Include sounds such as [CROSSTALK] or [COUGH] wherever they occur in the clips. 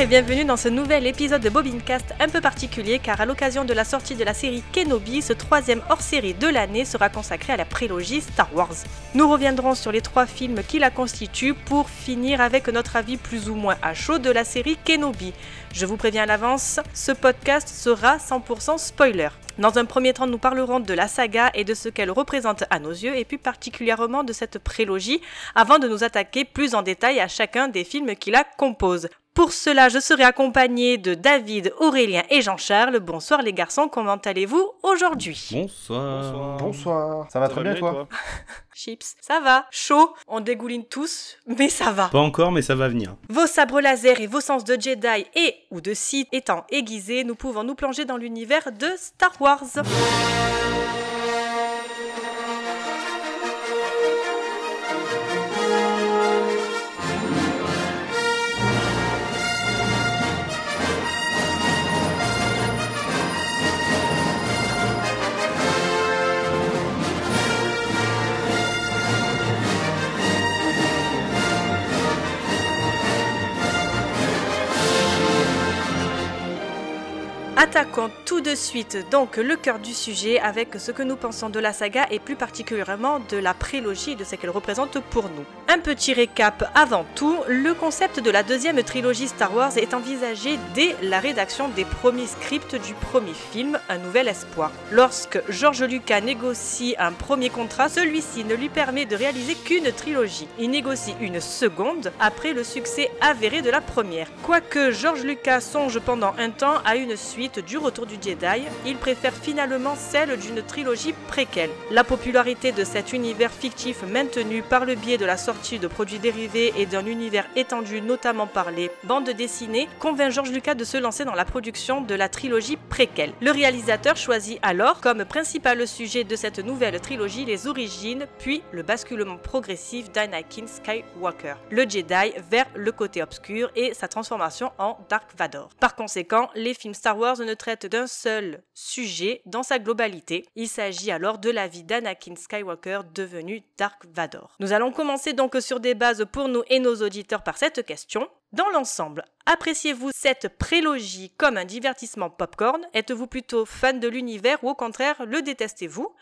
Et bienvenue dans ce nouvel épisode de Bobincast un peu particulier car à l'occasion de la sortie de la série Kenobi, ce troisième hors-série de l'année sera consacré à la prélogie Star Wars. Nous reviendrons sur les trois films qui la constituent pour finir avec notre avis plus ou moins à chaud de la série Kenobi. Je vous préviens à l'avance, ce podcast sera 100% spoiler. Dans un premier temps, nous parlerons de la saga et de ce qu'elle représente à nos yeux, et plus particulièrement de cette prélogie, avant de nous attaquer plus en détail à chacun des films qui la composent. Pour cela, je serai accompagné de David, Aurélien et Jean-Charles. Bonsoir les garçons, comment allez-vous aujourd'hui? Bonsoir. Bonsoir. Ça va très bien, toi? [LAUGHS] Chips, ça va. Chaud, on dégouline tous, mais ça va. Pas encore, mais ça va venir. Vos sabres laser et vos sens de Jedi et ou de Sith étant aiguisés, nous pouvons nous plonger dans l'univers de Star Wars. Attaquons tout de suite donc le cœur du sujet avec ce que nous pensons de la saga et plus particulièrement de la prélogie et de ce qu'elle représente pour nous. Un petit récap avant tout, le concept de la deuxième trilogie Star Wars est envisagé dès la rédaction des premiers scripts du premier film, Un Nouvel Espoir. Lorsque George Lucas négocie un premier contrat, celui-ci ne lui permet de réaliser qu'une trilogie. Il négocie une seconde après le succès avéré de la première. Quoique George Lucas songe pendant un temps à une suite du Retour du Jedi, il préfère finalement celle d'une trilogie préquelle. La popularité de cet univers fictif maintenu par le biais de la sortie de produits dérivés et d'un univers étendu notamment par les bandes dessinées convainc George Lucas de se lancer dans la production de la trilogie préquelle. Le réalisateur choisit alors comme principal sujet de cette nouvelle trilogie les origines puis le basculement progressif d'Anakin Skywalker, le Jedi vers le côté obscur et sa transformation en Dark Vador. Par conséquent, les films Star Wars ne traite d'un seul sujet dans sa globalité. Il s'agit alors de la vie d'Anakin Skywalker devenu Dark Vador. Nous allons commencer donc sur des bases pour nous et nos auditeurs par cette question. Dans l'ensemble, appréciez-vous cette prélogie comme un divertissement popcorn? Êtes-vous plutôt fan de l'univers ou au contraire le détestez-vous?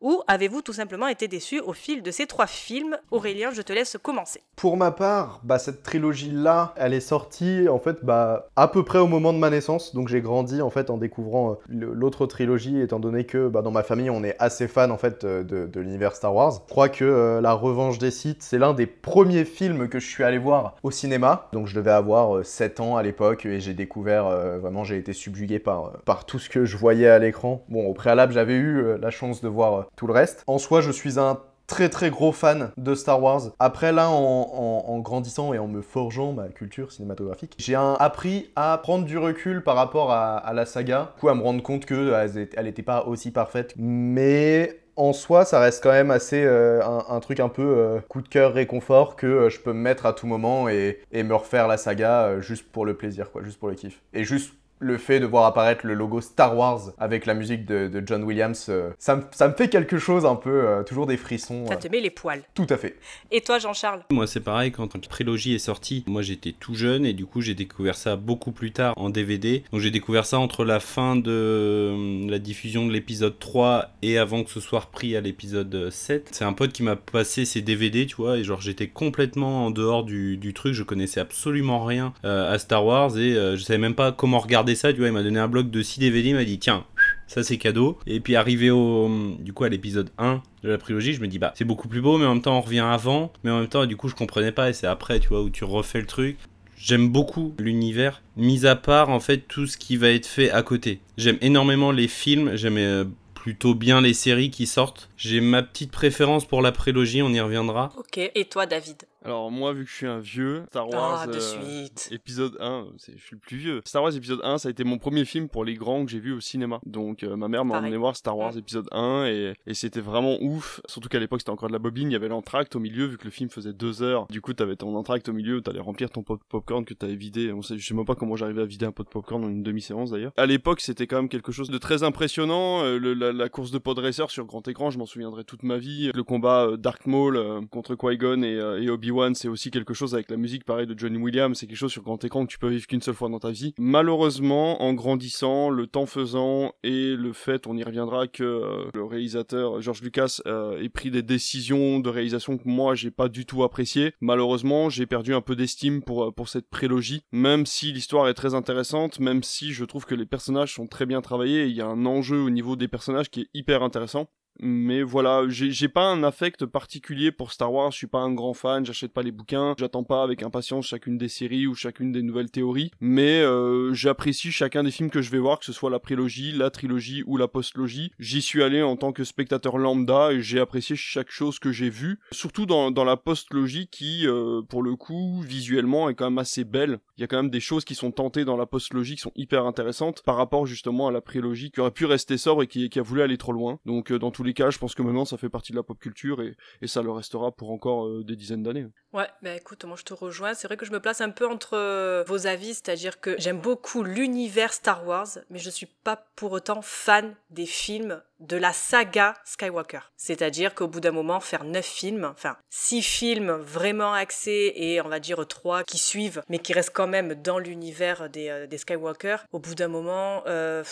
Ou avez-vous tout simplement été déçu au fil de ces trois films? Aurélien, je te laisse commencer. Pour ma part, bah, cette trilogie-là, elle est sortie en fait bah, à peu près au moment de ma naissance. Donc j'ai grandi en fait en découvrant euh, l'autre trilogie, étant donné que bah, dans ma famille on est assez fan en fait euh, de, l'univers Star Wars. Je crois que euh, La Revanche des Sith, c'est l'un des premiers films que je suis allé voir au cinéma. Donc je devais avoir 7 ans à l'époque et j'ai découvert, vraiment j'ai été subjugué par, par tout ce que je voyais à l'écran. Bon, au préalable j'avais eu la chance de voir tout le reste. En soi, je suis un très très gros fan de Star Wars. Après là, en, grandissant et en me forgeant ma culture cinématographique, j'ai appris à prendre du recul par rapport à, la saga, du coup à me rendre compte qu'elle elle n'était pas aussi parfaite, mais en soi, ça reste quand même assez euh, un, truc un peu euh, coup de cœur réconfort que euh, je peux me mettre à tout moment et, et me refaire la saga juste pour le plaisir, quoi, juste pour le kiff. Et juste le fait de voir apparaître le logo Star Wars avec la musique de, John Williams, euh, ça, me, fait quelque chose un peu, euh, toujours des frissons. Ça te met les poils. Tout à fait. Et toi, Jean-Charles? Moi, c'est pareil, quand la trilogie est sortie, moi j'étais tout jeune et du coup j'ai découvert ça beaucoup plus tard en DVD. Donc j'ai découvert ça entre la fin de euh, la diffusion de l'épisode 3 et avant que ce soit repris à l'épisode 7. C'est un pote qui m'a passé ses DVD, tu vois, et genre j'étais complètement en dehors du, truc, je connaissais absolument rien à Star Wars et je savais même pas comment regarder ça, tu vois, il m'a donné un bloc de 6 DVD, il m'a dit tiens, ça c'est cadeau. Et puis arrivé au du coup à l'épisode 1 de la prélogie, je me dis bah c'est beaucoup plus beau mais en même temps on revient avant, mais en même temps du coup je comprenais pas et c'est après tu vois où tu refais le truc. J'aime beaucoup l'univers, mis à part en fait tout ce qui va être fait à côté. J'aime énormément les films, j'aime euh, plutôt bien les séries qui sortent. J'ai ma petite préférence pour la prélogie, on y reviendra. Ok, et toi David? Alors moi, vu que je suis un vieux, Star ah, Wars euh, épisode 1, je suis le plus vieux. Star Wars épisode 1, ça a été mon premier film pour les grands que j'ai vu au cinéma. Donc euh, ma mère m'a emmené voir Star Wars épisode 1 et, et c'était vraiment ouf. Surtout qu'à l'époque c'était encore de la bobine, il y avait l'entracte au milieu vu que le film faisait deux heures. Du coup t'avais ton entracte au milieu, t'allais remplir ton pot de popcorn que t'avais vidé. On sait, je sais même pas comment j'arrivais à vider un pot de popcorn en une demi-séance d'ailleurs. À l'époque c'était quand même quelque chose de très impressionnant. Euh, le, la, course de pod racer sur grand écran, je m'en souviendrai toute ma vie. Le combat Dark Maul contre Qui-Gon et, et Obi C'est aussi quelque chose avec la musique pareil de Johnny Williams, c'est quelque chose sur grand écran que tu peux vivre qu'une seule fois dans ta vie. Malheureusement, en grandissant, le temps faisant et le fait, on y reviendra, que euh, le réalisateur George Lucas euh, ait pris des décisions de réalisation que moi j'ai pas du tout apprécié. Malheureusement, j'ai perdu un peu d'estime pour euh, pour cette prélogie, même si l'histoire est très intéressante, même si je trouve que les personnages sont très bien travaillés, il y a un enjeu au niveau des personnages qui est hyper intéressant mais voilà, j'ai pas un affect particulier pour Star Wars, je suis pas un grand fan, j'achète pas les bouquins, j'attends pas avec impatience chacune des séries ou chacune des nouvelles théories, mais euh, j'apprécie chacun des films que je vais voir, que ce soit la prélogie, la trilogie ou la postlogie. J'y suis allé en tant que spectateur lambda et j'ai apprécié chaque chose que j'ai vue, surtout dans, dans la postlogie qui, euh, pour le coup, visuellement est quand même assez belle. Il y a quand même des choses qui sont tentées dans la postlogie qui sont hyper intéressantes par rapport justement à la prélogie qui aurait pu rester sobre et qui, qui a voulu aller trop loin. Donc euh, dans tous les cas, je pense que maintenant ça fait partie de la pop culture et, ça le restera pour encore euh, des dizaines d'années. Ouais, bah écoute, moi je te rejoins. C'est vrai que je me place un peu entre euh, vos avis, c'est-à-dire que j'aime beaucoup l'univers Star Wars, mais je suis pas pour autant fan des films de la saga Skywalker. C'est-à-dire qu'au bout d'un moment, faire neuf films, enfin six films vraiment axés et on va dire trois qui suivent, mais qui restent quand même dans l'univers des, euh, des Skywalker, au bout d'un moment, euh,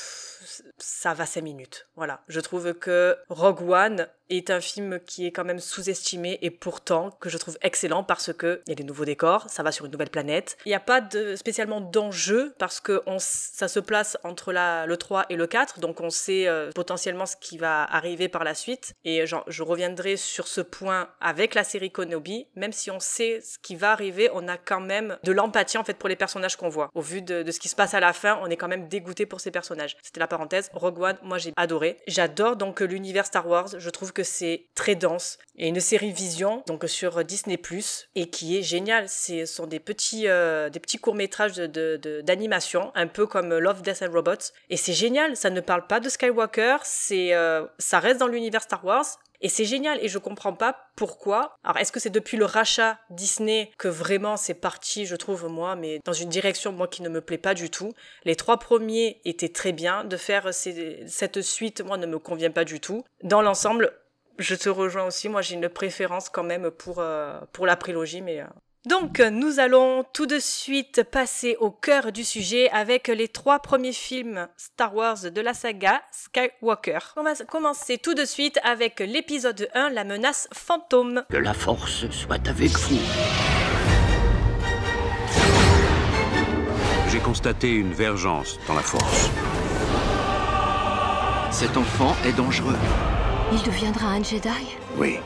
ça va cinq minutes. Voilà. Je trouve que Rogue One est un film qui est quand même sous-estimé et pourtant que je trouve excellent parce que il y a des nouveaux décors, ça va sur une nouvelle planète. Il n'y a pas de, spécialement d'enjeu parce que ça se place entre le 3 et le 4, donc on sait euh, potentiellement ce qui va arriver par la suite. Et je reviendrai sur ce point avec la série Konobi, même si on sait ce qui va arriver, on a quand même de l'empathie en fait pour les personnages qu'on voit. Au vu de, de, ce qui se passe à la fin, on est quand même dégoûté pour ces personnages. C'était la parenthèse. Rogue One, moi j'ai adoré. J'adore donc l'univers Star Wars. Je trouve que c'est très dense. Il y a une série Vision, donc sur Disney+, et qui est géniale. Ce sont des petits, euh, des petits courts-métrages d'animation, de, de, un peu comme Love, Death and Robots. Et c'est génial, ça ne parle pas de Skywalker, c'est, euh, ça reste dans l'univers Star Wars, et c'est génial et je comprends pas pourquoi. Alors est-ce que c'est depuis le rachat Disney que vraiment c'est parti, je trouve moi, mais dans une direction moi qui ne me plaît pas du tout. Les trois premiers étaient très bien. De faire cette suite, moi, ne me convient pas du tout. Dans l'ensemble, je te rejoins aussi. Moi, j'ai une préférence quand même pour, euh, pour la prélogie, mais. Euh... Donc, nous allons tout de suite passer au cœur du sujet avec les trois premiers films Star Wars de la saga Skywalker. On va commencer tout de suite avec l'épisode 1, la menace fantôme. Que la force soit avec vous. J'ai constaté une vergence dans la force. Cet enfant est dangereux. Il deviendra un Jedi Oui.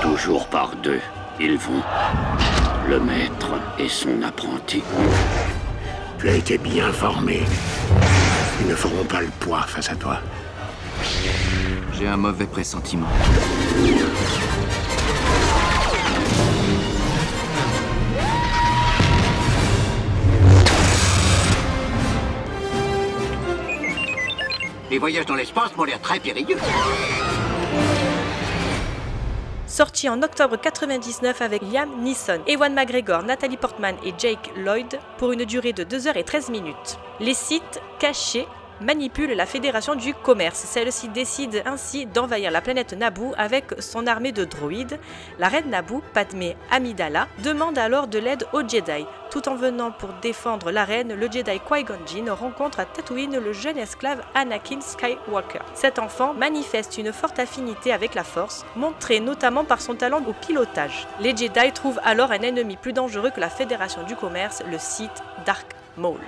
Toujours par deux, ils vont. Le maître et son apprenti. Tu as été bien formé. Ils ne feront pas le poids face à toi. J'ai un mauvais pressentiment. Les voyages dans l'espace m'ont l'air très périlleux. Sorti en octobre 99 avec Liam Neeson, Ewan McGregor, Nathalie Portman et Jake Lloyd pour une durée de 2h13 minutes. Les sites cachés manipule la Fédération du Commerce. Celle-ci décide ainsi d'envahir la planète Naboo avec son armée de droïdes. La reine Naboo, Padmé Amidala, demande alors de l'aide aux Jedi. Tout en venant pour défendre la reine, le Jedi Qui-Gon Jinn rencontre à Tatooine le jeune esclave Anakin Skywalker. Cet enfant manifeste une forte affinité avec la Force, montrée notamment par son talent au pilotage. Les Jedi trouvent alors un ennemi plus dangereux que la Fédération du Commerce, le Sith Dark Maul.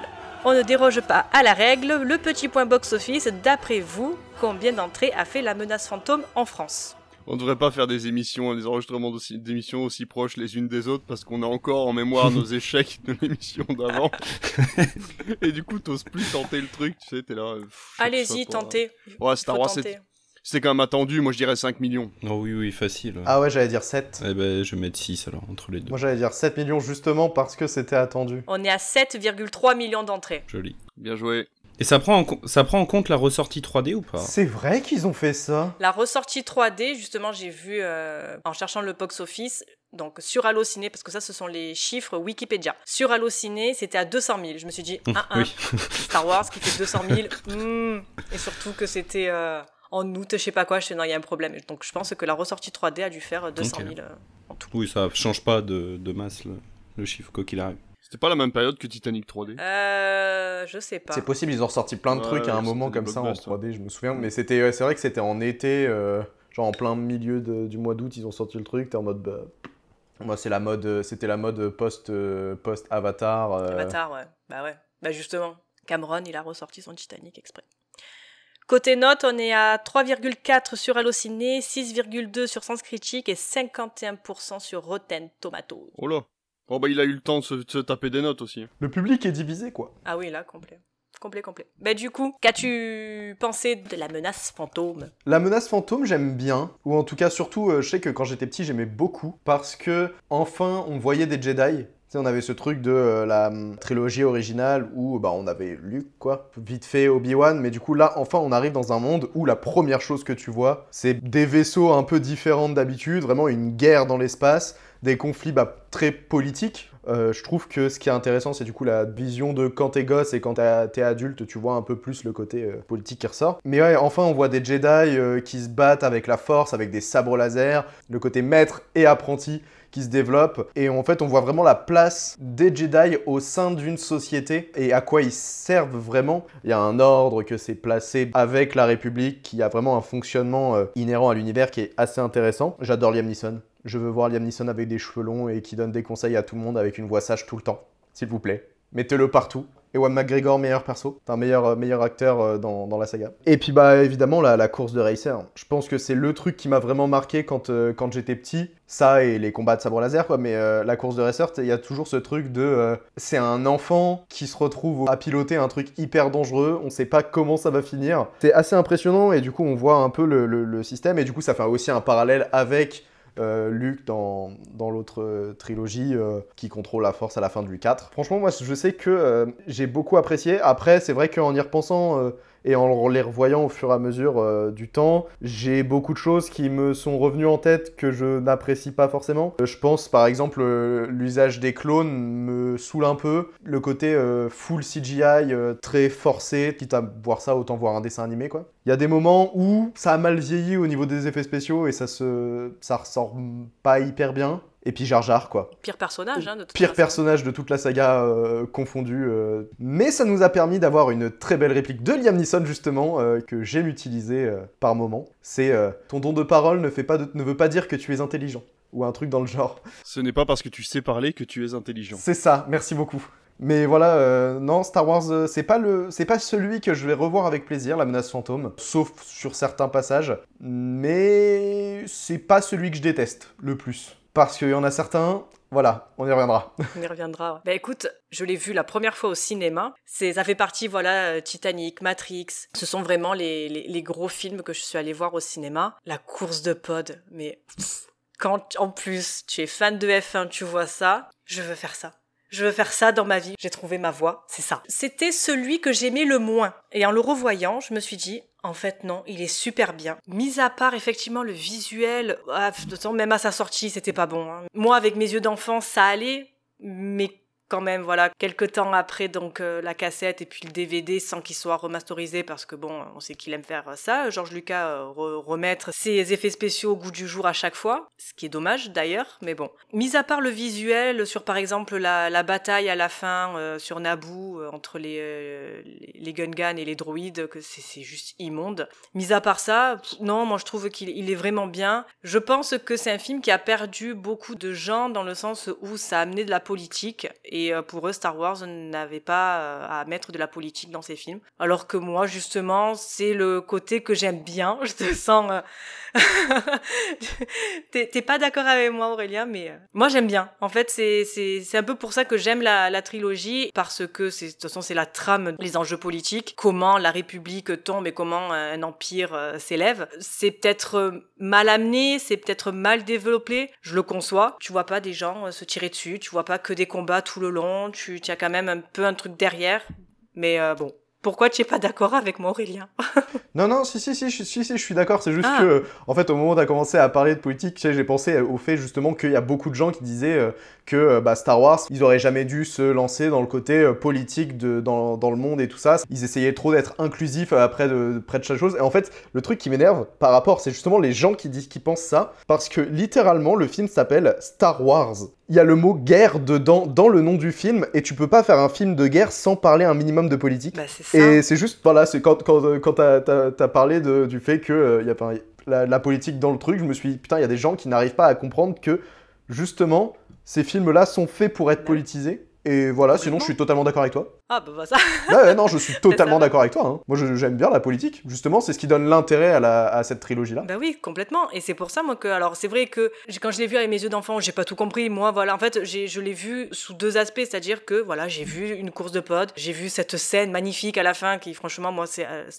On ne déroge pas à la règle. Le petit point box-office, d'après vous, combien d'entrées a fait la menace fantôme en France? On ne devrait pas faire des émissions, des enregistrements d'émissions aussi proches les unes des autres parce qu'on a encore en mémoire nos [LAUGHS] échecs de l'émission d'avant. [LAUGHS] Et du coup, t'oses plus tenter le truc, tu sais, t'es là. Allez-y, tentez. Ouais, Star Wars, c'était quand même attendu, moi je dirais 5 millions. Oh oui, oui, facile. Ah ouais, j'allais dire 7. Eh ben, je vais mettre 6 alors, entre les deux. Moi j'allais dire 7 millions justement parce que c'était attendu. On est à 7,3 millions d'entrées. Joli. Bien joué. Et ça prend, en, ça prend en compte la ressortie 3D ou pas? C'est vrai qu'ils ont fait ça La ressortie 3D, justement, j'ai vu euh, en cherchant le box-office, donc sur Allociné, parce que ça, ce sont les chiffres Wikipédia. Sur Allociné, c'était à 200 000. Je me suis dit, 1 1 Oui. Star Wars qui fait 200 000. hmm. Et surtout que c'était euh, en août, je sais pas quoi. Je sais, non, il y a un problème. Donc je pense que la ressortie 3D a dû faire 200 Ok. 000 euh, en tout. Oui, ça change pas de, masse le, chiffre, quoi qu'il arrive. C'était pas la même période que Titanic 3D Euh. Je sais pas. C'est possible, ils ont ressorti plein de trucs à un moment comme ça en 3D, je me souviens. Mais c'était, c'est vrai que c'était en été, euh, genre en plein milieu du mois d'août, ils ont sorti le truc. T'es en mode. Bah, moi, c'est la mode, c'était la mode post, post Avatar. Avatar, ouais. Bah ouais. Bah justement, Cameron, il a ressorti son Titanic exprès. Côté notes, on est à 3,4 sur Allociné, 6,2 sur Sens Critique et 51% sur Rotten Tomatoes. Oh là Oh bah il a eu le temps de se, taper des notes aussi. Le public est divisé quoi. Ah oui là, complet. Complet, complet. Bah du coup, qu'as-tu pensé de la menace fantôme? La menace fantôme, j'aime bien. Ou en tout cas, surtout, euh, je sais que quand j'étais petit, j'aimais beaucoup. Parce que, enfin, on voyait des Jedi on avait ce truc de euh, la hum, trilogie originale où bah, on avait lu quoi, vite fait Obi-Wan, mais du coup là, enfin, on arrive dans un monde où la première chose que tu vois, c'est des vaisseaux un peu différents d'habitude, vraiment une guerre dans l'espace, des conflits bah, très politiques. Euh, je trouve que ce qui est intéressant, c'est du coup la vision de quand t'es gosse et quand t'es adulte, tu vois un peu plus le côté euh, politique qui ressort. Mais ouais, enfin, on voit des Jedi qui se battent avec la force, avec des sabres laser, le côté maître et apprenti qui se développe. Et en fait, on voit vraiment la place des Jedi au sein d'une société et à quoi ils servent vraiment. Il y a un ordre que c'est placé avec la République qui a vraiment un fonctionnement euh, inhérent à l'univers qui est assez intéressant. J'adore Liam Neeson. Je veux voir Liam Neeson avec des cheveux longs et qui donne des conseils à tout le monde avec une voix sage tout le temps. S'il vous plaît. Mettez-le partout. Ewan McGregor, meilleur perso, un meilleur, euh, meilleur acteur euh, dans, dans, la saga. Et puis bah évidemment la, course de racer. Je pense que c'est le truc qui m'a vraiment marqué quand, euh, quand j'étais petit. Ça et les combats de sabre laser quoi, mais la course de racer, il y a toujours ce truc de c'est un enfant qui se retrouve à piloter un truc hyper dangereux, on sait pas comment ça va finir. C'est assez impressionnant et du coup on voit un peu le, le système et du coup ça fait aussi un parallèle avec euh, Luke dans, dans l'autre euh, trilogie euh, qui contrôle la force à la fin du 4. Franchement, moi je sais que j'ai beaucoup apprécié. Après, c'est vrai qu'en y repensant et en les revoyant au fur et à mesure du temps, j'ai beaucoup de choses qui me sont revenues en tête que je n'apprécie pas forcément. je pense par exemple l'usage des clones me saoule un peu. Le côté full CGI très forcé, quitte à voir ça, autant voir un dessin animé quoi. Il y a des moments où ça a mal vieilli au niveau des effets spéciaux et ça se ça ressort pas hyper bien. Et puis Jar Jar, quoi. Pire personnage, hein, de toute Pire personnage de toute la saga euh, confondue. Euh. Mais ça nous a permis d'avoir une très belle réplique de Liam Neeson, justement, euh, que j'aime utiliser par moment. C'est Ton don de parole ne, fait pas ne veut pas dire que tu es intelligent. Ou un truc dans le genre. Ce n'est pas parce que tu sais parler que tu es intelligent. C'est ça, merci beaucoup. Mais voilà, euh, non, Star Wars, euh, c'est pas le, c'est pas celui que je vais revoir avec plaisir, la menace fantôme, sauf sur certains passages. Mais c'est pas celui que je déteste le plus, parce qu'il y en a certains. Voilà, on y reviendra. On y reviendra. Bah écoute, je l'ai vu la première fois au cinéma. Ça fait partie, voilà, euh, Titanic, Matrix. Ce sont vraiment les, les, gros films que je suis allé voir au cinéma. La course de pod, mais quand en plus tu es fan de F1, tu vois ça, je veux faire ça. Je veux faire ça dans ma vie. J'ai trouvé ma voie, c'est ça. C'était celui que j'aimais le moins. Et en le revoyant, je me suis dit, en fait, non, il est super bien. Mis à part, effectivement, le visuel, ah, même à sa sortie, c'était pas bon. Hein. Moi, avec mes yeux d'enfant, ça allait, mais quand même, voilà, quelques temps après donc euh, la cassette et puis le DVD sans qu'il soit remasterisé parce que bon, on sait qu'il aime faire ça. Georges Lucas euh, remettre ses effets spéciaux au goût du jour à chaque fois, ce qui est dommage d'ailleurs, mais bon. Mis à part le visuel sur par exemple la, bataille à la fin euh, sur Naboo entre les, les Gungans et les droïdes, que c'est juste immonde. Mis à part ça, non, moi je trouve qu'il est vraiment bien. Je pense que c'est un film qui a perdu beaucoup de gens dans le sens où ça a amené de la politique euh, pour eux, Star Wars n'avait pas euh, à mettre de la politique dans ses films. Alors que moi, justement, c'est le côté que j'aime bien. [LAUGHS] Je te sens... Euh, [LAUGHS] T'es pas d'accord avec moi, Aurélien, mais moi j'aime bien. En fait, c'est un peu pour ça que j'aime la, la, trilogie, parce que de toute façon c'est la trame, les enjeux politiques, comment la République tombe et comment un empire s'élève. C'est peut-être mal amené, c'est peut-être mal développé, je le conçois. Tu vois pas des gens se tirer dessus, tu vois pas que des combats tout le long, tu, as quand même un peu un truc derrière. Mais euh, bon, Pourquoi tu n'es pas d'accord avec moi, Aurélien? [LAUGHS] Non, non, si, si, si, si, si, je suis d'accord. C'est juste ah. que, en fait, au moment où tu as commencé à parler de politique, j'ai pensé au fait justement qu'il y a beaucoup de gens qui disaient euh, que euh, bah, Star Wars, ils auraient jamais dû se lancer dans le côté politique de, dans, dans, le monde et tout ça. Ils essayaient trop d'être inclusifs après de, près de chaque chose. Et en fait, le truc qui m'énerve par rapport, c'est justement les gens qui disent, qui pensent ça, parce que littéralement, le film s'appelle Star Wars il y a le mot guerre dedans, dans le nom du film, et tu peux pas faire un film de guerre sans parler un minimum de politique. Bah, ça. Et c'est juste, voilà, c'est quand, quand, quand t'as as, parlé de, du fait que euh, y a pas, la, la, politique dans le truc, je me suis dit, putain, il y a des gens qui n'arrivent pas à comprendre que, justement, ces films-là sont faits pour être politisés. Et voilà, sinon je suis totalement d'accord avec toi. Ah bah, bah ça. [LAUGHS] ouais, non, je suis [LAUGHS] totalement d'accord avec toi. Hein. Moi j'aime bien la politique. Justement, c'est ce qui donne l'intérêt à, à, cette trilogie-là. Bah oui, complètement. Et c'est pour ça, moi, que. Alors c'est vrai que quand je l'ai vu avec mes yeux d'enfant, j'ai pas tout compris. Moi, voilà, en fait, je l'ai vu sous deux aspects. C'est-à-dire que, voilà, j'ai vu une course de pod, j'ai vu cette scène magnifique à la fin qui, franchement, moi, c'est. Euh,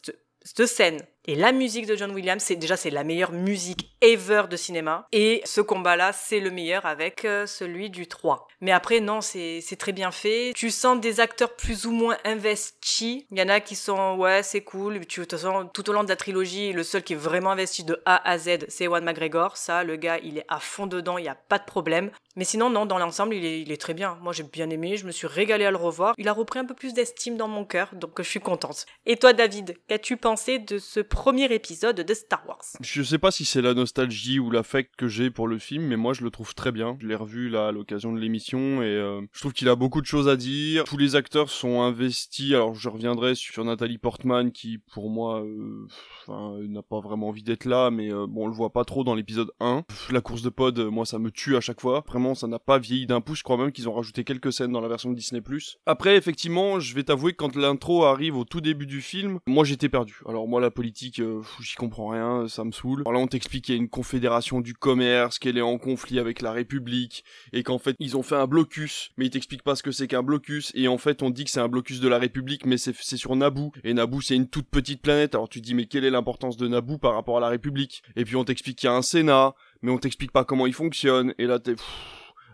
cette scène et la musique de John Williams, c'est déjà c'est la meilleure musique ever de cinéma. Et ce combat-là, c'est le meilleur avec euh, celui du 3. Mais après, non, c'est très bien fait. Tu sens des acteurs plus ou moins investis. Il y en a qui sont, ouais, c'est cool. Tu, te sens, tout au long de la trilogie, le seul qui est vraiment investi de A à Z, c'est Ewan McGregor. Ça, le gars, il est à fond dedans, il n'y a pas de problème. Mais sinon, non, dans l'ensemble, il est, il est très bien. Moi, j'ai bien aimé, je me suis régalé à le revoir. Il a repris un peu plus d'estime dans mon cœur, donc je suis contente. Et toi, David, qu'as-tu pensé de ce premier épisode de Star Wars. Je sais pas si c'est la nostalgie ou l'affect que j'ai pour le film, mais moi je le trouve très bien. Je l'ai revu là à l'occasion de l'émission et euh, je trouve qu'il a beaucoup de choses à dire. Tous les acteurs sont investis. Alors je reviendrai sur Nathalie Portman qui pour moi euh, n'a pas vraiment envie d'être là, mais euh, bon on le voit pas trop dans l'épisode 1. La course de pod, moi ça me tue à chaque fois. Vraiment ça n'a pas vieilli d'un pouce. Je crois même qu'ils ont rajouté quelques scènes dans la version de Disney+. Après effectivement je vais t'avouer que quand l'intro arrive au tout début du film, moi j'étais perdu. Alors moi la politique j'y comprends rien, ça me saoule. Alors là, on t'explique qu'il y a une confédération du commerce, qu'elle est en conflit avec la République, et qu'en fait, ils ont fait un blocus, mais ils t'expliquent pas ce que c'est qu'un blocus, et en fait, on dit que c'est un blocus de la République, mais c'est sur Naboo, et Naboo, c'est une toute petite planète, alors tu te dis, mais quelle est l'importance de Naboo par rapport à la République? Et puis on t'explique qu'il y a un Sénat, mais on t'explique pas comment il fonctionne, et là, t'es...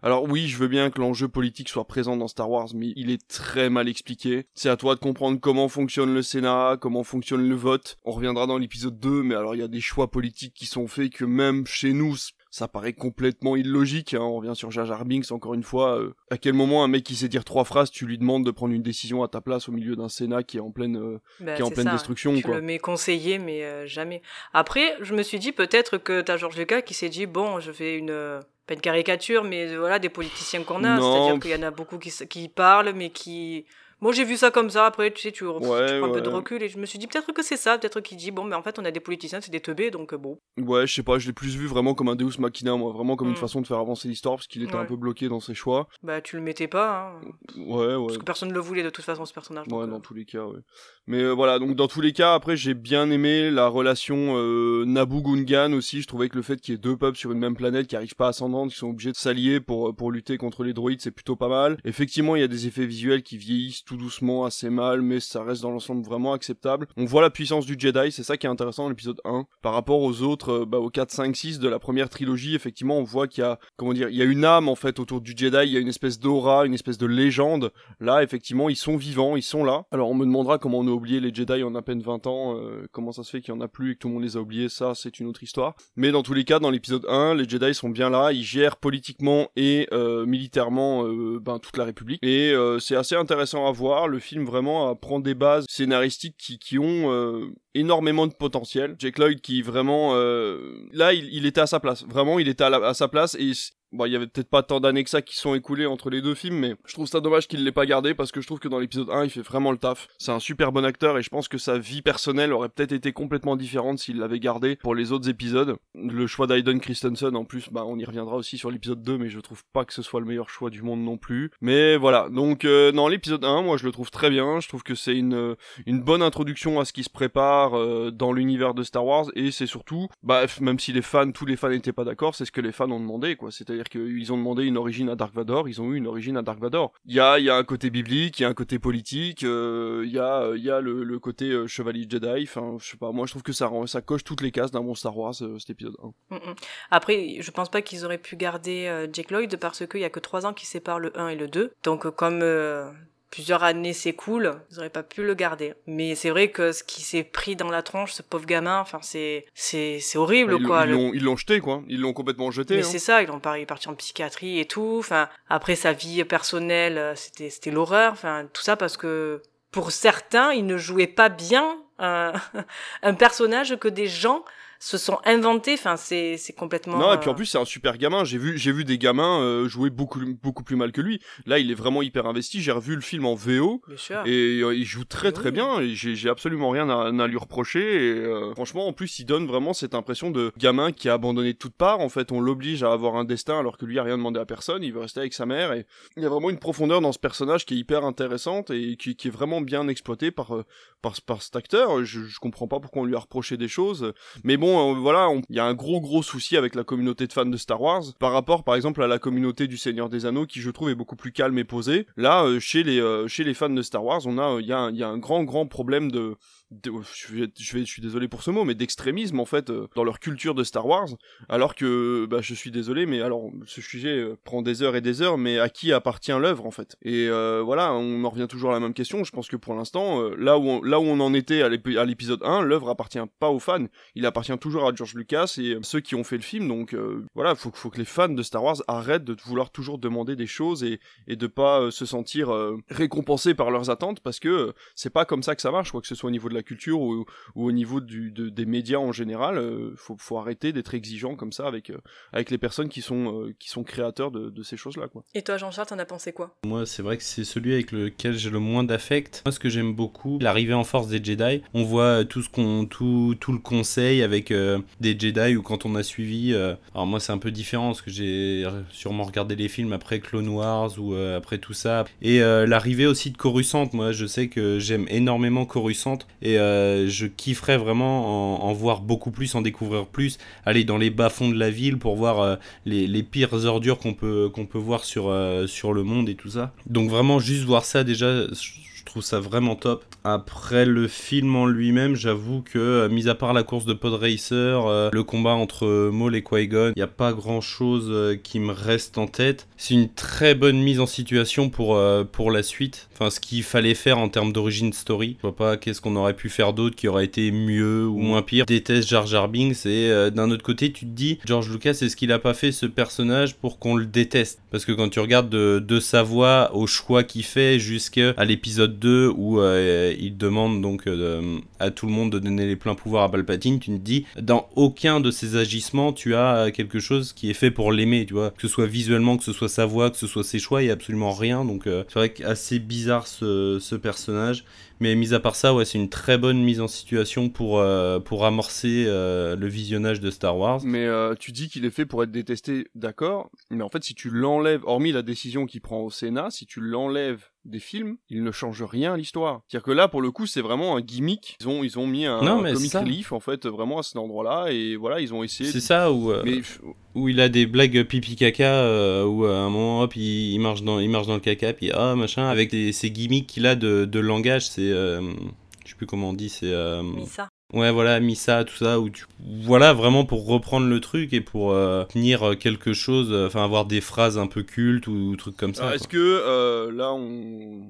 Alors oui, je veux bien que l'enjeu politique soit présent dans Star Wars, mais il est très mal expliqué. C'est à toi de comprendre comment fonctionne le Sénat, comment fonctionne le vote. On reviendra dans l'épisode 2, mais alors il y a des choix politiques qui sont faits que même chez nous, ça paraît complètement illogique. Hein. On revient sur Jar Jar Binks encore une fois. Euh, à quel moment un mec qui sait dire trois phrases, tu lui demandes de prendre une décision à ta place au milieu d'un Sénat qui est en pleine, euh, bah, qui est en pleine destruction. Tu le mets conseiller, mais euh, jamais. Après, je me suis dit peut-être que t'as Georges Lucas qui s'est dit bon, je fais une pas une caricature, mais voilà, des politiciens qu'on a. C'est-à-dire qu'il y en a beaucoup qui, qui parlent, mais qui moi, j'ai vu ça comme ça. Après, tu sais, tu, prends un peu de recul et je me suis dit peut-être que c'est ça. Peut-être qu'il dit bon, mais en fait, on a des politiciens, c'est des teubés, donc euh, bon. Ouais, je sais pas. Je l'ai plus vu vraiment comme un Deus Machina, moi. Vraiment comme une mm. façon de faire avancer l'histoire parce qu'il était un peu bloqué dans ses choix. Bah, tu le mettais pas. Hein. Ouais, ouais. Parce que personne ne le voulait de toute façon, ce personnage. Ouais, dans euh. tous les cas, ouais. Mais euh, voilà, donc dans tous les cas, après, j'ai bien aimé la relation euh, Naboo-Gungan aussi. Je trouvais que le fait qu'il y ait deux peuples sur une même planète qui arrivent pas à s'entendre, qui sont obligés de s'allier pour, pour lutter contre les droïdes, c'est plutôt pas mal. Effectivement, il y a des effets visuels qui vieillissent doucement, assez mal, mais ça reste dans l'ensemble vraiment acceptable. On voit la puissance du Jedi, c'est ça qui est intéressant dans l'épisode 1. Par rapport aux autres, euh, bah, aux 4, 5, 6 de la première trilogie, effectivement, on voit qu'il y a, comment dire, il y a une âme, en fait, autour du Jedi, il y a une espèce d'aura, une espèce de légende. Là, effectivement, ils sont vivants, ils sont là. Alors, on me demandera comment on a oublié les Jedi en à peine 20 ans, euh, comment ça se fait qu'il y en a plus et que tout le monde les a oubliés, ça, c'est une autre histoire. Mais dans tous les cas, dans l'épisode 1, les Jedi sont bien là, ils gèrent politiquement et euh, militairement ben, toute la République. Et c'est assez intéressant à voir, le film vraiment prend des bases scénaristiques qui, ont euh, énormément de potentiel. Jake Lloyd qui vraiment euh, là il, il, était à sa place. Vraiment il était à, à sa place et Bon, il y avait peut-être pas tant d'années que ça qui sont écoulées entre les deux films, mais je trouve ça dommage qu'il l'ait pas gardé parce que je trouve que dans l'épisode 1, il fait vraiment le taf. C'est un super bon acteur et je pense que sa vie personnelle aurait peut-être été complètement différente s'il l'avait gardé pour les autres épisodes. Le choix d'Aiden Christensen, en plus, bah, on y reviendra aussi sur l'épisode 2, mais je trouve pas que ce soit le meilleur choix du monde non plus. Mais voilà. Donc, euh, non, l'épisode 1, moi, je le trouve très bien. Je trouve que c'est une, une bonne introduction à ce qui se prépare euh, dans l'univers de Star Wars et c'est surtout, bah, même si les fans, tous les fans n'étaient pas d'accord, c'est ce que les fans ont demandé, quoi. C'est-à-dire qu'ils ont demandé une origine à Dark Vador, ils ont eu une origine à Dark Vador. Il y a, y a un côté biblique, il y a un côté politique, euh, il y a, y a le, le côté euh, chevalier Jedi. Enfin, je sais pas, moi je trouve que ça, ça coche toutes les cases d'un bon Star Wars, euh, cet épisode 1. Mm, mm. Après, je pense pas qu'ils auraient pu garder Jake Lloyd parce qu'il y a que 3 ans qui séparent le 1 et le 2. Donc, comme plusieurs années s'écoulent, ils auraient pas pu le garder. Mais c'est vrai que ce qui s'est pris dans la tronche, ce pauvre gamin, enfin c'est c'est c'est horrible quoi. Ils l'ont jeté quoi, ils l'ont complètement jeté. Mais hein. c'est ça, ils l'ont parti en psychiatrie et tout. Enfin après sa vie personnelle, euh, c'était c'était l'horreur. Enfin tout ça parce que pour certains, il ne jouait pas bien un, [LAUGHS] un personnage que des gens se sont inventés. Enfin, c'est c'est complètement. Non, et puis en plus c'est un super gamin. J'ai vu j'ai vu des gamins euh, jouer beaucoup beaucoup plus mal que lui. Là, il est vraiment hyper investi. J'ai revu le film en VO et euh, il joue très très bien. Et j'ai j'ai absolument rien à, à, lui reprocher. Et euh, franchement, en plus, il donne vraiment cette impression de gamin qui a abandonné de toutes parts. En fait, on l'oblige à avoir un destin alors que lui a rien demandé à personne. Il veut rester avec sa mère. Et il y a vraiment une profondeur dans ce personnage qui est hyper intéressante et qui, qui est vraiment bien exploité par par, par cet acteur. Je, je comprends pas pourquoi on lui a reproché des choses. Mais bon euh, voilà, il y a un gros gros souci avec la communauté de fans de Star Wars par rapport par exemple à la communauté du Seigneur des Anneaux qui je trouve est beaucoup plus calme et posée. Là, euh, chez les euh, chez les fans de Star Wars, on a il y a, y a un grand grand problème de je, vais, je, vais, je suis désolé pour ce mot, mais d'extrémisme en fait euh, dans leur culture de Star Wars, alors que bah, je suis désolé, mais alors ce sujet euh, prend des heures et des heures, mais à qui appartient l'œuvre en fait? Et euh, voilà, on en revient toujours à la même question. Je pense que pour l'instant, là où on, là où on en était à l'épisode 1, l'œuvre appartient pas aux fans, il appartient toujours à George Lucas et ceux qui ont fait le film. Donc voilà, faut, faut que les fans de Star Wars arrêtent de vouloir toujours demander des choses et, et de pas se sentir récompensés par leurs attentes parce que c'est pas comme ça que ça marche, quoi que ce soit au niveau de la culture ou, au niveau du, des médias en général, euh, faut, faut, arrêter d'être exigeant comme ça avec, euh, avec les personnes qui sont, euh, qui sont créateurs de, de ces choses-là. Quoi. Et toi, Jean-Charles, t'en as pensé quoi? Moi, c'est vrai que c'est celui avec lequel j'ai le moins d'affect. Moi, ce que j'aime beaucoup, l'arrivée en force des Jedi. On voit tout ce qu'on, tout, tout le conseil avec des Jedi ou quand on a suivi. alors moi, c'est un peu différent parce que j'ai sûrement regardé les films après Clone Wars ou après tout ça. Et l'arrivée aussi de Coruscant. Moi, je sais que j'aime énormément Coruscant et euh, je kifferais vraiment en, voir beaucoup plus, en découvrir plus, aller dans les bas-fonds de la ville pour voir euh, les, pires ordures qu'on peut, voir sur, euh, sur le monde et tout ça. Donc vraiment juste voir ça déjà, trouve ça vraiment top. Après le film en lui-même, j'avoue que, euh, mis à part la course de Pod Racer, euh, le combat entre Maul et Qui-Gon, il n'y a pas grand-chose euh, qui me reste en tête. C'est une très bonne mise en situation pour, pour la suite. Enfin, ce qu'il fallait faire en termes d'origine story. Je vois pas qu'est-ce qu'on aurait pu faire d'autre qui aurait été mieux ou moins pire. Déteste Jar Jar Binks et d'un autre côté, tu te dis, George Lucas, est-ce qu'il a pas fait ce personnage pour qu'on le déteste? Parce que quand tu regardes de, de sa voix au choix qu'il fait jusqu'à l'épisode 2 où il demande donc euh, à tout le monde de donner les pleins pouvoirs à Palpatine, tu te dis, dans aucun de ces agissements, tu as quelque chose qui est fait pour l'aimer, tu vois, que ce soit visuellement, que ce soit sa voix, que ce soit ses choix, il n'y a absolument rien, donc euh, c'est vrai qu'assez bizarre ce, personnage, mais mis à part ça, ouais, c'est une très bonne mise en situation pour, euh, pour amorcer le visionnage de Star Wars. Mais tu dis qu'il est fait pour être détesté, d'accord, mais en fait, si tu l'enlèves, hormis la décision qu'il prend au Sénat, si tu l'enlèves des films, il ne change rien à l'histoire. C'est-à-dire que là, pour le coup, c'est vraiment un gimmick. Ils ont, ils ont mis un, comic relief, en fait, vraiment à cet endroit-là, et voilà, ils ont essayé. C'est ça, où, euh, où il a des blagues pipi caca, euh, où à un moment, hop, il, marche, dans, il marche dans le caca, puis ah, machin, avec ces gimmicks qu'il a de, de langage, c'est. Euh, je sais plus comment on dit, c'est. ça. Ouais, voilà, Missa, tout ça, où tu... Voilà, vraiment pour reprendre le truc et pour euh, tenir quelque chose, euh, enfin avoir des phrases un peu cultes ou, trucs comme ça. Est-ce que, euh, là, on...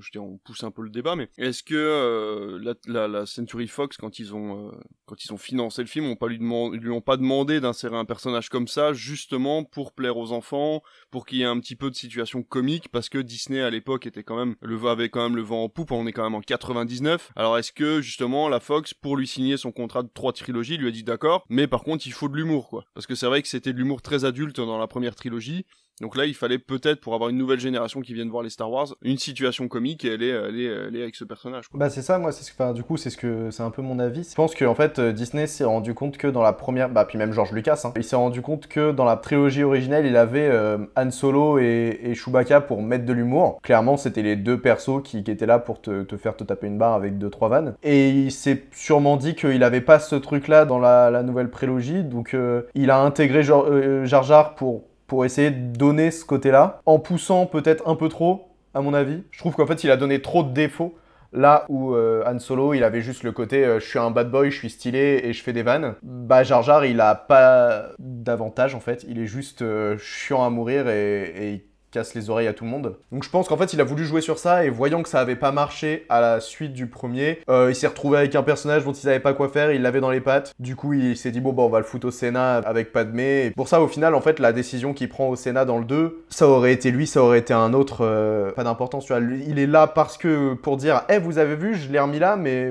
Je dis, on pousse un peu le débat, mais est-ce que la, la, la, Century Fox, quand ils ont, quand ils ont financé le film, ont pas lui ont pas demandé d'insérer un personnage comme ça, justement pour plaire aux enfants, pour qu'il y ait un petit peu de situation comique, parce que Disney, à l'époque, était quand même, le avait quand même le vent en poupe, on est quand même en 99. Alors est-ce que, justement, la Fox, pour lui signé son contrat de trois trilogies, lui a dit d'accord, mais par contre il faut de l'humour quoi. Parce que c'est vrai que c'était de l'humour très adulte dans la première trilogie, donc là, il fallait peut-être, pour avoir une nouvelle génération qui vienne voir les Star Wars, une situation comique et est, elle est avec ce personnage. Bah c'est ça, moi, c'est ce que, du coup, c'est ce que, c'est un peu mon avis. Je pense que en fait, euh, Disney s'est rendu compte que dans la première, bah puis même George Lucas, hein, il s'est rendu compte que dans la trilogie originelle, il avait euh, Han Solo et, et, Chewbacca pour mettre de l'humour. Clairement, c'était les deux persos qui, qui étaient là pour te, te, faire te taper une barre avec deux trois vannes. Et il s'est sûrement dit qu'il avait pas ce truc-là dans la, la nouvelle prélogie, donc euh, il a intégré Jar Jar pour pour essayer de donner ce côté-là, en poussant peut-être un peu trop, à mon avis. Je trouve qu'en fait, il a donné trop de défauts. Là où euh, Han Solo, il avait juste le côté euh, je suis un bad boy, je suis stylé et je fais des vannes. Bah Jar Jar, il a pas d'avantage en fait. Il est juste euh, chiant à mourir et, casse les oreilles à tout le monde. Donc je pense qu'en fait il a voulu jouer sur ça et voyant que ça avait pas marché à la suite du premier, euh, il s'est retrouvé avec un personnage dont il savait pas quoi faire, il l'avait dans les pattes. Du coup il s'est dit bon bah on va le foutre au Sénat avec Padmé. Et pour ça au final en fait la décision qu'il prend au Sénat dans le 2, ça aurait été lui, ça aurait été un autre, euh, pas d'importance. Il est là parce que pour dire eh vous avez vu je l'ai remis là mais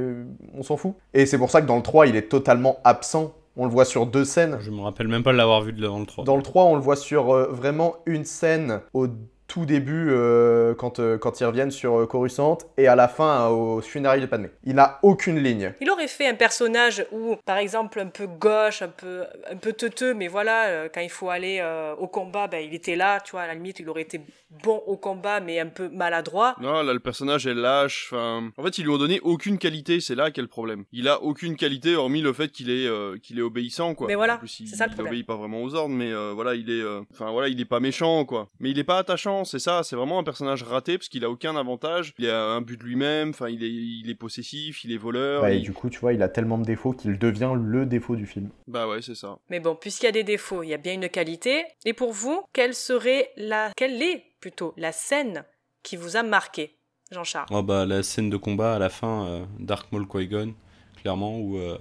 on s'en fout. Et c'est pour ça que dans le 3 il est totalement absent on le voit sur deux scènes. Je me rappelle même pas de l'avoir vu dans le 3. Dans le 3, on le voit sur euh, vraiment une scène au tout début euh, quand, euh, quand ils reviennent sur euh, Coruscant et à la fin au funérailles de Padmé. Il n'a aucune ligne. Il aurait fait un personnage où, par exemple, un peu gauche, un peu, un peu teuteux, mais voilà, quand il faut aller au combat, ben, il était là, tu vois, à la limite, il aurait été bon au combat, mais un peu maladroit. Non, là, le personnage est lâche. Enfin, en fait, ils lui ont donné aucune qualité, c'est là quel problème. Il a aucune qualité, hormis le fait qu'il est, qu'il est obéissant, quoi. Mais voilà, c'est ça le problème. Il obéit pas vraiment aux ordres, mais voilà, il est, enfin voilà, il est pas méchant, quoi. Mais il est pas attachant c'est ça, c'est vraiment un personnage raté parce qu'il a aucun avantage, il a un but de lui-même, enfin il est, il est possessif, il est voleur. Bah, et du coup, tu vois, il a tellement de défauts qu'il devient le défaut du film. Bah ouais, c'est ça. Mais bon, puisqu'il y a des défauts, il y a bien une qualité. Et pour vous, quelle serait la, quelle est plutôt la scène qui vous a marqué, Jean-Charles? Oh bah la scène de combat à la fin, euh, Dark Maul Qui-Gon, clairement, où euh,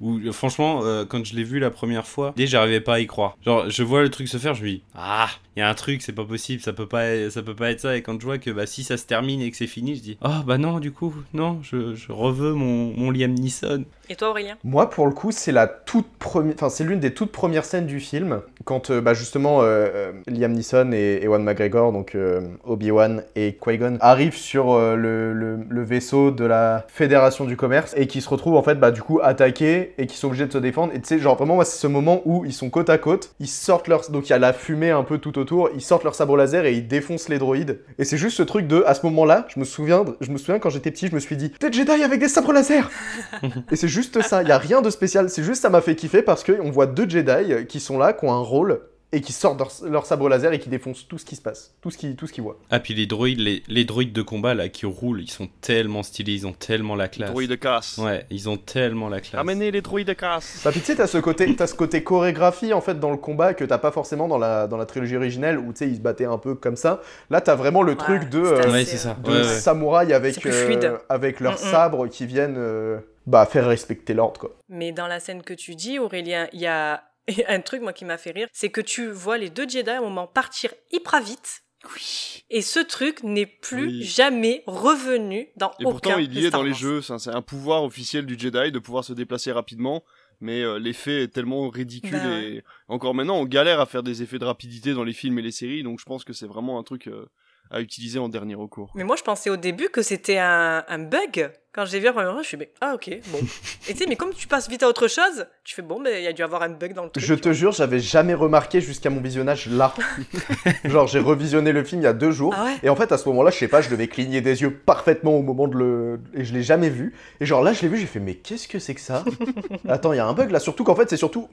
où franchement, euh, quand je l'ai vu la première fois, déjà j'arrivais pas à y croire. Genre, je vois le truc se faire, je me dis, ah, il y a un truc, c'est pas possible, ça peut pas, ça peut pas être ça. Et quand je vois que bah, si ça se termine et que c'est fini, je dis, oh bah non, du coup, non, je, je reveux mon, mon Liam Neeson. Et toi, Aurélien? Moi, pour le coup, c'est la toute première, enfin, c'est l'une des toutes premières scènes du film quand euh, bah, justement euh, Liam Neeson et Ewan McGregor, donc Obi-Wan et Qui-Gon, arrivent sur le, le, vaisseau de la Fédération du Commerce et qui se retrouvent en fait, bah, du coup, attaqués et qui sont obligés de se défendre. Et tu sais, genre vraiment, moi, c'est ce moment où ils sont côte à côte, ils sortent leur. Donc il y a la fumée un peu tout autour, ils sortent leur sabre laser et ils défoncent les droïdes. Et c'est juste ce truc de, à ce moment-là, je me souviens, je me souviens quand j'étais petit, je me suis dit, peut-être Jedi avec des sabres laser [LAUGHS] Et c'est juste ça, il y a rien de spécial, c'est juste ça m'a fait kiffer parce qu'on voit deux Jedi qui sont là, qui ont un rôle et qui sortent leur, sabre laser et qui défoncent tout ce qui se passe, tout ce qu'ils tout ce voient. Ah puis les droïdes, les, les, droïdes de combat là qui roulent, ils sont tellement stylés, ils ont tellement la classe. Droïdes de casse. Ouais, ils ont tellement la classe. Amenez les droïdes de casse. Bah puis tu sais t'as ce côté, as ce côté chorégraphie en fait dans le combat que t'as pas forcément dans la dans la trilogie originelle où tu sais ils se battaient un peu comme ça. Là t'as vraiment le truc de, euh, ça. de samouraïs avec euh, avec leurs sabres qui viennent euh, bah faire respecter l'ordre quoi. Mais dans la scène que tu dis Aurélien, il y a [LAUGHS] un truc, moi, qui m'a fait rire, c'est que tu vois les deux Jedi à un moment partir hyper vite. Oui. Et ce truc n'est plus jamais revenu dans et pourtant, il y est dans les jeux. C'est un pouvoir officiel du Jedi de pouvoir se déplacer rapidement. Mais euh, l'effet est tellement ridicule bah et encore maintenant on galère à faire des effets de rapidité dans les films et les séries. Donc je pense que c'est vraiment un truc euh, à utiliser en dernier recours. Mais moi, je pensais au début que c'était un, un, bug. Quand j'ai vu la première fois, je suis mais ah ok bon. [LAUGHS] Et tu sais, mais comme tu passes vite à autre chose, tu fais bon, mais il y a dû avoir un bug dans le truc. Je te jure, j'avais jamais remarqué jusqu'à mon visionnage là. [LAUGHS] Genre, j'ai revisionné le film il y a deux jours. Ah et en fait, à ce moment-là, je sais pas, je devais cligner des yeux parfaitement au moment de le. Et je l'ai jamais vu. Et genre là, je l'ai vu, j'ai fait mais qu'est-ce que c'est que ça? [LAUGHS] Attends, il y a un bug là. Surtout qu'en fait, c'est surtout.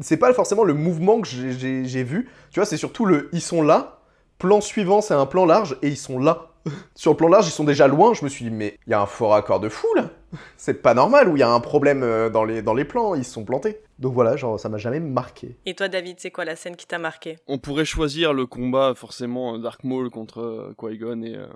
C'est pas forcément le mouvement que j'ai vu. Tu vois, c'est surtout le. Ils sont là Plan suivant, c'est un plan large et ils sont là. [LAUGHS] Sur le plan large, ils sont déjà loin. Je me suis dit, mais il y a un fort accord de fou là. C'est pas normal ou il y a un problème euh, dans les, dans les plans, ils se sont plantés. Donc voilà, genre ça m'a jamais marqué. Et toi, David, c'est quoi la scène qui t'a marqué? On pourrait choisir le combat, forcément, Dark Maul contre euh, Qui-Gon et, euh,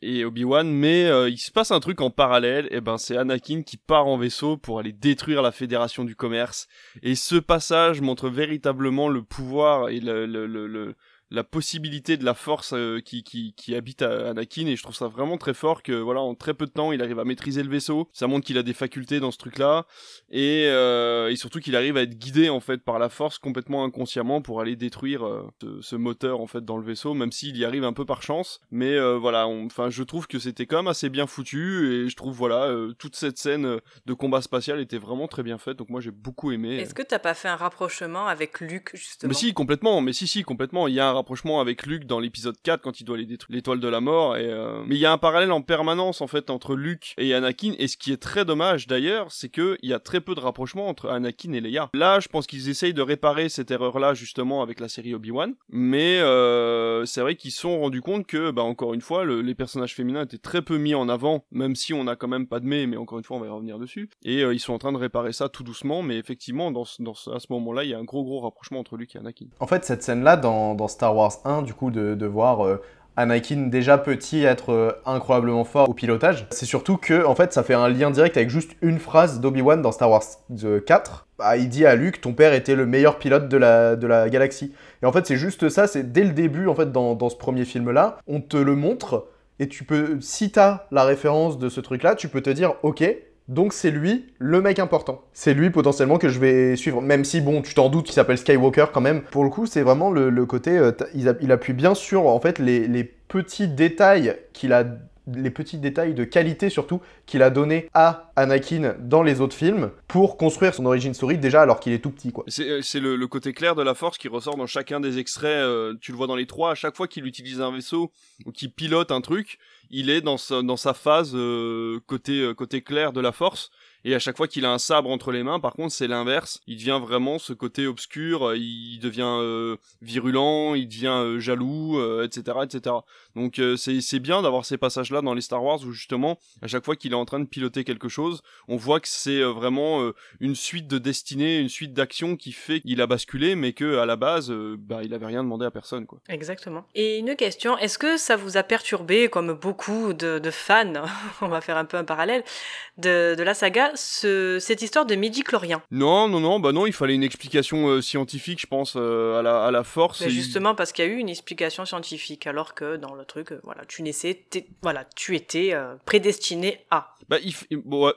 et Obi-Wan, mais il se passe un truc en parallèle, et ben c'est Anakin qui part en vaisseau pour aller détruire la Fédération du Commerce. Et ce passage montre véritablement le pouvoir et le, le, le la possibilité de la force euh, qui, qui, qui habite à Anakin et je trouve ça vraiment très fort que voilà en très peu de temps il arrive à maîtriser le vaisseau. Ça montre qu'il a des facultés dans ce truc là et, euh, et surtout qu'il arrive à être guidé en fait par la force complètement inconsciemment pour aller détruire euh, ce, moteur en fait dans le vaisseau même s'il y arrive un peu par chance. Mais voilà enfin je trouve que c'était quand même assez bien foutu et je trouve voilà toute cette scène de combat spatial était vraiment très bien faite. Donc moi j'ai beaucoup aimé est-ce que t'as pas fait un rapprochement avec Luke justement? Mais si complètement mais si si complètement. Il y a un rapprochement avec Luke dans l'épisode 4 quand il doit aller détruire l'étoile de la mort. Et, euh, Mais il y a un parallèle en permanence en fait entre Luke et Anakin. Et ce qui est très dommage d'ailleurs, c'est qu'il y a très peu de rapprochement entre Anakin et Leia. Là, je pense qu'ils essayent de réparer cette erreur-là justement avec la série Obi-Wan. Mais euh, c'est vrai qu'ils se sont rendus compte que, bah, encore une fois, les personnages féminins étaient très peu mis en avant, même si on a quand même pas de mais encore une fois, on va y revenir dessus. Et euh, ils sont en train de réparer ça tout doucement, mais effectivement, dans, dans à ce moment-là, il y a un gros gros rapprochement entre Luke et Anakin. En fait, cette scène-là dans, dans Star Star Wars 1, du coup, de, de voir Anakin déjà petit être euh, incroyablement fort au pilotage. C'est surtout que en fait ça fait un lien direct avec juste une phrase d'Obi-Wan dans Star Wars 4. Bah, il dit à Luke ton père était le meilleur pilote de la, de la galaxie. Et en fait c'est juste ça, c'est dès le début en fait dans, dans ce premier film là, on te le montre et tu peux, si t'as la référence de ce truc là, tu peux te dire ok, donc c'est lui, le mec important. C'est lui potentiellement que je vais suivre, même si bon, tu t'en doutes qu'il s'appelle Skywalker quand même. Pour le coup, c'est vraiment le, côté, euh, il, appuie bien sur en fait les, petits détails qu'il a les petits détails de qualité surtout qu'il a donné à Anakin dans les autres films pour construire son origin story déjà alors qu'il est tout petit quoi. C'est euh, le, côté clair de la force qui ressort dans chacun des extraits, euh, tu le vois dans les trois, à chaque fois qu'il utilise un vaisseau ou qu'il pilote un truc, il est dans sa, dans sa phase euh, côté côté clair de la force et à chaque fois qu'il a un sabre entre les mains, par contre, c'est l'inverse. Il devient vraiment ce côté obscur, euh, il devient euh, virulent, il devient euh, jaloux, etc., etc. Donc c'est bien d'avoir ces passages-là dans les Star Wars où justement, à chaque fois qu'il est en train de piloter quelque chose, on voit que c'est vraiment une suite de destinée, une suite d'actions qui fait qu'il a basculé, mais que à la base, bah, il avait rien demandé à personne, quoi. Exactement. Et une question, est-ce que ça vous a perturbé, comme beaucoup de, fans, [LAUGHS] on va faire un peu un parallèle, de la saga, cette histoire de midi-chlorien. Non, non, non, bah non, il fallait une explication euh, scientifique, je pense, euh, à, la, à la force. Mais justement, parce qu'il y a eu une explication scientifique, alors que dans le truc, euh, voilà, tu naissais, voilà, tu étais prédestiné à. Bah, il, bon, ouais.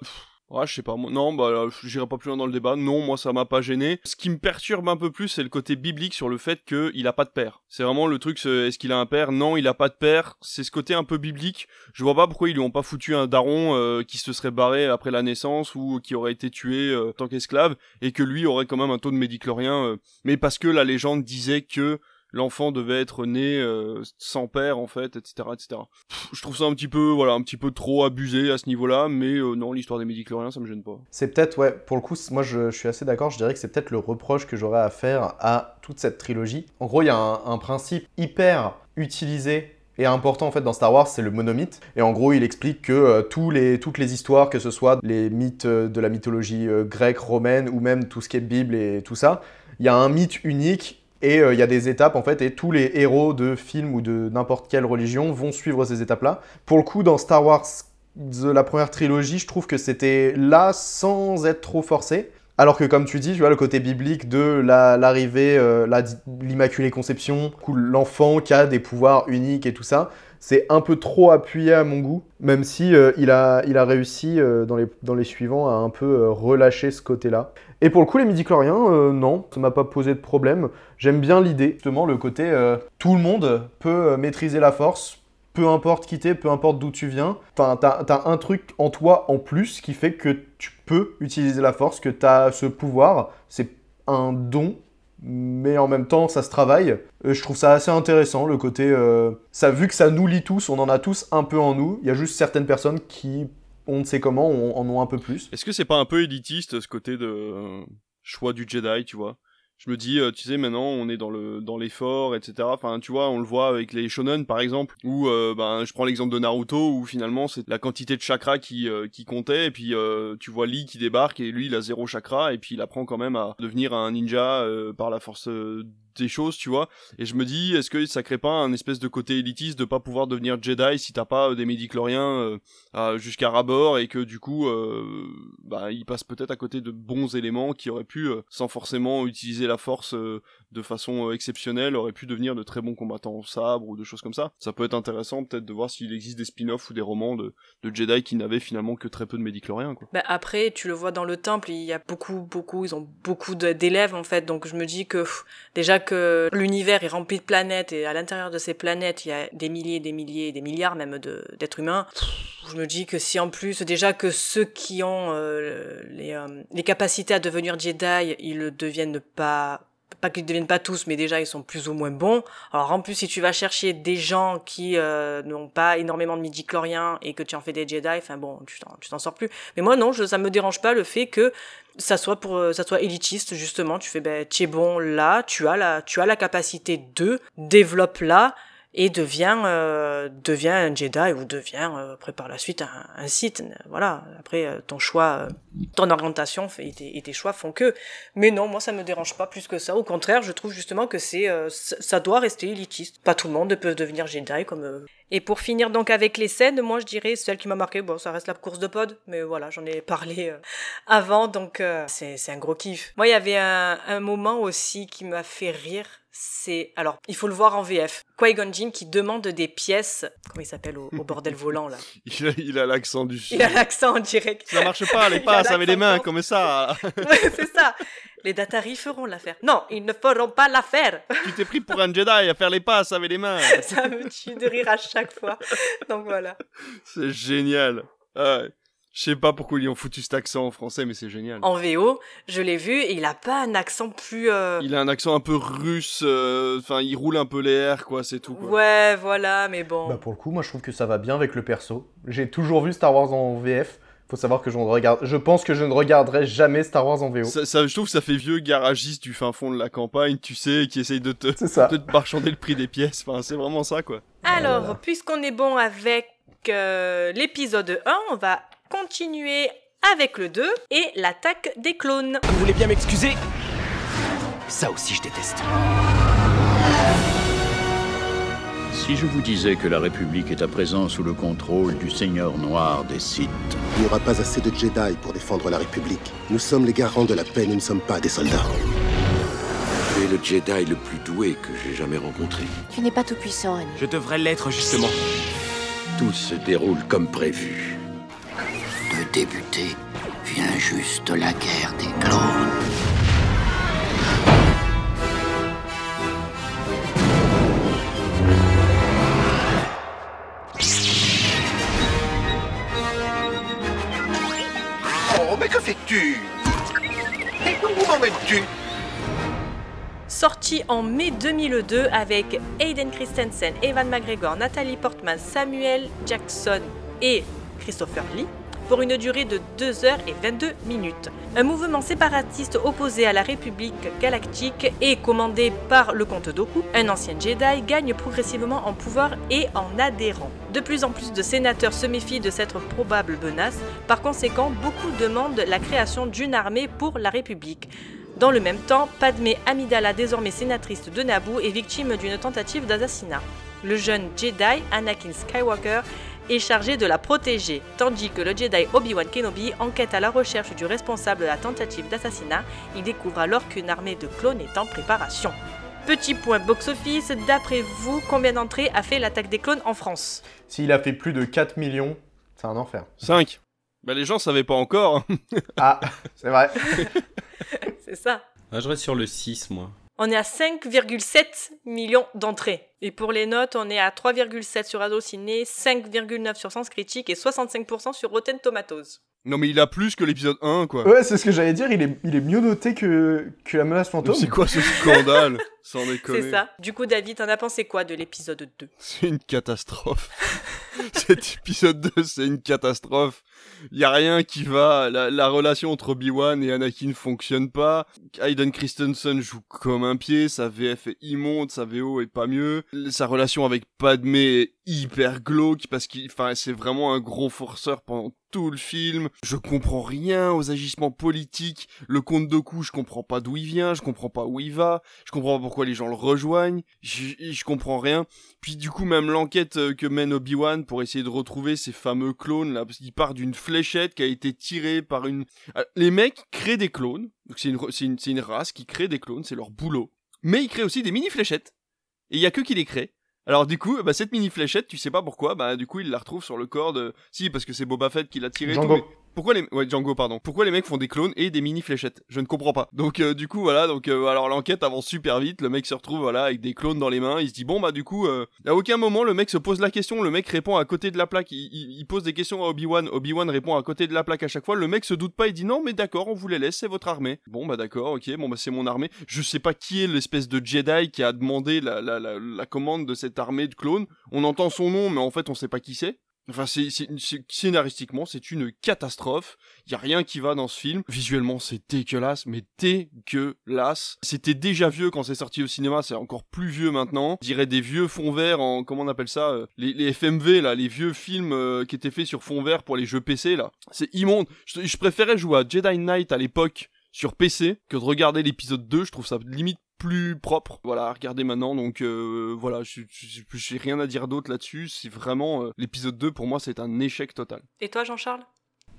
Ouais, je sais pas, moi, non, bah, j'irai pas plus loin dans le débat. Non, moi, ça m'a pas gêné. Ce qui me perturbe un peu plus, c'est le côté biblique sur le fait qu'il a pas de père. C'est vraiment le truc, est-ce qu'il a un père? Non, il a pas de père. C'est ce côté un peu biblique. Je vois pas pourquoi ils lui ont pas foutu un daron euh, qui se serait barré après la naissance ou qui aurait été tué euh, tant qu'esclave et que lui aurait quand même un taux de médiclorien. Euh, mais parce que la légende disait que l'enfant devait être né euh, sans père en fait, etc., etc. je trouve ça un petit peu, voilà, un petit peu trop abusé à ce niveau-là, mais euh, non, l'histoire des midi-chloriens, ça me gêne pas. C'est peut-être, ouais, pour le coup, moi je, suis assez d'accord, je dirais que c'est peut-être le reproche que j'aurais à faire à toute cette trilogie. En gros, il y a un, principe hyper utilisé et important en fait dans Star Wars, c'est le monomythe. Et en gros, il explique que euh, tous les, toutes les histoires, que ce soit les mythes de la mythologie grecque, romaine ou même tout ce qui est Bible et tout ça, il y a un mythe unique et euh, il y a des étapes en fait, et tous les héros de films ou de n'importe quelle religion vont suivre ces étapes-là. Pour le coup, dans Star Wars, la première trilogie, je trouve que c'était là sans être trop forcé. Alors que comme tu dis, tu vois, le côté biblique de l'arrivée, euh, l'Immaculée Conception, l'enfant qui a des pouvoirs uniques et tout ça, c'est un peu trop appuyé à mon goût, même si euh, il, a, il a réussi dans les suivants à un peu relâcher ce côté-là. Et pour le coup, les midi-chloriens, euh, non, ça m'a pas posé de problème. J'aime bien l'idée, justement, le côté euh, tout le monde peut euh, maîtriser la force, peu importe qui t'es, peu importe d'où tu viens. Enfin, t'as as un truc en toi en plus qui fait que tu peux utiliser la force, que t'as ce pouvoir. C'est un don, mais en même temps, ça se travaille. je trouve ça assez intéressant, le côté. ça, vu que ça nous lie tous, on en a tous un peu en nous. Il y a juste certaines personnes qui on ne sait comment, on, en ont un peu plus. Est-ce que c'est pas un peu élitiste ce côté de euh, choix du Jedi, tu vois? Je me dis, euh, tu sais, maintenant on est dans le dans l'effort, etc. Enfin, tu vois, on le voit avec les shonen par exemple, où euh, ben je prends l'exemple de Naruto, où finalement c'est la quantité de chakra qui qui comptait, et puis tu vois Lee qui débarque et lui il a zéro chakra, et puis il apprend quand même à devenir un ninja par la force des choses, tu vois. Et je me dis, est-ce que ça crée pas un espèce de côté élitiste de pas pouvoir devenir Jedi si t'as pas euh, des médicloriens euh, jusqu'à rabord et que du coup, euh, bah, il passe peut-être à côté de bons éléments qui auraient pu, sans forcément utiliser la force de façon exceptionnelle, auraient pu devenir de très bons combattants au sabre ou de choses comme ça. Ça peut être intéressant peut-être de voir s'il existe des spin-offs ou des romans de, Jedi qui n'avaient finalement que très peu de médicloriens. Quoi. Bah après, tu le vois dans le temple, il y a beaucoup, beaucoup, ils ont beaucoup d'élèves en fait, donc je me dis que déjà l'univers est rempli de planètes et à l'intérieur de ces planètes, il y a des milliers, des milliers, des milliards même d'êtres humains. Je me dis que si en plus, déjà que ceux qui ont euh, les, euh, les capacités à devenir Jedi, ils le deviennent pas pas qu'ils ne deviennent pas tous, mais déjà ils sont plus ou moins bons. Alors en plus, si tu vas chercher des gens qui euh, n'ont pas énormément de midi-chloriens et que tu en fais des Jedi, enfin bon, tu t'en sors plus. Mais moi non, je, ça me dérange pas le fait que ça soit pour euh, ça soit élitiste justement. Tu fais ben tu es bon là, tu as la tu as la capacité de développe là et devient euh, devient un Jedi ou devient euh, après par la suite un, un. Voilà. Après euh, ton choix, ton orientation et tes, et tes, choix font que. Mais non, moi ça me dérange pas plus que ça. Au contraire, je trouve justement que c'est ça doit rester élitiste. Pas tout le monde peut devenir Jedi comme. Et pour finir donc avec les scènes, moi je dirais celle qui m'a marqué, bon ça reste la course de pod, mais voilà j'en ai parlé avant donc c'est c'est un gros kiff. Moi il y avait un, un moment aussi qui m'a fait rire c'est alors il faut le voir en VF. Qui-Gon Jinn qui demande des pièces, comment il s'appelle au, bordel [LAUGHS] volant là? il a l'accent du sud. Il a l'accent en direct. Ça marche pas, les passes avec les mains comme ça. [LAUGHS] ouais, c'est ça. Les Datari feront l'affaire. Non, ils ne feront pas l'affaire. [LAUGHS] Tu t'es pris pour un Jedi à faire les passes avec les mains. ça me tue de rire à chaque fois. Donc voilà. C'est génial. Ouais. Je sais pas pourquoi ils ont foutu cet accent en français, mais c'est génial. En VO, je l'ai vu, et il a pas un accent plus. Euh, il a un accent un peu russe, euh, enfin, il roule un peu les airs, quoi, c'est tout. Quoi. Ouais, voilà, mais bon. Bah, pour le coup, moi, je trouve que ça va bien avec le perso. J'ai toujours vu Star Wars en VF. Faut savoir que je ne regarde, je pense que je ne regarderai jamais Star Wars en VO. Ça, je trouve que ça fait vieux garagiste du fin fond de la campagne, tu sais, qui essaye de te, de te marchander le prix des pièces. Enfin, c'est vraiment ça, quoi. Alors, puisqu'on est bon avec euh, l'épisode 1, on va continuer avec le 2 et l'attaque des clones. Vous voulez bien m'excuser? Ça aussi je déteste. Si je vous disais que la République est à présent sous le contrôle du Seigneur Noir des Sith. Il n'y aura pas assez de Jedi pour défendre la République. Nous sommes les garants de la paix, nous ne sommes pas des soldats. Tu es le Jedi le plus doué que j'ai jamais rencontré. Tu n'es pas tout puissant, Annie. Je devrais l'être justement. Tout se déroule comme prévu débuter, vient juste la guerre des clones. Oh, mais que fais-tu? Et où m'emmènes-tu? Sorti en mai 2002 avec Aiden Christensen, Evan McGregor, Natalie Portman, Samuel Jackson et Christopher Lee, pour une durée de 2 heures et 22 minutes. Un mouvement séparatiste opposé à la République galactique et commandé par le comte Doku, un ancien Jedi, gagne progressivement en pouvoir et en adhérent. De plus en plus de sénateurs se méfient de cette probable menace, par conséquent beaucoup demandent la création d'une armée pour la République. Dans le même temps, Padmé Amidala, désormais sénatrice de Naboo, est victime d'une tentative d'assassinat. Le jeune Jedi, Anakin Skywalker, est chargé de la protéger, tandis que le Jedi Obi-Wan Kenobi enquête à la recherche du responsable de la tentative d'assassinat. Il découvre alors qu'une armée de clones est en préparation. Petit point box-office, d'après vous, combien d'entrées a fait l'attaque des clones en France? S'il a fait plus de 4 millions, c'est un enfer. 5 Bah les gens savaient pas encore. [LAUGHS] Ah, c'est vrai. [LAUGHS] c'est ça. Ah, je reste sur le 6, moi on est à 5,7 millions d'entrées. Et pour les notes, on est à 3,7 sur Ciné, 5,9 sur Sens Critique et 65% sur Rotten Tomatoes. Non mais il a plus que l'épisode 1 quoi. Ouais c'est ce que j'allais dire, il est, il est mieux noté que, que la menace fantôme. C'est quoi ce scandale Sans [LAUGHS] déconner. C'est ça. Du coup David, t'en as pensé quoi de l'épisode 2 C'est une catastrophe. [LAUGHS] Cet épisode 2 c'est une catastrophe il y a rien qui va. La, relation entre Obi-Wan et Anakin fonctionne pas. Hayden Christensen joue comme un pied. Sa VF est immonde, sa VO est pas mieux. Sa relation avec Padmé est hyper glauque parce qu'il, enfin, c'est vraiment un gros forceur pendant tout le film. Je comprends rien aux agissements politiques. Le comte de coups, je comprends pas d'où il vient, je comprends pas où il va, je comprends pas pourquoi les gens le rejoignent, je, comprends rien. Puis du coup, même l'enquête euh, que mène Obi-Wan pour essayer de retrouver ces fameux clones là, parce qu'il part d'une fléchette qui a été tirée par une... Ah, les mecs créent des clones, donc c'est une, une, une race qui crée des clones, c'est leur boulot. Mais ils créent aussi des mini-fléchettes. Et il y a que qui les crée. Alors du coup, bah, cette mini fléchette, tu sais pas pourquoi, bah du coup il la retrouve sur le corps de. Si parce que c'est Boba Fett qui l'a tiré. Django. Pourquoi les Django pardon. Pourquoi les mecs font des clones et des mini fléchettes Je ne comprends pas. Donc euh, du coup voilà donc euh, alors l'enquête avance super vite. Le mec se retrouve voilà avec des clones dans les mains. Il se dit bon bah du coup euh, à aucun moment le mec se pose la question. Le mec répond à côté de la plaque. Il, pose des questions à Obi Wan. Obi Wan répond à côté de la plaque à chaque fois. Le mec se doute pas. Il dit non mais d'accord on vous les laisse c'est votre armée. Bon bah d'accord ok bon bah c'est mon armée. Je sais pas qui est l'espèce de Jedi qui a demandé la, la, la, la commande de cette armée de clones. On entend son nom mais en fait on sait pas qui c'est. Enfin, c'est, scénaristiquement, c'est une catastrophe. Il y a rien qui va dans ce film. Visuellement, c'est dégueulasse, mais dégueulasse. C'était déjà vieux quand c'est sorti au cinéma, c'est encore plus vieux maintenant. Je dirais des vieux fonds verts en, comment on appelle ça, euh, les, FMV là, les vieux films euh, qui étaient faits sur fond vert pour les jeux PC là. C'est immonde. Je, je préférais jouer à Jedi Knight à l'époque sur PC que de regarder l'épisode 2. Je trouve ça limite plus propre. Voilà, regardez maintenant. Donc euh, voilà, je j'ai rien à dire d'autre là-dessus. C'est vraiment euh, l'épisode 2 pour moi, c'est un échec total. Et toi, Jean-Charles?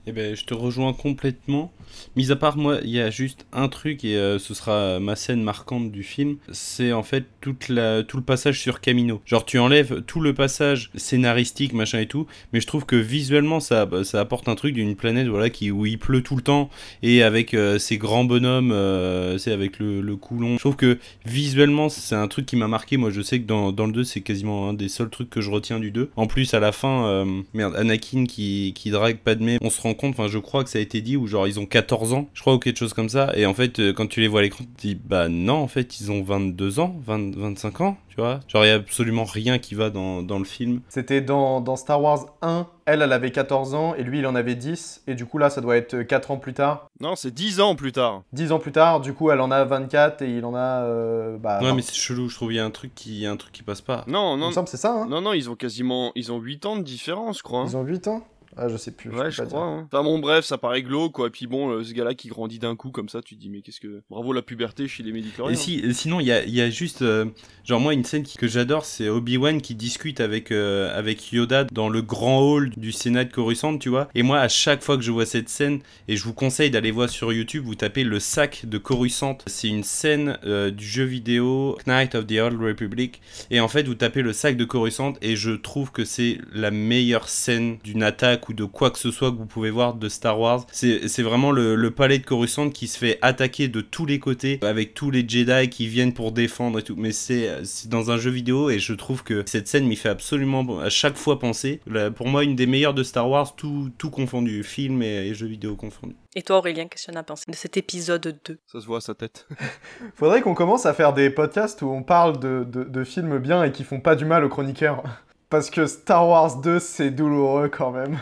Eh ben, je te rejoins complètement. Mis à part moi, il y a juste un truc et euh, ce sera ma scène marquante du film. C'est en fait toute la, tout le passage sur Camino. Genre tu enlèves tout le passage scénaristique, machin et tout, mais je trouve que visuellement ça, ça apporte un truc d'une planète voilà qui où il pleut tout le temps et avec euh, ces grands bonhommes, euh, c'est avec le, le, coulon. Je trouve que visuellement c'est un truc qui m'a marqué. Moi je sais que dans, dans le 2 c'est quasiment un des seuls trucs que je retiens du 2. En plus à la fin, merde, Anakin qui, qui drague Padmé, on se rend compte, enfin je crois que ça a été dit, ou genre ils ont 14 ans, je crois, ou quelque chose comme ça, et en fait euh, quand tu les vois à l'écran, tu te dis bah non, en fait ils ont 22 ans, 20, 25 ans, tu vois, genre il y a absolument rien qui va dans, dans le film. C'était dans, dans, Star Wars 1, elle, elle avait 14 ans, et lui il en avait 10, et du coup là ça doit être 4 ans plus tard. Non, c'est 10 ans plus tard. 10 ans plus tard, du coup elle en a 24, et il en a... Euh, bah, ouais mais c'est chelou, je trouve il y a un truc qui, un truc qui passe pas. Non, non. Il me semble c'est ça, hein Non, non, ils ont quasiment... Ils ont 8 ans de différence, je crois. Hein. Ils ont 8 ans ah, je sais plus. Ouais, je, crois. Hein. Enfin bon, bref, ça paraît glauque, quoi. Et puis bon, euh, ce gars-là qui grandit d'un coup comme ça, tu te dis, mais qu'est-ce que. Bravo la puberté chez les médicaments. Et si, sinon, il y a, y a, juste. Euh, genre, moi, une scène que j'adore, c'est Obi-Wan qui discute avec, euh, avec Yoda dans le grand hall du Sénat de Coruscant, tu vois. Et moi, à chaque fois que je vois cette scène, et je vous conseille d'aller voir sur YouTube, vous tapez le sac de Coruscant. C'est une scène du jeu vidéo Knight of the Old Republic. Et en fait, vous tapez le sac de Coruscant, et je trouve que c'est la meilleure scène d'une attaque ou de quoi que ce soit que vous pouvez voir de Star Wars. C'est vraiment le, palais de Coruscant qui se fait attaquer de tous les côtés avec tous les Jedi qui viennent pour défendre et tout. Mais c'est dans un jeu vidéo et je trouve que cette scène m'y fait absolument à chaque fois penser. pour moi, une des meilleures de Star Wars, tout, tout confondu, film et, et jeux vidéo confondus. Et toi, Aurélien, qu'est-ce que tu en as pensé de cet épisode 2 Ça se voit à sa tête. [LAUGHS] [LAUGHS] Faudrait qu'on commence à faire des podcasts où on parle de, de, de films bien et qui font pas du mal aux chroniqueurs. Parce que Star Wars 2, c'est douloureux quand même.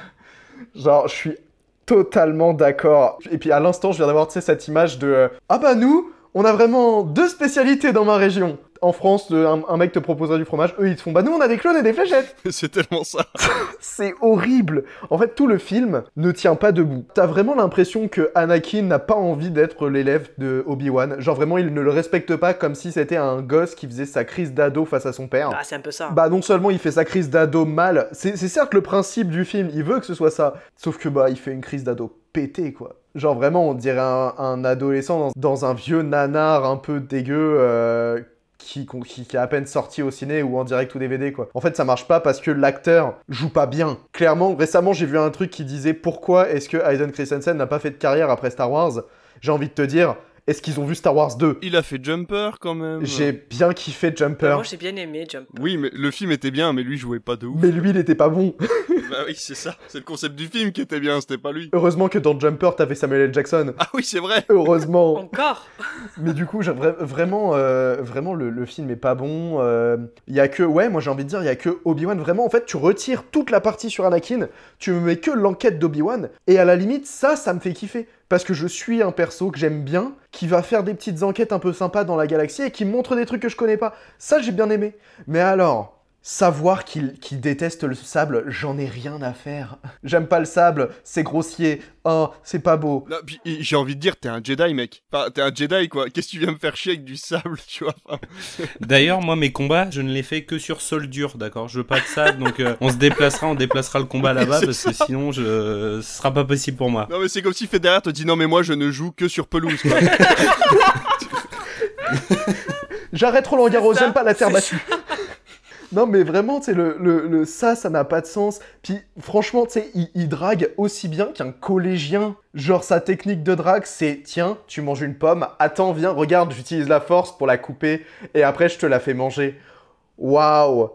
Genre, je suis totalement d'accord. Et puis à l'instant, je viens d'avoir, cette image de euh, Ah bah nous, on a vraiment deux spécialités dans ma région en France, un, mec te proposerait du fromage, eux ils te font bah nous on a des clones et des fléchettes. [LAUGHS] c'est tellement ça. [LAUGHS] c'est horrible. En fait, tout le film ne tient pas debout. T'as vraiment l'impression que Anakin n'a pas envie d'être l'élève de Obi-Wan. Genre vraiment, il ne le respecte pas comme si c'était un gosse qui faisait sa crise d'ado face à son père. Ah, c'est un peu ça. Bah non seulement il fait sa crise d'ado mal, c'est certes le principe du film, il veut que ce soit ça, sauf que bah il fait une crise d'ado pété quoi. Genre vraiment, on dirait un, adolescent dans, un vieux nanar un peu dégueu. Euh, qui, qui, est à peine sorti au ciné ou en direct ou DVD quoi. En fait ça marche pas parce que l'acteur joue pas bien. Clairement, récemment j'ai vu un truc qui disait pourquoi est-ce que Hayden Christensen n'a pas fait de carrière après Star Wars? J'ai envie de te dire, est-ce qu'ils ont vu Star Wars 2 Il a fait Jumper quand même. J'ai bien kiffé Jumper. Moi j'ai bien aimé Jumper. Oui, mais le film était bien, mais lui jouait pas de ouf. Mais lui il était pas bon. [LAUGHS] bah oui, c'est ça. C'est le concept du film qui était bien, c'était pas lui. Heureusement que dans Jumper t'avais Samuel L. Jackson. Ah oui, c'est vrai. Heureusement. [LAUGHS] Encore. [LAUGHS] mais du coup, vraiment, euh, vraiment le, film est pas bon. Il euh, y a que, ouais, moi j'ai envie de dire, il y a que Obi-Wan. Vraiment, en fait, tu retires toute la partie sur Anakin, tu me mets que l'enquête d'Obi-Wan, et à la limite, ça, ça me fait kiffer parce que je suis un perso que j'aime bien, qui va faire des petites enquêtes un peu sympas dans la galaxie et qui montre des trucs que je connais pas. Ça, j'ai bien aimé. Mais alors, Savoir qu'il déteste le sable, j'en ai rien à faire. J'aime pas le sable, c'est grossier, oh, c'est pas beau. J'ai envie de dire, t'es un Jedi, mec. Enfin, t'es un Jedi, quoi. Qu'est-ce que tu viens me faire chier avec du sable, tu vois [LAUGHS] D'ailleurs, moi, mes combats, je ne les fais que sur sol dur, d'accord? Je veux pas de sable, donc euh, on se déplacera, on déplacera le combat là-bas, [LAUGHS] parce que sinon, je... ce sera pas possible pour moi. Non, mais c'est comme si fait derrière te dit, non, mais moi, je ne joue que sur pelouse, quoi. [LAUGHS] J'arrête Roland Garros, j'aime pas la terre battue. Non, mais vraiment, tu sais, le, le, ça, ça n'a pas de sens. Puis, franchement, tu sais, il, drague aussi bien qu'un collégien. Genre, sa technique de drague, c'est tiens, tu manges une pomme, attends, viens, regarde, j'utilise la force pour la couper, et après, je te la fais manger. Waouh!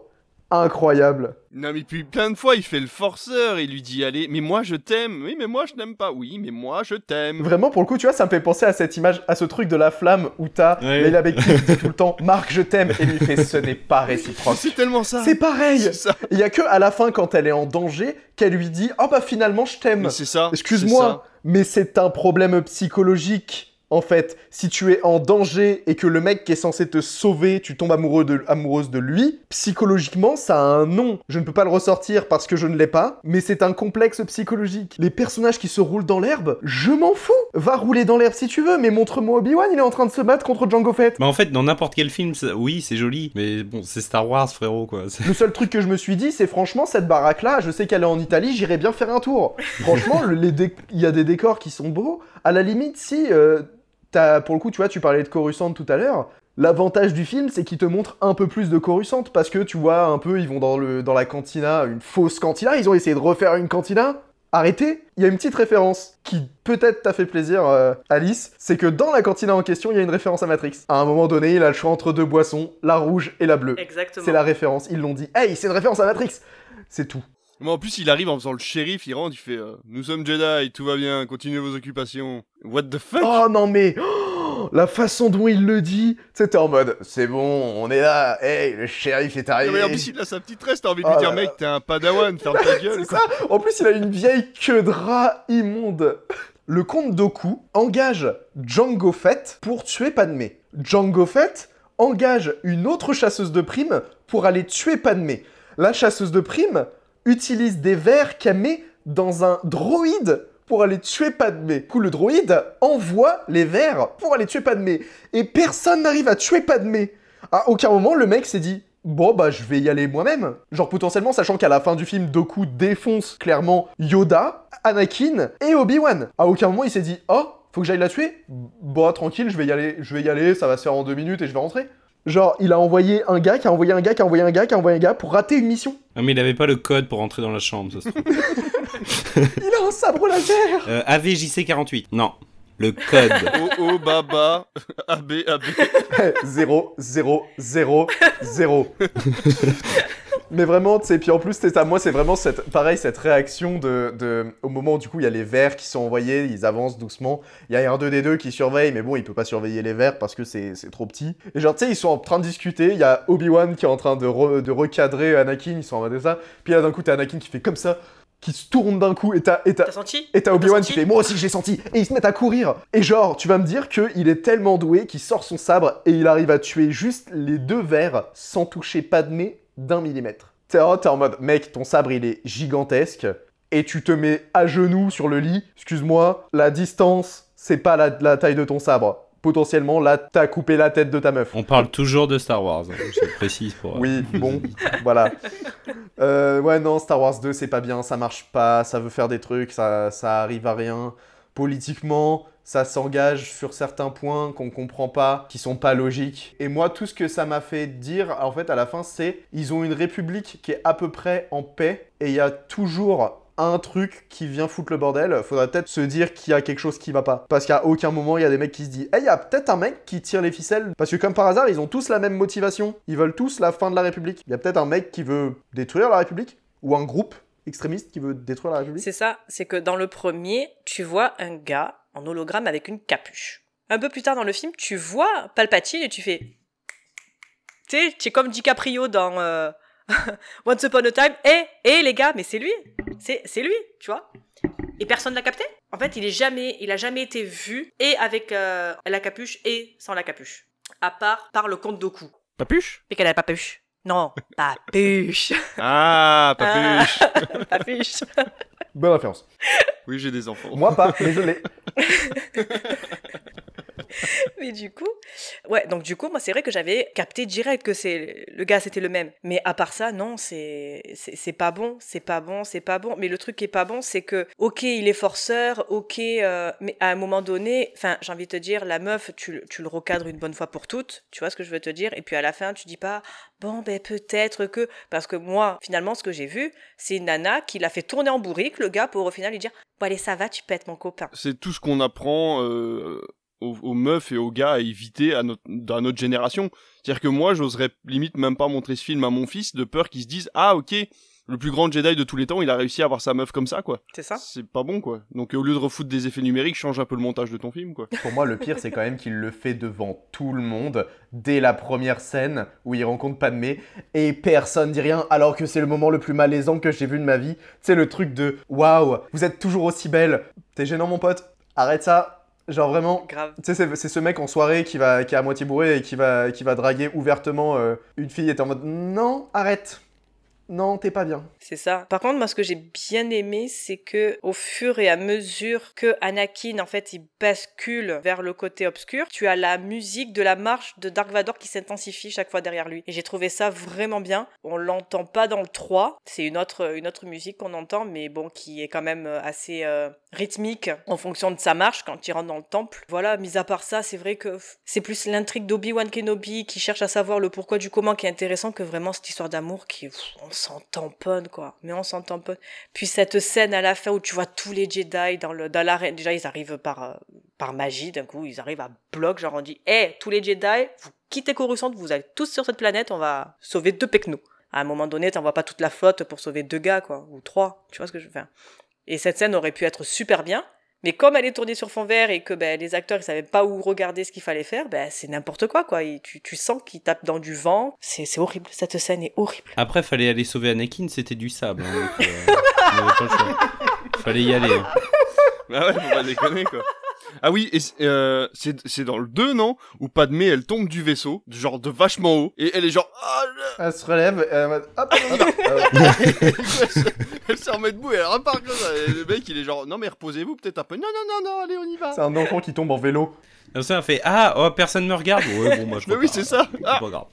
Incroyable. Non, mais puis plein de fois, il fait le forceur, il lui dit allez, mais moi je t'aime, oui, mais moi je n'aime pas, oui, mais moi je t'aime. Vraiment, pour le coup, tu vois, ça me fait penser à cette image, à ce truc de la flamme où t'as ouais. Leila Bekti qui dit tout le temps Marc, je t'aime, et lui fait ce n'est pas réciproque. C'est tellement ça. C'est pareil. Il y a que à la fin, quand elle est en danger, qu'elle lui dit oh bah finalement je t'aime. C'est ça. Excuse-moi, mais c'est un problème psychologique en fait, si tu es en danger et que le mec qui est censé te sauver, tu tombes amoureux de, amoureuse de lui, psychologiquement, ça a un nom. Je ne peux pas le ressortir parce que je ne l'ai pas, mais c'est un complexe psychologique. Les personnages qui se roulent dans l'herbe, je m'en fous. Va rouler dans l'herbe si tu veux, mais montre-moi Obi-Wan, il est en train de se battre contre Django Fett. Mais en fait, dans n'importe quel film, oui, c'est joli, mais bon, c'est Star Wars, frérot, quoi. [LAUGHS] Le seul truc que je me suis dit, c'est franchement, cette baraque-là, je sais qu'elle est en Italie, j'irai bien faire un tour. Franchement, il y a des décors qui sont beaux. À la limite, si... Euh, pour le coup, tu vois, tu parlais de Coruscant tout à l'heure. L'avantage du film, c'est qu'il te montre un peu plus de Coruscant, parce que tu vois, un peu, ils vont dans, le, dans la cantina, une fausse cantina, ils ont essayé de refaire une cantina. Arrêtez Il y a une petite référence qui peut-être t'a fait plaisir, euh, Alice, c'est que dans la cantina en question, il y a une référence à Matrix. À un moment donné, il a le choix entre deux boissons, la rouge et la bleue. Exactement. C'est la référence, ils l'ont dit. Hey, c'est une référence à Matrix C'est tout. Mais en plus, il arrive en faisant le shérif, il rentre, il fait euh, Nous sommes Jedi, tout va bien, continuez vos occupations. What the fuck? Oh non mais oh, [GASPS] La façon dont il le dit, c'était en mode C'est bon, on est là, hey, le shérif est arrivé. Non mais en plus, il a sa petite tresse, t'as envie de lui oh dire Mec, t'es un padawan, ferme ta [LAUGHS] gueule. C'est ça En plus, il a une vieille queue de rat immonde. Le comte Doku engage Django Fett pour tuer Padmé. Django Fett engage une autre chasseuse de primes pour aller tuer Padmé. La chasseuse de primes utilise des vers qu'elle met dans un droïde pour aller tuer Padmé. Du coup, le droïde envoie les vers pour aller tuer Padmé. Et personne n'arrive à tuer Padmé. À aucun moment, le mec s'est dit Bon, bah, je vais y aller moi-même. Genre, potentiellement, sachant qu'à la fin du film, Doku défonce clairement Yoda, Anakin et Obi-Wan. À aucun moment, il s'est dit Oh, faut que j'aille la tuer Bon, tranquille, je vais y aller, je vais y aller, ça va se faire en deux minutes et je vais rentrer. Genre, il a envoyé un gars, qui a envoyé un gars, qui a envoyé un gars, qui a envoyé un gars pour rater une mission. Non, mais il avait pas le code pour entrer dans la chambre, ça se trouve. [LAUGHS] il a un sabre laser euh, AVJC48. Non. Le code. Oh oh baba AB AB 0 0 0 0 mais vraiment, tu sais, puis en plus, c'est à moi, c'est vraiment cette, pareil, cette réaction de, de, au moment où du coup il y a les verts qui sont envoyés, ils avancent doucement. Il y a un 2D2 qui surveille, mais bon, il peut pas surveiller les verts parce que c'est trop petit. Et genre, tu sais, ils sont en train de discuter. Il y a Obi-Wan qui est en train de, de recadrer Anakin, ils sont en mode ça. Puis là, d'un coup, t'as Anakin qui fait comme ça qui se tourne d'un coup et t'as et t'as et t'as Obi-Wan qui fait moi aussi j'ai senti et ils se mettent à courir et genre tu vas me dire que il est tellement doué qu'il sort son sabre et il arrive à tuer juste les deux verts sans toucher Padmé d'un millimètre. T'es en mode, mec, ton sabre il est gigantesque, et tu te mets à genoux sur le lit, excuse-moi, la distance, c'est pas la, taille de ton sabre. Potentiellement, là, t'as coupé la tête de ta meuf. On parle toujours de Star Wars, hein, je précise pour... oui, bon, [LAUGHS] voilà. Euh, ouais, non, Star Wars 2, c'est pas bien, ça marche pas, ça veut faire des trucs, ça, ça arrive à rien. Politiquement, ça s'engage sur certains points qu'on comprend pas, qui sont pas logiques. Et moi, tout ce que ça m'a fait dire, en fait, à la fin, c'est ils ont une république qui est à peu près en paix et il y a toujours un truc qui vient foutre le bordel, faudrait peut-être se dire qu'il y a quelque chose qui va pas. Parce qu'à aucun moment, il y a des mecs qui se disent, eh, il y a peut-être un mec qui tire les ficelles. Parce que comme par hasard, ils ont tous la même motivation. Ils veulent tous la fin de la République. Il y a peut-être un mec qui veut détruire la République, ou un groupe extrémiste qui veut détruire la République. C'est ça, c'est que dans le premier, tu vois un gars en hologramme avec une capuche. Un peu plus tard dans le film, tu vois Palpatine et tu fais. Tu sais, tu es comme DiCaprio dans euh, [LAUGHS] Once Upon a Time. Eh, eh les gars, mais c'est lui. C'est lui, tu vois. Et personne l'a capté. En fait, il est jamais, il a jamais été vu et avec euh, la capuche et sans la capuche. À part par le comte Doku. Papuche? Et qu'elle a papuche. Non, [LAUGHS] papuche. Ah, papuche. Ah, [LAUGHS] papuche. Bonne référence. Oui, j'ai des enfants. Moi pas, mais l'ai. [LAUGHS] mais du coup, ouais, donc du coup, moi, c'est vrai que j'avais capté direct que c'est le gars, c'était le même. Mais à part ça, non, c'est c'est pas bon, c'est pas bon, c'est pas bon. Mais le truc qui est pas bon, c'est que, ok, il est forceur, ok, euh, mais à un moment donné, enfin, j'ai envie de te dire, la meuf, tu, tu le recadres une bonne fois pour toutes, tu vois ce que je veux te dire, et puis à la fin, tu dis pas, bon, ben peut-être que, parce que moi, finalement, ce que j'ai vu, c'est une nana qui l'a fait tourner en bourrique, le gars, pour au final lui dire, bon allez, ça va, tu pètes mon copain. C'est tout ce qu'on apprend. Euh aux, meufs et aux gars à éviter à notre, dans notre génération. C'est-à-dire que moi, j'oserais limite même pas montrer ce film à mon fils de peur qu'il se dise ah ok le plus grand Jedi de tous les temps, il a réussi à avoir sa meuf comme ça, quoi. C'est ça. C'est pas bon, quoi. Donc au lieu de refoutre des effets numériques, change un peu le montage de ton film, quoi. Pour moi, le pire, c'est quand même qu'il le fait devant tout le monde, dès la première scène où il rencontre Padmé, et personne dit rien, alors que c'est le moment le plus malaisant que j'ai vu de ma vie. C'est le truc de waouh, vous êtes toujours aussi belle. T'es gênant, mon pote. Arrête ça. Genre vraiment, tu sais, c'est ce mec en soirée qui va, qui est à moitié bourré et qui va, qui va draguer ouvertement euh, une fille et en mode non, arrête, non, t'es pas bien. C'est ça. Par contre, moi, ce que j'ai bien aimé, c'est que au fur et à mesure que Anakin, en fait, il bascule vers le côté obscur, tu as la musique de la marche de Dark Vador qui s'intensifie chaque fois derrière lui. Et j'ai trouvé ça vraiment bien. On l'entend pas dans le 3. C'est une autre, une autre musique qu'on entend, mais bon, qui est quand même euh, assez euh, rythmique en fonction de sa marche quand il rentre dans le temple. Voilà, mis à part ça, c'est vrai que c'est plus l'intrigue d'Obi-Wan Kenobi qui cherche à savoir le pourquoi du comment qui est intéressant que vraiment cette histoire d'amour qui, s'en tamponne, quoi. Mais on s'en tamponne. Puis cette scène à la fin où tu vois tous les Jedi dans le, dans l'arène. Déjà, ils arrivent par, euh, par magie, d'un coup, ils arrivent à bloc, genre on dit, hé, tous les Jedi, vous quittez Coruscant, vous allez tous sur cette planète, on va sauver deux Pecnos. À un moment donné, t'envoies pas toute la flotte pour sauver deux gars, quoi, ou trois. Tu vois ce que je veux faire? Et cette scène aurait pu être super bien, mais comme elle est tournée sur fond vert et que ben, les acteurs ils savaient pas où regarder ce qu'il fallait faire, ben, c'est n'importe quoi quoi. tu, tu sens qu'ils tapent dans du vent. C'est, horrible. Cette scène est horrible. Après, fallait aller sauver Anakin, c'était du sable. Hein, euh, [LAUGHS] fallait y aller. Hein. Ah ouais, faut pas déconner quoi. Ah oui, et euh, c'est dans le 2, non Où Padmé, elle tombe du vaisseau, genre de vachement haut, et elle est genre... Ah, elle se relève, elle, hop, elle se remet debout et elle repart comme ça. Et le mec, il est genre, non mais reposez-vous peut-être un peu. Non, non, non, non, allez, on y va. C'est un enfant qui tombe en vélo. Comme ça, fait Ah, oh, personne me regarde. Ouais, bon, moi je [LAUGHS] Mais oui, c'est ça. Ah. Pas grave.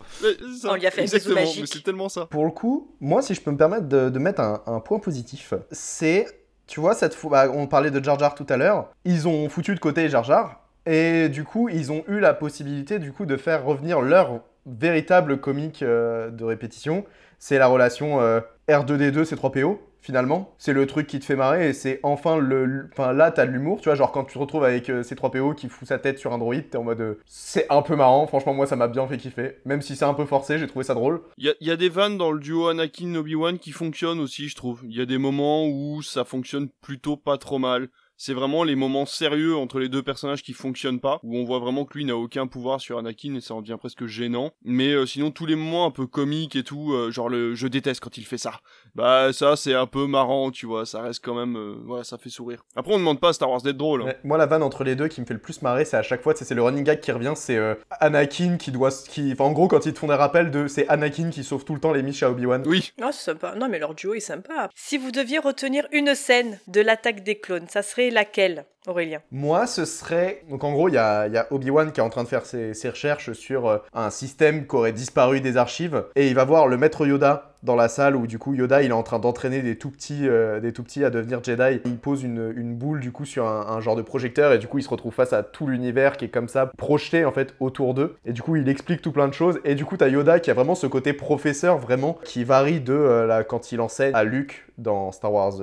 On lui a fait Exactement, mais c'est tellement ça. Pour le coup, moi, si je peux me permettre de, de mettre un, un point positif, c'est tu vois, bah, on parlait de Jar Jar tout à l'heure, ils ont foutu de côté Jar Jar, et du coup, ils ont eu la possibilité du coup de faire revenir leur véritable comique euh, de répétition. C'est la relation euh, R2D2 C3PO finalement. C'est le truc qui te fait marrer et c'est enfin le. Enfin là, t'as de l'humour, tu vois. Genre quand tu te retrouves avec euh, C3PO qui fout sa tête sur un droïde, t'es en mode. Euh, c'est un peu marrant. Franchement, moi, ça m'a bien fait kiffer. Même si c'est un peu forcé, j'ai trouvé ça drôle. Il y, a, des vannes dans le duo Anakin-Obi-Wan qui fonctionnent aussi, je trouve. Il y a des moments où ça fonctionne plutôt pas trop mal c'est vraiment les moments sérieux entre les deux personnages qui fonctionnent pas, où on voit vraiment que lui n'a aucun pouvoir sur Anakin et ça en devient presque gênant. Mais euh, sinon tous les moments un peu comiques et tout, euh, genre le je déteste quand il fait ça. Bah ça c'est un peu marrant, tu vois, ça reste quand même, euh, ça fait sourire. Après on demande pas à Star Wars d'être drôle. Hein. moi la vanne entre les deux qui me fait le plus marrer, c'est à chaque fois, c'est le running gag qui revient, c'est Anakin qui doit, qui, enfin en gros quand ils te font des rappels de, c'est Anakin qui sauve tout le temps les Miches à Obi Wan. Oui. Oh, c'est sympa. Non mais leur duo est sympa. Si vous deviez retenir une scène de l'attaque des clones, ça serait laquelle Aurélien? Moi, ce serait. Donc, en gros, il y a, Obi-Wan qui est en train de faire ses, recherches sur euh, un système qui aurait disparu des archives. Et il va voir le maître Yoda dans la salle où, du coup, Yoda il est en train d'entraîner des, tout petits, euh, des tout petits à devenir Jedi. Il pose une, boule, du coup, sur un, genre de projecteur. Et du coup, il se retrouve face à tout l'univers qui est comme ça, projeté, en fait, autour d'eux. Et du coup, il explique tout plein de choses. Et du coup, t'as Yoda qui a vraiment ce côté professeur, vraiment, qui varie de euh, quand il enseigne à Luke dans Star Wars.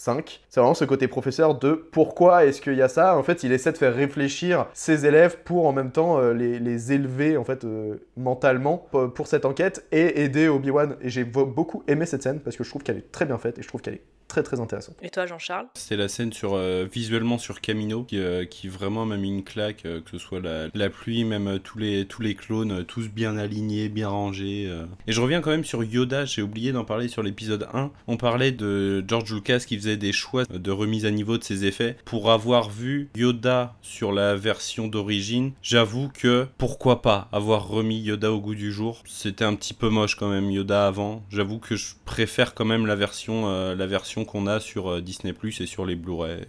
5. C'est vraiment ce côté professeur de pourquoi est-ce qu'il y a ça. En fait, il essaie de faire réfléchir ses élèves pour en même temps euh, les, élever en fait euh, mentalement pour cette enquête et aider Obi-Wan. Et j'ai beaucoup aimé cette scène parce que je trouve qu'elle est très bien faite et je trouve qu'elle est très très intéressant. Et toi, Jean-Charles? C'est la scène sur euh, visuellement sur Camino qui, euh, qui vraiment m'a mis une claque, euh, que ce soit la, la pluie, même tous les tous les clones, tous bien alignés, bien rangés. Et je reviens quand même sur Yoda. J'ai oublié d'en parler sur l'épisode 1. On parlait de George Lucas qui faisait des choix de remise à niveau de ses effets. Pour avoir vu Yoda sur la version d'origine, j'avoue que pourquoi pas avoir remis Yoda au goût du jour. C'était un petit peu moche quand même Yoda avant. J'avoue que je préfère quand même la version la version qu'on a sur euh, Disney Plus et sur les Blu-ray.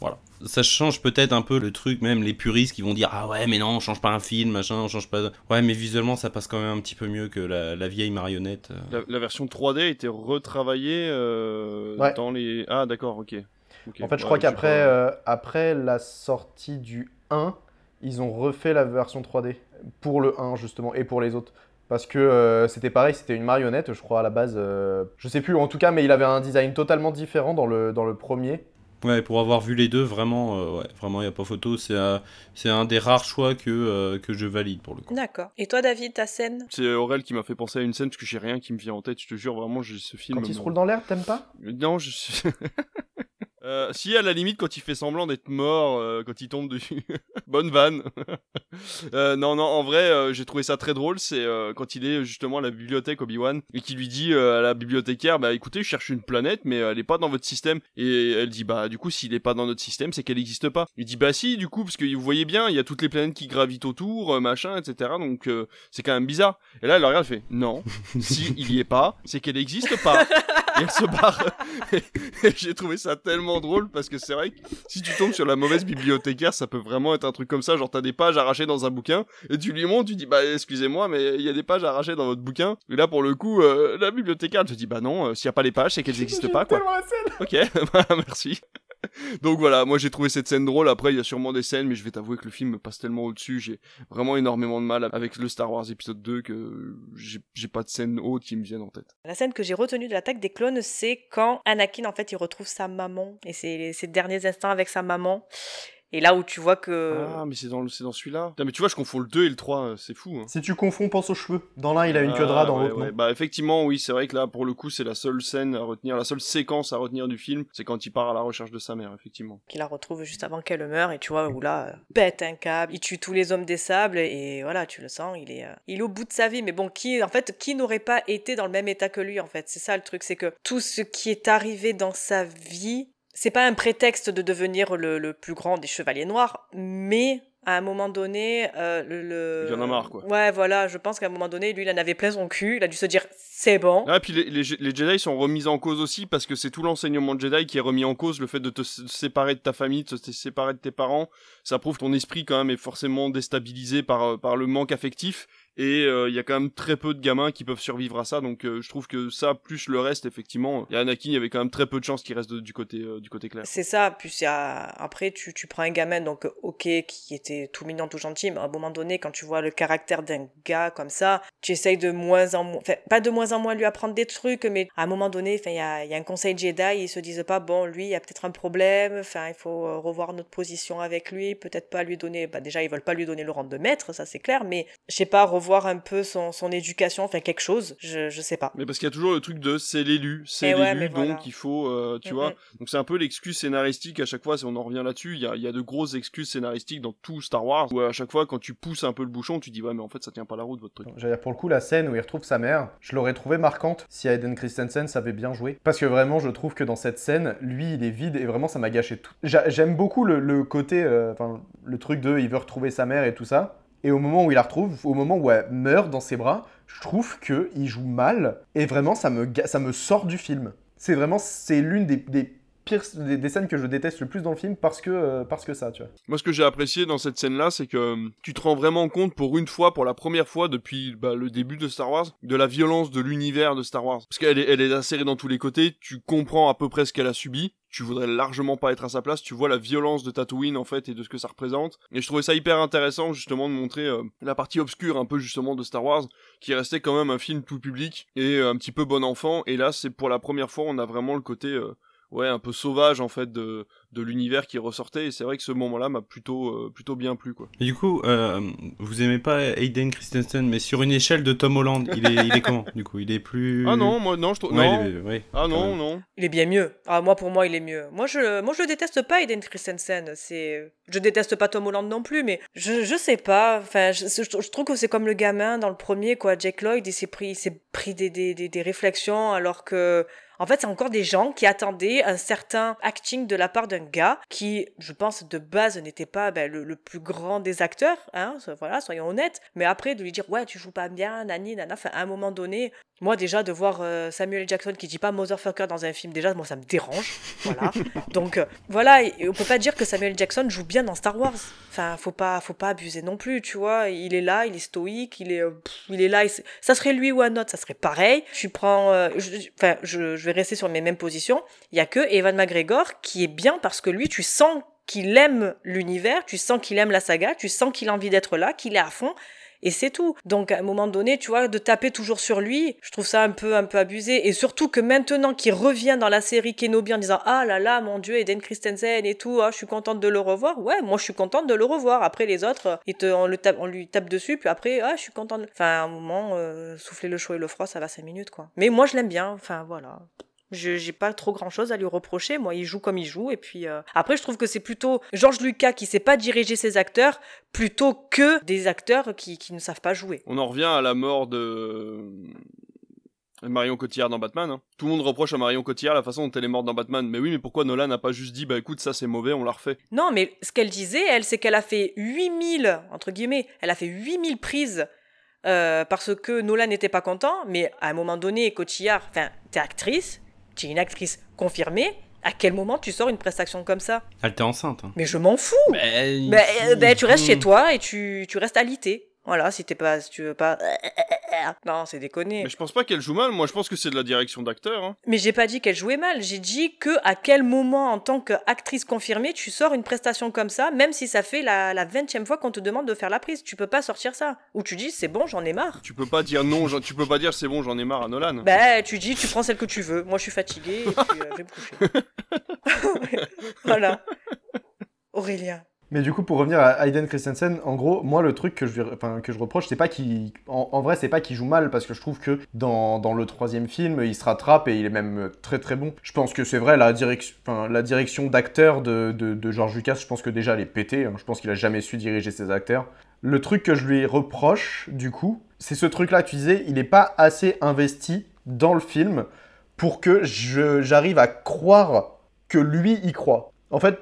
Voilà. Ça change peut-être un peu le truc, même les puristes qui vont dire Ah ouais, mais non, on change pas un film, machin, on change pas. Ouais, mais visuellement, ça passe quand même un petit peu mieux que la, vieille marionnette. Euh. La, version 3D a été retravaillée euh, dans les. Ah, d'accord, ok. En fait, je crois qu'après après la sortie du 1, ils ont refait la version 3D pour le 1, justement, et pour les autres. Parce que euh, c'était pareil, c'était une marionnette, je crois, à la base. Euh, je sais plus, en tout cas, mais il avait un design totalement différent dans le, dans le premier. Ouais, pour avoir vu les deux, vraiment, ouais, vraiment, il n'y a pas photo. C'est c'est un des rares choix que, que je valide pour le coup. D'accord. Et toi, David, ta scène? C'est Aurel qui m'a fait penser à une scène parce que j'ai rien qui me vient en tête. Je te jure, vraiment, j'ai ce film. Quand il se roule dans l'air, t'aimes pas? Non, je suis. [LAUGHS] Euh, si à la limite quand il fait semblant d'être mort, euh, quand il tombe dessus, [LAUGHS] bonne vanne. [LAUGHS] euh, non non, en vrai, j'ai trouvé ça très drôle. C'est quand il est justement à la bibliothèque Obi Wan et qu'il lui dit à la bibliothécaire, bah écoutez, je cherche une planète, mais elle est pas dans votre système. Et elle dit bah du coup s'il est pas dans notre système, c'est qu'elle n'existe pas. Il dit bah si du coup parce que vous voyez bien, il y a toutes les planètes qui gravitent autour, machin, etc. Donc c'est quand même bizarre. Et là elle regarde, fait non, [LAUGHS] si il y est pas, c'est qu'elle n'existe pas. et elle se barre. j'ai trouvé ça tellement drôle parce que c'est vrai que si tu tombes sur la mauvaise bibliothécaire, ça peut vraiment être un truc comme ça. Genre, t'as des pages arrachées dans un bouquin et tu lui montres, tu dis, bah, excusez-moi, mais il y a des pages arrachées dans votre bouquin. Et là, pour le coup, euh, la bibliothécaire, elle te dit, bah non, euh, s'il n'y a pas les pages, c'est qu'elles [LAUGHS] n'existent pas, quoi. Ok, [LAUGHS] bah, merci. [LAUGHS] Donc voilà, moi j'ai trouvé cette scène drôle. Après, il y a sûrement des scènes, mais je vais t'avouer que le film me passe tellement au-dessus. J'ai vraiment énormément de mal avec le Star Wars épisode 2 que j'ai pas de scène haute qui me viennent en tête. La scène que j'ai retenue de l'attaque des clones, c'est quand Anakin en fait il retrouve sa maman et ses derniers instants avec sa maman. Et là où tu vois que. Ah, mais c'est dans, dans celui-là. mais tu vois, je confonds le 2 et le 3, euh, c'est fou. Hein. Si tu confonds, pense aux cheveux. Dans l'un, il a une queue de rat, dans ah, l'autre, non. Bah, effectivement, oui, c'est vrai que là, pour le coup, c'est la seule scène à retenir, la seule séquence à retenir du film, c'est quand il part à la recherche de sa mère, effectivement. Qu'il la retrouve juste avant qu'elle meure, et tu vois, où là, pète un câble, il tue tous les hommes des sables, et voilà, tu le sens, il est, euh, il est au bout de sa vie. Mais bon, qui, en fait, qui n'aurait pas été dans le même état que lui, en fait? C'est ça le truc, c'est que tout ce qui est arrivé dans sa vie, c'est pas un prétexte de devenir le, plus grand des chevaliers noirs, mais à un moment donné, euh, le, Il y en a marre, quoi. Ouais, voilà, je pense qu'à un moment donné, lui, il en avait plein son cul, il a dû se dire, c'est bon. Ah, puis les, les, Jedi sont remis en cause aussi, parce que c'est tout l'enseignement de Jedi qui est remis en cause, le fait de te séparer de ta famille, de te séparer de tes parents, ça prouve que ton esprit, quand même, est forcément déstabilisé par, par le manque affectif, et euh, il y a quand même très peu de gamins qui peuvent survivre à ça donc euh, je trouve que ça plus le reste effectivement a Anakin il y avait quand même très peu de chances qu'il reste du côté euh, du côté clair. C'est ça puis après tu, tu prends un gamin donc ok qui était tout mignon tout gentil mais à un moment donné quand tu vois le caractère d'un gars comme ça tu essayes de moins en moins enfin pas de moins en moins lui apprendre des trucs mais à un moment donné enfin il y a, y a, un conseil Jedi ils se disent pas bon lui il y a peut-être un problème enfin il faut revoir notre position avec lui peut-être pas lui donner bah déjà ils veulent pas lui donner le rang de maître ça c'est clair mais je sais pas voir un peu son, son éducation, enfin quelque chose, je, je sais pas. Mais parce qu'il y a toujours le truc de c'est l'élu, c'est eh l'élu, donc il faut, euh, tu vois. Donc c'est un peu l'excuse scénaristique à chaque fois, si on en revient là-dessus, il y a, y a de grosses excuses scénaristiques dans tout Star Wars, où à chaque fois quand tu pousses un peu le bouchon, tu dis ouais mais en fait ça tient pas la route votre truc. J'allais dire pour le coup la scène où il retrouve sa mère, je l'aurais trouvé marquante si Aiden Christensen savait bien jouer. Parce que vraiment je trouve que dans cette scène, lui il est vide et vraiment ça m'a gâché tout. J'aime beaucoup le, le côté, euh, enfin le truc de il veut retrouver sa mère et tout ça. Et au moment où il la retrouve, au moment où elle meurt dans ses bras, je trouve qu'il joue mal. Et vraiment, ça me, ça me sort du film. C'est vraiment, c'est l'une des, des pires, des, scènes que je déteste le plus dans le film parce que, euh, parce que ça, tu vois. Moi, ce que j'ai apprécié dans cette scène-là, c'est que euh, tu te rends vraiment compte pour une fois, pour la première fois depuis bah, le début de Star Wars, de la violence de l'univers de Star Wars. Parce qu'elle est, elle est insérée dans tous les côtés, tu comprends à peu près ce qu'elle a subi tu voudrais largement pas être à sa place, tu vois la violence de Tatooine en fait et de ce que ça représente. Et je trouvais ça hyper intéressant justement de montrer euh, la partie obscure un peu justement de Star Wars, qui restait quand même un film tout public et euh, un petit peu bon enfant. Et là c'est pour la première fois on a vraiment le côté euh, ouais un peu sauvage en fait de de l'univers qui ressortait et c'est vrai que ce moment-là m'a plutôt euh, plutôt bien plu quoi. Et du coup, euh, vous aimez pas Hayden Christensen mais sur une échelle de Tom Holland, il est, il est comment du coup? Il est plus Ah non, moi non, je trouve non. ah non, non. Il est bien mieux. Ah moi pour moi, il est mieux. Moi je moi je déteste pas Hayden Christensen, c'est je déteste pas Tom Holland non plus mais je je sais pas, enfin je, je, trouve que c'est comme le gamin dans le premier quoi, Jack Lloyd, il s'est pris il s'est pris des, des, des, des réflexions alors que en fait, c'est encore des gens qui attendaient un certain acting de la part d'un gars qui, je pense, de base n'était pas ben, le, plus grand des acteurs, hein, voilà, soyons honnêtes. Mais après, de lui dire, ouais, tu joues pas bien, nani, nana, enfin, à un moment donné, moi déjà, de voir euh, Samuel. Jackson qui dit pas motherfucker dans un film, déjà, moi, ça me dérange, voilà. [LAUGHS] Donc, euh, voilà, et, on peut pas dire que Samuel. Jackson joue bien dans Star Wars. Enfin, faut pas, faut pas abuser non plus, tu vois. Il est là, il est stoïque, il est, euh, il est là. ça serait lui ou un autre, ça serait pareil. Tu prends, enfin, je, je rester sur mes mêmes positions. Il y a que Evan McGregor qui est bien parce que lui, tu sens qu'il aime l'univers, tu sens qu'il aime la saga, tu sens qu'il a envie d'être là, qu'il est à fond. Et c'est tout. Donc à un moment donné, tu vois, de taper toujours sur lui, je trouve ça un peu un peu abusé et surtout que maintenant qu'il revient dans la série Kenobi en disant "Ah là là, mon dieu, Eden Christensen et tout, ah, je suis contente de le revoir." Ouais, moi je suis contente de le revoir. Après les autres, ils te, on, le tape, on lui tape dessus puis après "Ah, je suis contente." Enfin, à un moment euh, souffler le chaud et le froid, ça va 5 minutes quoi. Mais moi je l'aime bien, enfin voilà. Je j'ai pas trop grand chose à lui reprocher. Moi, il joue comme il joue. Et puis euh, après, je trouve que c'est plutôt Georges Lucas qui sait pas diriger ses acteurs plutôt que des acteurs qui, qui ne savent pas jouer. On en revient à la mort de Marion Cotillard dans Batman. Hein. Tout le monde reproche à Marion Cotillard la façon dont elle est morte dans Batman. Mais oui, mais pourquoi Nolan n'a pas juste dit bah écoute, ça c'est mauvais, on la refait? Non, mais ce qu'elle disait, elle, c'est qu'elle a fait 8000, entre guillemets, elle a fait 8000 prises euh, parce que Nolan n'était pas content. Mais à un moment donné, Cotillard, enfin, t'es actrice tu es une actrice confirmée, à quel moment tu sors une prestation comme ça? Elle était enceinte. Hein. Mais je m'en fous Mais, euh, ben, tu restes chez toi et tu, tu restes alité. Voilà, si t'es pas, si tu veux pas. [LAUGHS] Non, c'est déconné. Mais je pense pas qu'elle joue mal. Moi, je pense que c'est de la direction d'acteur. Hein. Mais j'ai pas dit qu'elle jouait mal. J'ai dit que à quel moment, en tant qu'actrice confirmée, tu sors une prestation comme ça, même si ça fait la, la 20 fois qu'on te demande de faire la prise. Tu peux pas sortir ça. Ou tu dis c'est bon, j'en ai marre. Tu peux pas dire non. Tu peux pas dire c'est bon, j'en ai marre à Nolan. Bah, tu dis tu prends celle que tu veux. Moi, je suis fatiguée et puis euh, je vais me coucher. [LAUGHS] voilà. Aurélien. Mais du coup, pour revenir à Hayden Christensen, en gros, moi, le truc que je, enfin, que je reproche, c'est pas qu'il. Vrai, c'est pas qu'il joue mal, parce que je trouve que dans, dans, le troisième film, il se rattrape et il est même très très bon. Je pense que c'est vrai, la, direction, enfin, la direction d'acteur de, de, George Lucas, je pense que déjà elle est pétée. Hein. Je pense qu'il a jamais su diriger ses acteurs. Le truc que je lui reproche, du coup, c'est ce truc-là, tu disais, il est pas assez investi dans le film pour que j'arrive à croire que lui y croit. En fait,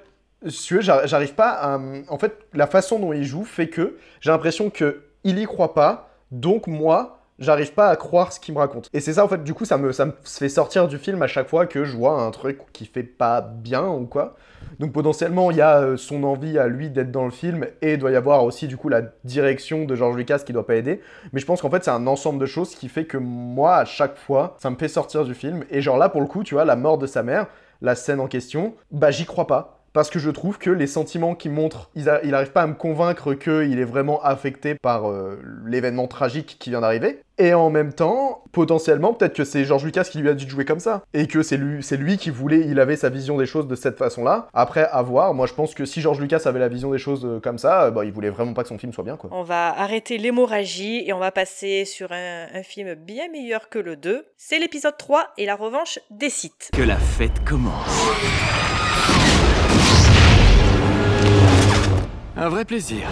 si j'arrive pas à... En fait, la façon dont il joue fait que j'ai l'impression que il y croit pas, donc moi, j'arrive pas à croire ce qu'il me raconte. Et c'est ça, en fait, du coup, ça me, ça me fait sortir du film à chaque fois que je vois un truc qui fait pas bien ou quoi. Donc potentiellement, il y a euh, son envie à lui d'être dans le film et il doit y avoir aussi, du coup, la direction de George Lucas qui doit pas aider. Mais je pense qu'en fait, c'est un ensemble de choses qui fait que moi, à chaque fois, ça me fait sortir du film. Et genre là, pour le coup, tu vois, la mort de sa mère, la scène en question, bah j'y crois pas parce que je trouve que les sentiments qu'il montre, il n'arrive pas à me convaincre qu'il est vraiment affecté par euh, l'événement tragique qui vient d'arriver. Et en même temps, potentiellement, peut-être que c'est George Lucas qui lui a dit de jouer comme ça. Et que c'est lui, c'est lui qui voulait, il avait sa vision des choses de cette façon-là. Après, à voir. Moi, je pense que si George Lucas avait la vision des choses euh, comme ça, bah, il voulait vraiment pas que son film soit bien, quoi. On va arrêter l'hémorragie et on va passer sur un, un film bien meilleur que le 2. C'est l'épisode 3 et la revanche des sites. Que la fête commence. Un vrai plaisir.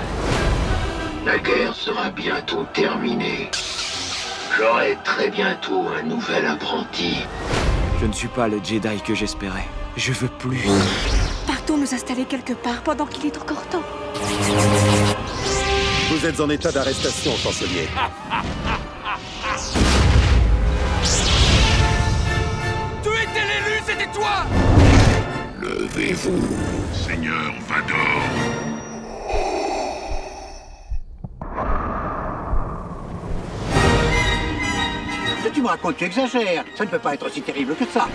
La guerre sera bientôt terminée. J'aurai très bientôt un nouvel apprenti. Je ne suis pas le Jedi que j'espérais. Je veux plus. Partons nous installer quelque part pendant qu'il est encore temps. Vous êtes en état d'arrestation, chancelier. tu étais l'élu, c'était toi Levez-vous, Seigneur Vador. Tu exagères. Ça ne peut pas être aussi terrible que ça.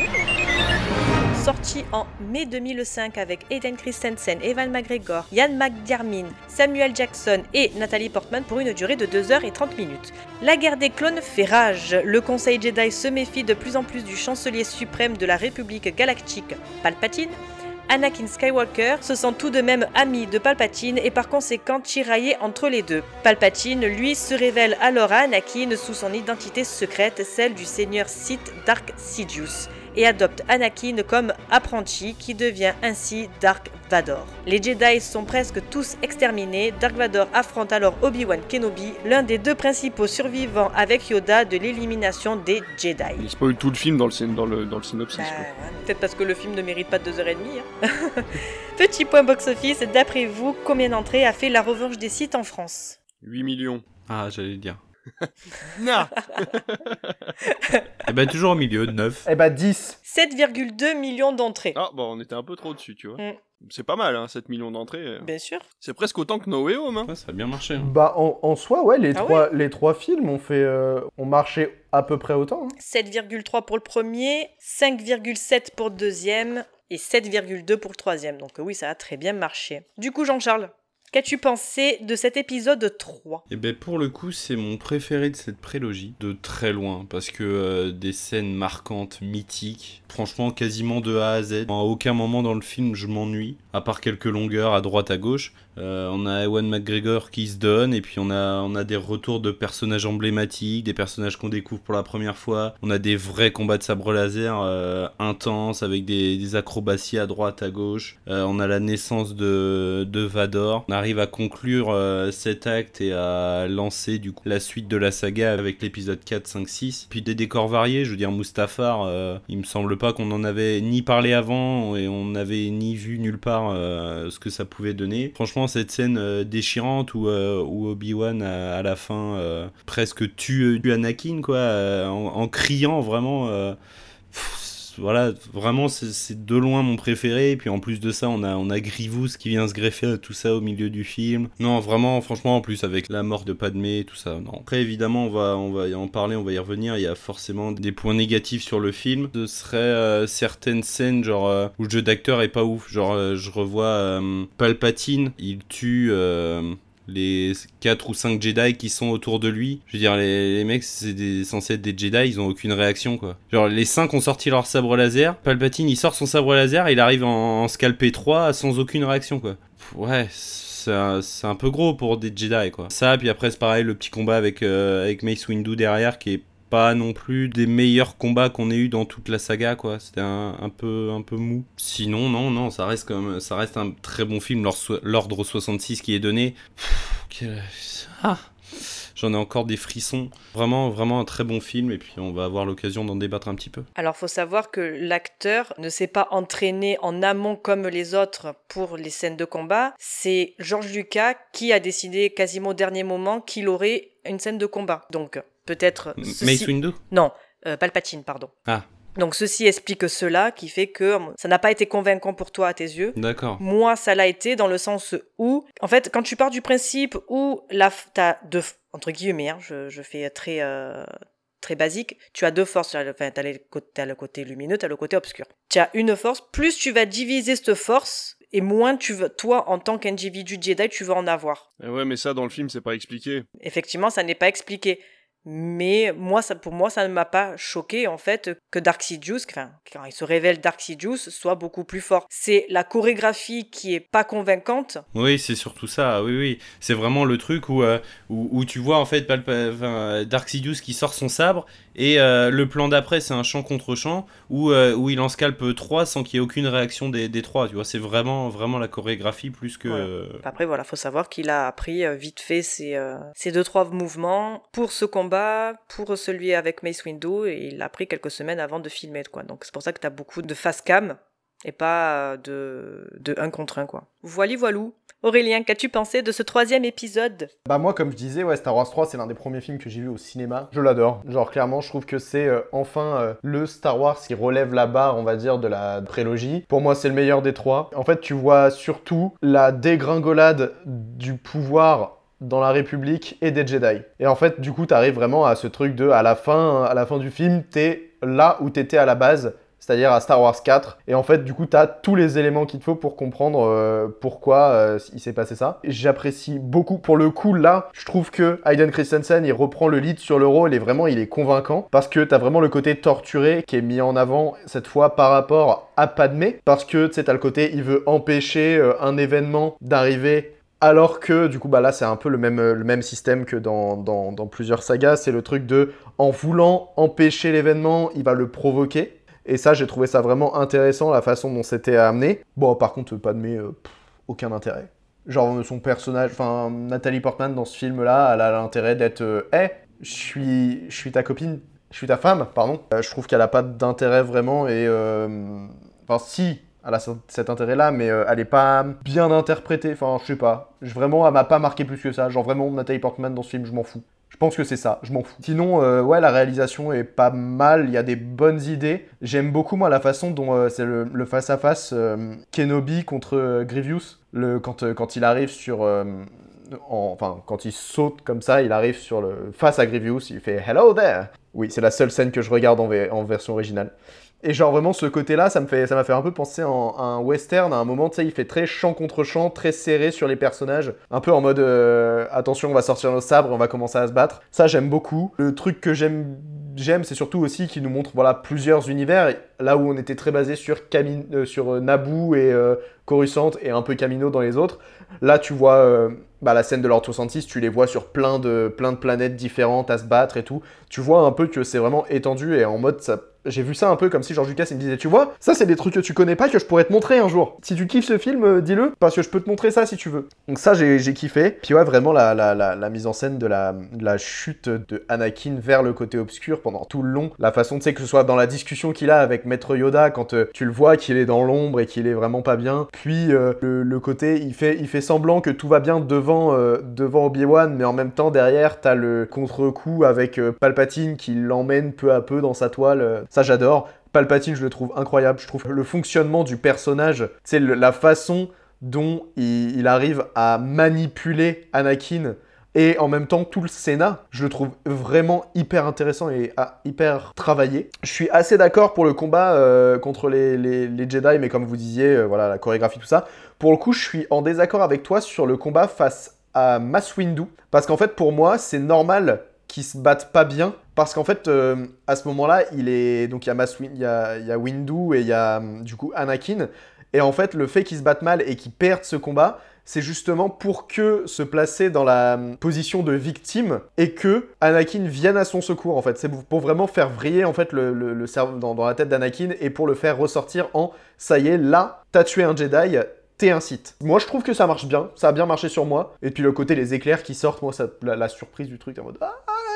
Sorti en mai 2005 avec Aiden Christensen, Evan McGregor, Ian McDiarmid, Samuel Jackson et Nathalie Portman pour une durée de 2h30 minutes. La guerre des clones fait rage. Le Conseil Jedi se méfie de plus en plus du chancelier suprême de la République galactique, Palpatine, Anakin Skywalker se sent tout de même ami de Palpatine et par conséquent tiraillé entre les deux. Palpatine, lui, se révèle alors à Anakin sous son identité secrète, celle du seigneur Sith Dark Sidious et adopte Anakin comme apprenti qui devient ainsi Dark Vador. Les Jedi sont presque tous exterminés, Dark Vador affronte alors Obi-Wan Kenobi, l'un des deux principaux survivants avec Yoda de l'élimination des Jedi. Il spoil tout le film dans le, dans le, dans le synopsis. Bah, peut-être parce que le film ne mérite pas deux heures et demie. Hein. [LAUGHS] Petit point box-office, d'après vous, combien d'entrées a fait La Revanche des Sites en France? 8 millions. Ah, j'allais dire. Non [LAUGHS] Eh ben toujours au milieu, 9. Eh ben 10 7,2 millions d'entrées. Ah bon, on était un peu trop dessus, tu vois. Mm. C'est pas mal, hein, 7 millions d'entrées. Bien sûr. C'est presque autant que No Way Home. Hein. ça a bien marché. Hein. Bah en, soi, ouais, les, ah trois, les trois films ont fait, euh, ont marché à peu près autant. 7,3 hein. pour le premier, 5,7 pour le deuxième et 7,2 pour le troisième. Donc oui, ça a très bien marché. Du coup, Jean-Charles, Qu'as-tu pensé de cet épisode 3 Eh ben pour le coup, c'est mon préféré de cette prélogie, de très loin, parce que euh, des scènes marquantes, mythiques, franchement quasiment de A à Z. À aucun moment dans le film je m'ennuie, à part quelques longueurs à droite à gauche. Euh, on a Ewan McGregor qui se donne, et puis on a, des retours de personnages emblématiques, des personnages qu'on découvre pour la première fois. On a des vrais combats de sabre laser euh, intenses, avec des, acrobaties à droite, à gauche. Euh, on a la naissance de, de Vador. On arrive à conclure cet acte et à lancer la suite de la saga avec l'épisode 4, 5, 6. Puis des décors variés, je veux dire Mustafar, il me semble pas qu'on en avait ni parlé avant, et on n'avait ni vu nulle part ce que ça pouvait donner. Franchement, cette scène euh, déchirante où, euh, Obi-Wan à, la fin euh, presque tue, Anakin quoi en, criant vraiment voilà, vraiment, c'est de loin mon préféré. Et puis en plus de ça, on a, on a qui vient se greffer à tout ça au milieu du film. Non, vraiment, franchement, en plus avec la mort de Padmé et tout ça. Non. Après, évidemment, on va, on va y en parler, on va y revenir. Il y a forcément des points négatifs sur le film. Ce serait certaines scènes, genre, où le jeu d'acteur est pas ouf. Genre, je revois Palpatine, il tue les 4 ou 5 Jedi qui sont autour de lui. Je veux dire, les, mecs, c'est censé être des Jedi, ils ont aucune réaction, quoi. Genre, les 5 ont sorti leur sabre laser, Palpatine, il sort son sabre laser, et il arrive en, en scalper 3 sans aucune réaction, quoi. Ouais, c'est un, peu gros pour des Jedi, quoi. Ça, puis après, c'est pareil, le petit combat avec, euh, avec Mace Windu derrière, qui est pas non plus des meilleurs combats qu'on ait eu dans toute la saga quoi c'était un, peu un peu mou sinon non non ça reste comme ça reste un très bon film l'ordre 66 qui est donné ah J'en ai encore des frissons. Vraiment, vraiment un très bon film. Et puis, on va avoir l'occasion d'en débattre un petit peu. Alors, faut savoir que l'acteur ne s'est pas entraîné en amont comme les autres pour les scènes de combat. C'est Georges Lucas qui a décidé quasiment au dernier moment qu'il aurait une scène de combat. Donc, peut-être. Mace Windu Non, euh, Palpatine, pardon. Ah. Donc ceci explique cela qui fait que ça n'a pas été convaincant pour toi à tes yeux. D'accord. Moi, ça l'a été dans le sens où, en fait, quand tu pars du principe où la, t'as deux, entre guillemets, hein, je, je, fais très, euh, très basique, tu as deux forces. Enfin, t'as, as le côté lumineux, tu as le côté obscur. Tu as une force, plus tu vas diviser cette force, et moins tu veux, toi, en tant qu'individu Jedi, tu veux en avoir. Eh ouais, mais ça, dans le film, c'est pas expliqué. Effectivement, ça n'est pas expliqué. Mais moi, ça, pour moi, ça ne m'a pas choqué en fait que Dark Sidious, quand il se révèle Dark Sidious, soit beaucoup plus fort. C'est la chorégraphie qui est pas convaincante. Oui, c'est surtout ça. Oui, oui. C'est vraiment le truc où, euh, où, tu vois en fait Dark Sidious qui sort son sabre et euh, le plan d'après, c'est un champ contre champ où, euh, où il en scalpe 3 sans qu'il y ait aucune réaction des, des trois. Tu vois, c'est vraiment, vraiment la chorégraphie plus que. Après, voilà, faut savoir qu'il a appris vite fait ces, ces deux trois mouvements pour ce combat pour celui avec Mace Windu et il a pris quelques semaines avant de filmer quoi. Donc c'est pour ça que tu as beaucoup de face cam et pas de, de un contre un quoi. Voilà voilou. Aurélien, qu'as-tu pensé de ce troisième épisode? Bah moi comme je disais, ouais, Star Wars 3 c'est l'un des premiers films que j'ai vu au cinéma. Je l'adore. Genre clairement je trouve que c'est euh, enfin euh, le Star Wars qui relève la barre on va dire de la prélogie. Pour moi c'est le meilleur des trois. En fait tu vois surtout la dégringolade du pouvoir dans la République et des Jedi. Et en fait, du coup, t'arrives vraiment à ce truc de, à la fin, à la fin du film, t'es là où t'étais à la base, c'est-à-dire à Star Wars 4. Et en fait, du coup, t'as tous les éléments qu'il te faut pour comprendre euh, pourquoi euh, il s'est passé ça. J'apprécie beaucoup. Pour le coup, là, je trouve que Hayden Christensen, il reprend le lead sur le rôle et vraiment, il est convaincant parce que t'as vraiment le côté torturé qui est mis en avant cette fois par rapport à Padmé. Parce que, tu sais, le côté, il veut empêcher euh, un événement d'arriver alors que du coup bah là c'est un peu le même, le même système que dans, dans, plusieurs sagas, c'est le truc de en voulant empêcher l'événement, il va le provoquer. Et ça j'ai trouvé ça vraiment intéressant la façon dont c'était amené. Bon par contre pas de mais euh, aucun intérêt. Genre son personnage, enfin Nathalie Portman dans ce film là, elle a l'intérêt d'être euh, hé, je suis ta copine, je suis ta femme, pardon. Euh, je trouve qu'elle a pas d'intérêt vraiment et enfin si elle a cet intérêt-là, mais euh, elle est pas bien interprétée. Enfin, je sais pas. Vraiment, elle m'a pas marqué plus que ça. Genre, vraiment, Nathalie Portman dans ce film, je m'en fous. Je pense que c'est ça, je m'en fous. Sinon, euh, ouais, la réalisation est pas mal, il y a des bonnes idées. J'aime beaucoup, moi, la façon dont euh, c'est le face-à-face Kenobi contre Grievous. Le, quand, quand il arrive sur. enfin, quand il saute comme ça, il arrive sur le face à Grievous, il fait Hello there. Oui, c'est la seule scène que je regarde en version originale. Et genre vraiment ce côté-là, ça me fait, ça m'a fait un peu penser en, à un western. À un moment, tu sais, il fait très chant contre chant, très serré sur les personnages, un peu en mode euh, attention, on va sortir nos sabres, on va commencer à se battre. Ça, j'aime beaucoup. Le truc que j'aime j'aime, c'est surtout aussi qu'il nous montre voilà, plusieurs univers. Là où on était très basé sur, Cami euh, sur Naboo et Coruscant et un peu Camino dans les autres, là tu vois bah, la scène de l'Ordre 66, tu les vois sur plein de, plein de planètes différentes à se battre et tout. Tu vois un peu que c'est vraiment étendu et en mode ça j'ai vu ça un peu comme si George Lucas il me disait tu vois ça c'est des trucs que tu connais pas que je pourrais te montrer un jour. Si tu kiffes ce film euh, dis-le parce que je peux te montrer ça si tu veux. Donc ça j'ai kiffé. Puis ouais vraiment la, la, la, mise en scène de la, la chute de Anakin vers le côté obscur pendant tout le long. La façon tu sais que ce soit dans la discussion qu'il a avec Maître Yoda quand euh, tu le vois qu'il est dans l'ombre et qu'il est vraiment pas bien. Puis euh, le, côté il fait, il fait semblant que tout va bien devant, devant Obi-Wan mais en même temps derrière t'as le contre-coup avec Palpatine qui l'emmène peu à peu dans sa toile ça, j'adore. Palpatine, je le trouve incroyable. Je trouve le fonctionnement du personnage, c'est la façon dont il, arrive à manipuler Anakin et en même temps tout le Sénat, je le trouve vraiment hyper intéressant et hyper travaillé. Je suis assez d'accord pour le combat euh, contre les, Jedi, mais comme vous disiez, euh, voilà la chorégraphie tout ça. Pour le coup, je suis en désaccord avec toi sur le combat face à Mass Windu, parce qu'en fait pour moi c'est normal qu'ils se battent pas bien parce qu'en fait, euh, à ce moment-là, il est donc il y a il y a, y a Windu et il y a hum, du coup Anakin. Et en fait, le fait qu'ils se battent mal et qu'ils perdent ce combat, c'est justement pour que se placer dans la hum, position de victime et que Anakin vienne à son secours. En fait, c'est pour vraiment faire vriller en fait le, le, cerveau dans, dans la tête d'Anakin et pour le faire ressortir en ça y est, là, t'as tué un Jedi, t'es un site. Moi, je trouve que ça marche bien. Ça a bien marché sur moi. Et puis le côté les éclairs qui sortent, moi, ça, la, surprise du truc, en mode ah,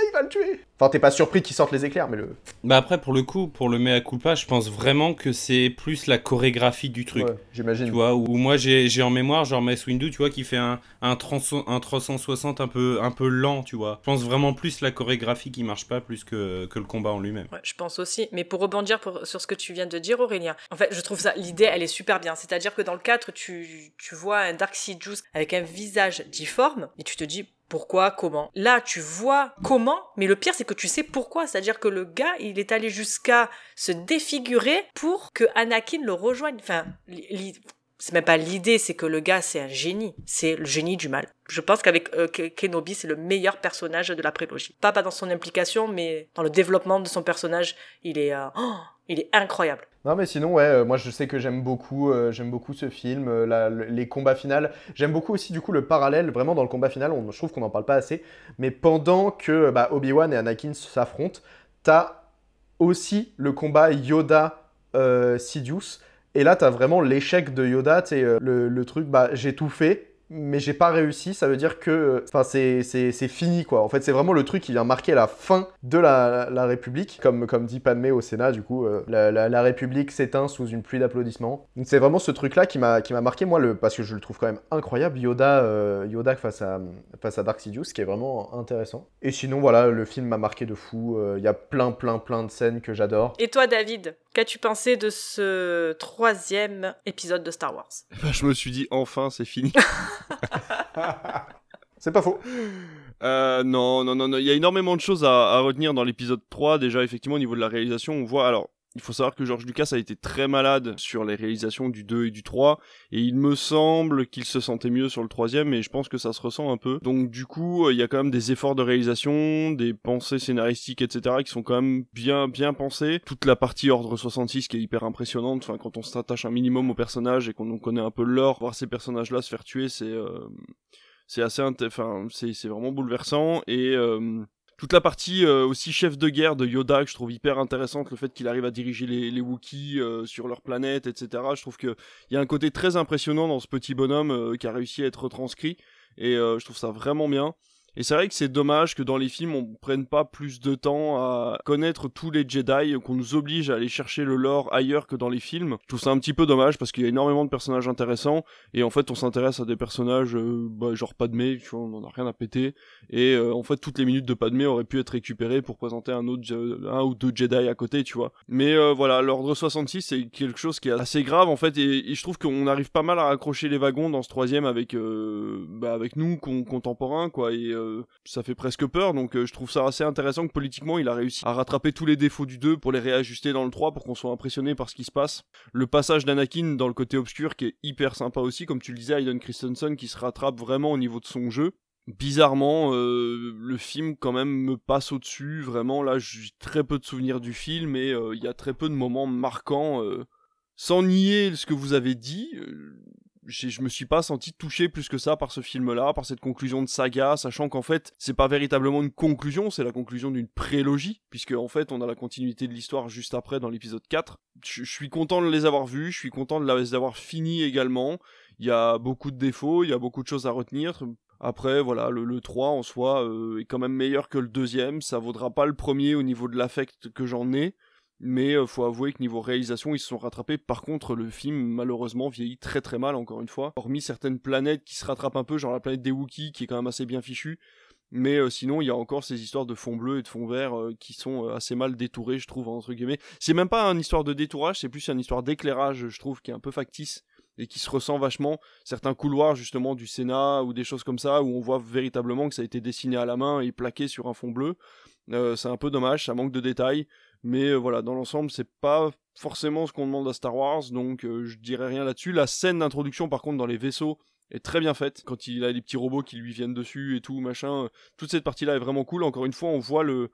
il va le tuer. Enfin, t'es pas surpris qu'ils sortent les éclairs, mais le. Bah après, pour le coup, pour le mea culpa, je pense vraiment que c'est plus la chorégraphie du truc. Ouais, j'imagine. Tu vois, où moi j'ai en mémoire, genre Mace Windu, tu vois, qui fait un, un, 360 un peu, un peu lent, tu vois. Je pense vraiment plus la chorégraphie qui marche pas plus que, que le combat en lui-même. Ouais, je pense aussi. Mais pour rebondir sur ce que tu viens de dire, Aurélien, en fait, je trouve ça, l'idée, elle est super bien. C'est-à-dire que dans le 4, tu, tu vois un Dark Sidious avec un visage difforme, et tu te dis, pourquoi, comment? Là, tu vois comment, mais le pire, c'est que tu sais pourquoi. C'est-à-dire que le gars, il est allé jusqu'à se défigurer pour que Anakin le rejoigne. Enfin, c'est même pas l'idée, c'est que le gars, c'est un génie. C'est le génie du mal. Je pense qu'avec euh, Kenobi, c'est le meilleur personnage de la prélogie. Pas, pas dans son implication, mais dans le développement de son personnage, il est, euh, oh, il est incroyable. Non mais sinon ouais, euh, moi je sais que j'aime beaucoup, euh, j'aime beaucoup ce film, les combats finaux. J'aime beaucoup aussi du coup le parallèle, vraiment dans le combat final, on, je trouve qu'on n'en parle pas assez. Mais pendant que bah, Obi-Wan et Anakin s'affrontent, t'as aussi le combat Yoda-Sidious. Et là t'as vraiment l'échec de Yoda, tu le, le truc, bah j'ai tout fait, mais j'ai pas réussi, ça veut dire que enfin c'est, c'est, fini quoi. En fait, c'est vraiment le truc qui vient marquer la fin de la, la République, comme, comme dit Padmé au Sénat, du coup, euh, la, la, République s'éteint sous une pluie d'applaudissements. Donc c'est vraiment ce truc-là qui m'a, marqué, moi, le, parce que je le trouve quand même incroyable, Yoda, euh, Yoda face, à, face à Dark Sidious, qui est vraiment intéressant. Et sinon, voilà, le film m'a marqué de fou, euh, il y a plein, plein, plein de scènes que j'adore. Et toi, David? Qu'as-tu pensé de ce troisième épisode de Star Wars? Bah, Je me suis dit, enfin, c'est fini. [LAUGHS] c'est pas faux. Euh, non, non, non, non, il y a énormément de choses à, à retenir dans l'épisode 3. Déjà, effectivement, au niveau de la réalisation, on voit. Alors, il faut savoir que George Lucas a été très malade sur les réalisations du 2 et du 3, et il me semble qu'il se sentait mieux sur le troisième, et je pense que ça se ressent un peu. Donc du coup, il y a quand même des efforts de réalisation, des pensées scénaristiques, etc., qui sont quand même bien bien pensés. Toute la partie Ordre 66 qui est hyper impressionnante, enfin quand on s'attache un minimum aux personnages et qu'on connaît un peu l'or, voir ces personnages-là se faire tuer, c'est... Euh, c'est assez enfin c'est vraiment bouleversant et euh, toute la partie euh, aussi chef de guerre de Yoda que je trouve hyper intéressante, le fait qu'il arrive à diriger les, les Wookiees euh, sur leur planète, etc. Je trouve qu'il y a un côté très impressionnant dans ce petit bonhomme euh, qui a réussi à être retranscrit et je trouve ça vraiment bien. Et c'est vrai que c'est dommage que dans les films, on prenne pas plus de temps à connaître tous les Jedi, qu'on nous oblige à aller chercher le lore ailleurs que dans les films. Je trouve ça un petit peu dommage parce qu'il y a énormément de personnages intéressants et en fait, on s'intéresse à des personnages euh, bah, genre Padmé, tu vois, on en a rien à péter. Et euh, en fait, toutes les minutes de Padmé auraient pu être récupérées pour présenter un autre, un ou deux Jedi à côté, tu vois. Mais euh, voilà, l'ordre 66, c'est quelque chose qui est assez grave en fait et, je trouve qu'on arrive pas mal à accrocher les wagons dans ce troisième avec, bah, avec nous contemporains quoi et euh, ça fait presque peur. Donc je trouve ça assez intéressant que politiquement il a réussi à rattraper tous les défauts du 2 pour les réajuster dans le 3 pour qu'on soit impressionné par ce qui se passe. Le passage d'Anakin dans le côté obscur qui est hyper sympa aussi, comme tu le disais, Aiden Christensen qui se rattrape vraiment au niveau de son jeu bizarrement, euh, le film quand même me passe au-dessus. Vraiment, là, j'ai très peu de souvenirs du film et euh, il y a très peu de moments marquants. Euh. sans nier ce que vous avez dit, je me suis pas senti touché plus que ça par ce film-là, par cette conclusion de saga, sachant qu'en fait, c'est pas véritablement une conclusion, c'est la conclusion d'une prélogie, puisque en fait, on a la continuité de l'histoire juste après dans l'épisode 4. Je suis content de les avoir vus, je suis content de les avoir finis également. Il y a beaucoup de défauts, il y a beaucoup de choses à retenir. Après, voilà, le, 3 en soi euh, est quand même meilleur que le deuxième. Ça vaudra pas le premier au niveau de l'affect que j'en ai. Mais euh, faut avouer que niveau réalisation, ils se sont rattrapés. Par contre, le film, malheureusement, vieillit très très mal, encore une fois. Hormis certaines planètes qui se rattrapent un peu, genre la planète des Wookiees, qui est quand même assez bien fichue. Mais euh, sinon, il y a encore ces histoires de fond bleu et de fond vert qui sont assez mal détourées, je trouve, entre guillemets. C'est même pas une histoire de détourage, c'est plus une histoire d'éclairage, je trouve, qui est un peu factice et qui se ressent vachement. Certains couloirs justement du Sénat ou des choses comme ça où on voit véritablement que ça a été dessiné à la main et plaqué sur un fond bleu. Euh, c'est un peu dommage, ça manque de détails, mais euh, voilà, dans l'ensemble, c'est pas forcément ce qu'on demande à Star Wars, donc euh, je dirais rien là-dessus. La scène d'introduction, par contre, dans les vaisseaux est très bien faite quand il a les petits robots qui lui viennent dessus et tout machin. Toute cette partie-là est vraiment cool. Encore une fois, on voit le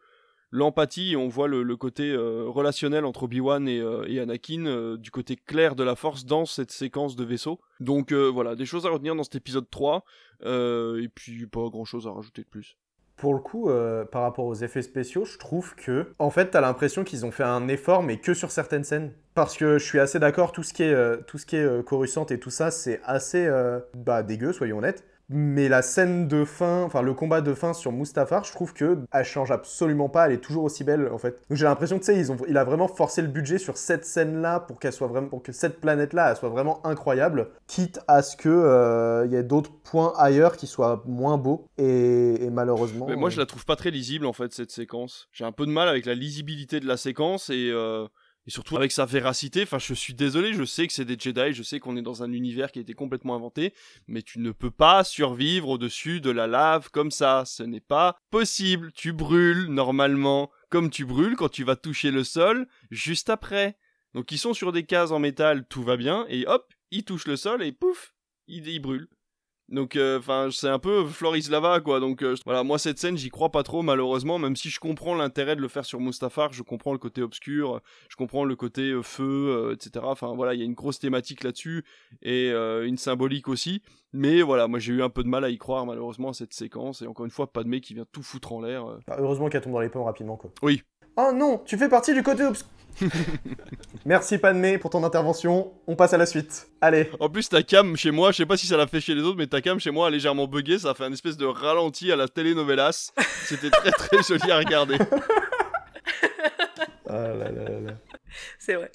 l'empathie, on voit le, côté euh, relationnel entre Obi-Wan et, euh, Anakin, euh, du côté clair de la force dans cette séquence de vaisseau. Donc voilà, des choses à retenir dans cet épisode 3, et puis pas grand chose à rajouter de plus. Pour le coup, par rapport aux effets spéciaux, je trouve que, en fait, t'as l'impression qu'ils ont fait un effort, mais que sur certaines scènes. Parce que je suis assez d'accord, tout ce qui est, est Coruscant et tout ça, c'est assez bah, dégueu, soyons honnêtes. Mais la scène de fin, enfin le combat de fin sur Mustafar, je trouve que elle change absolument pas, elle est toujours aussi belle en fait. Donc j'ai l'impression que tu sais, ils ont, il a vraiment forcé le budget sur cette scène-là pour qu'elle soit vraiment, pour que cette planète-là, elle soit vraiment incroyable, quitte à ce que euh, il y ait d'autres points ailleurs qui soient moins beaux. Et, malheureusement. Mais moi je la trouve pas très lisible en fait cette séquence. J'ai un peu de mal avec la lisibilité de la séquence et euh, et surtout avec sa véracité. Enfin, je suis désolé, je sais que c'est des Jedi, je sais qu'on est dans un univers qui a été complètement inventé, mais tu ne peux pas survivre au-dessus de la lave comme ça. Ce n'est pas possible. Tu brûles normalement, comme tu brûles quand tu vas toucher le sol juste après. Donc ils sont sur des cases en métal, tout va bien, et hop, ils touchent le sol et pouf, ils, ils brûlent. Donc, euh, enfin, c'est un peu Floris Lava, quoi. Donc, euh, voilà, moi, cette scène, j'y crois pas trop, malheureusement, même si je comprends l'intérêt de le faire sur Mustafar, je comprends le côté obscur, je comprends le côté euh, feu, etc. Enfin, voilà, il y a une grosse thématique là-dessus, et une symbolique aussi. Mais voilà, moi, j'ai eu un peu de mal à y croire, malheureusement, à cette séquence, et encore une fois, pas de mec qui vient tout foutre en l'air. Bah, heureusement qu'elle tombe dans les pommes rapidement, quoi. Oui. Oh non, tu fais partie du côté obscur. [LAUGHS] Merci Padmé pour ton intervention. On passe à la suite. Allez. En plus, ta cam chez moi, je sais pas si ça l'a fait chez les autres, mais ta cam chez moi a légèrement bugué. Ça a fait un espèce de ralenti à la telenovelas. C'était très très [LAUGHS] joli à regarder. [LAUGHS] ah là là là. C'est vrai.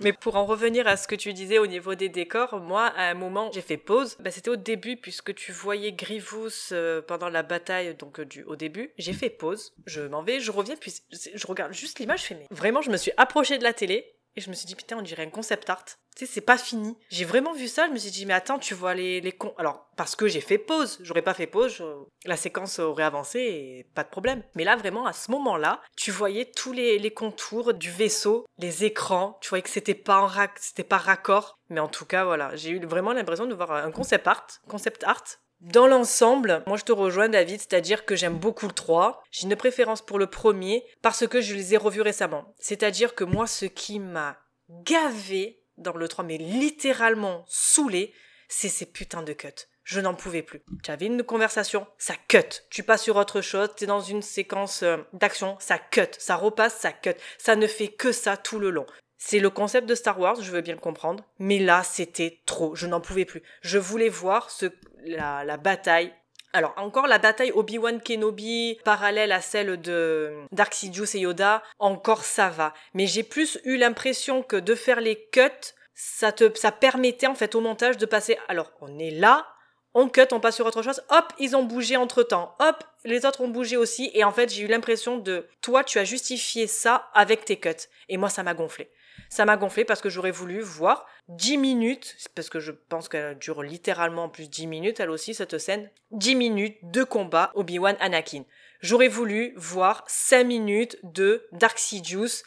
Mais pour en revenir à ce que tu disais au niveau des décors, moi, à un moment, j'ai fait pause. Bah, c'était au début, puisque tu voyais Grievous euh, pendant la bataille, donc euh, du, au début. J'ai fait pause. Je m'en vais, je reviens, puis je regarde juste l'image, je fais, mais vraiment, je me suis approchée de la télé et je me suis dit, putain, on dirait un concept art. Tu sais, c'est pas fini. J'ai vraiment vu ça, je me suis dit, mais attends, tu vois les, les cons. Alors, parce que j'ai fait pause. J'aurais pas fait pause, la séquence aurait avancé et pas de problème. Mais là, vraiment, à ce moment-là, tu voyais tous les, les contours du vaisseau, les écrans. Tu voyais que c'était pas en c'était pas raccord. Mais en tout cas, voilà, j'ai eu vraiment l'impression de voir un concept art, concept art dans l'ensemble, moi je te rejoins David, c'est-à-dire que j'aime beaucoup le 3. J'ai une préférence pour le premier parce que je les ai revus récemment. C'est-à-dire que moi ce qui m'a gavé dans le 3, mais littéralement saoulé, c'est ces putains de cuts. Je n'en pouvais plus. J'avais une conversation, ça cut. Tu passes sur autre chose, t'es dans une séquence euh, d'action, ça cut. Ça repasse, ça cut. Ça ne fait que ça tout le long. C'est le concept de Star Wars, je veux bien le comprendre, mais là c'était trop, je n'en pouvais plus. Je voulais voir ce, la, bataille alors encore la bataille Obi-Wan Kenobi parallèle à celle de Dark Sidious et Yoda, encore ça va. Mais j'ai plus eu l'impression que de faire les cuts, ça te ça permettait en fait au montage de passer alors on est là, on cut, on passe sur autre chose, hop, ils ont bougé entre-temps. Hop, les autres ont bougé aussi et en fait, j'ai eu l'impression de toi tu as justifié ça avec tes cuts et moi ça m'a gonflé. Ça m'a gonflé parce que j'aurais voulu voir 10 minutes, parce que je pense qu'elle dure littéralement plus 10 minutes, elle aussi, cette scène, 10 minutes de combat Obi-Wan Anakin. J'aurais voulu voir 5 minutes de Dark Sidious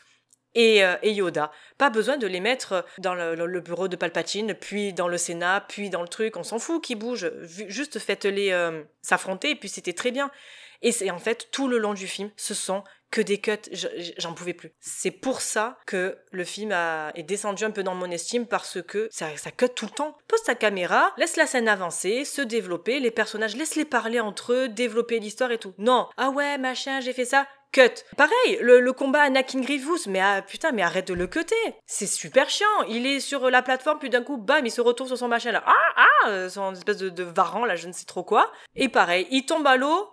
et, euh, et, Yoda. Pas besoin de les mettre dans le, bureau de Palpatine, puis dans le Sénat, puis dans le truc. On s'en fout qu'ils bougent. Juste faites-les euh, s'affronter, et puis c'était très bien. Et c'est en fait tout le long du film, ce sont que des cuts, j'en pouvais plus. C'est pour ça que le film a, est descendu un peu dans mon estime parce que ça, cut tout le temps. Pose ta caméra, laisse la scène avancer, se développer, les personnages, laisse-les parler entre eux, développer l'histoire et tout. Non, ah ouais, machin, j'ai fait ça, cut. Pareil, le, combat Anakin Grievous, mais ah, putain, mais arrête de le cutter. C'est super chiant. Il est sur la plateforme, puis d'un coup, bam, il se retrouve sur son machin là. Ah, ah, son espèce de, de varan là, je ne sais trop quoi. Et pareil, il tombe à l'eau,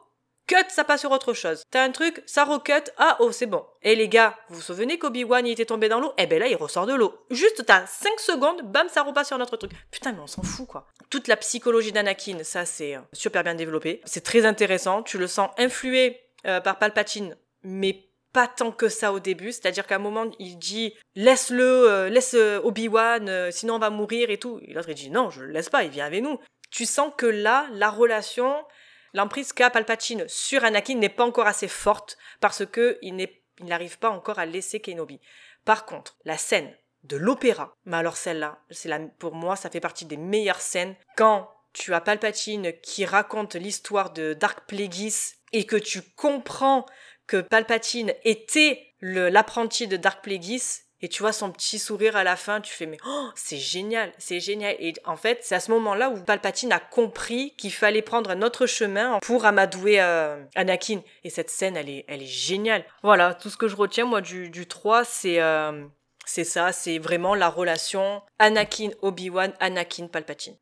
cut, ça passe sur autre chose. T'as un truc, ça recut, ah oh c'est bon. Et les gars, vous vous souvenez qu'Obi-Wan il était tombé dans l'eau? Eh ben là il ressort de l'eau. Juste t'as 5 secondes, bam ça repasse sur notre truc. Putain mais on s'en fout quoi. Toute la psychologie d'Anakin, ça c'est euh, super bien développé. C'est très intéressant, tu le sens influé euh, par Palpatine, mais pas tant que ça au début, c'est-à-dire qu'à un moment il dit laisse-le, euh, laisse Obi-Wan, sinon on va mourir et tout. Et l'autre il dit non, je le laisse pas, il vient avec nous. Tu sens que là, la relation, l'emprise qu'a Palpatine sur Anakin n'est pas encore assez forte parce que il n'arrive pas encore à laisser Kenobi. Par contre, la scène de l'opéra, mais alors celle-là, c'est pour moi, ça fait partie des meilleures scènes quand tu as Palpatine qui raconte l'histoire de Dark Plagueis et que tu comprends que Palpatine était l'apprenti de Dark Plagueis et tu vois son petit sourire à la fin, tu fais mais oh, c'est génial, c'est génial. Et en fait, c'est à ce moment-là où Palpatine a compris qu'il fallait prendre un autre chemin pour amadouer euh, Anakin. Et cette scène, elle est, elle est géniale. Voilà, tout ce que je retiens moi du, du 3, c'est euh, c'est ça, c'est vraiment la relation Anakin Obi-Wan, Anakin Palpatine.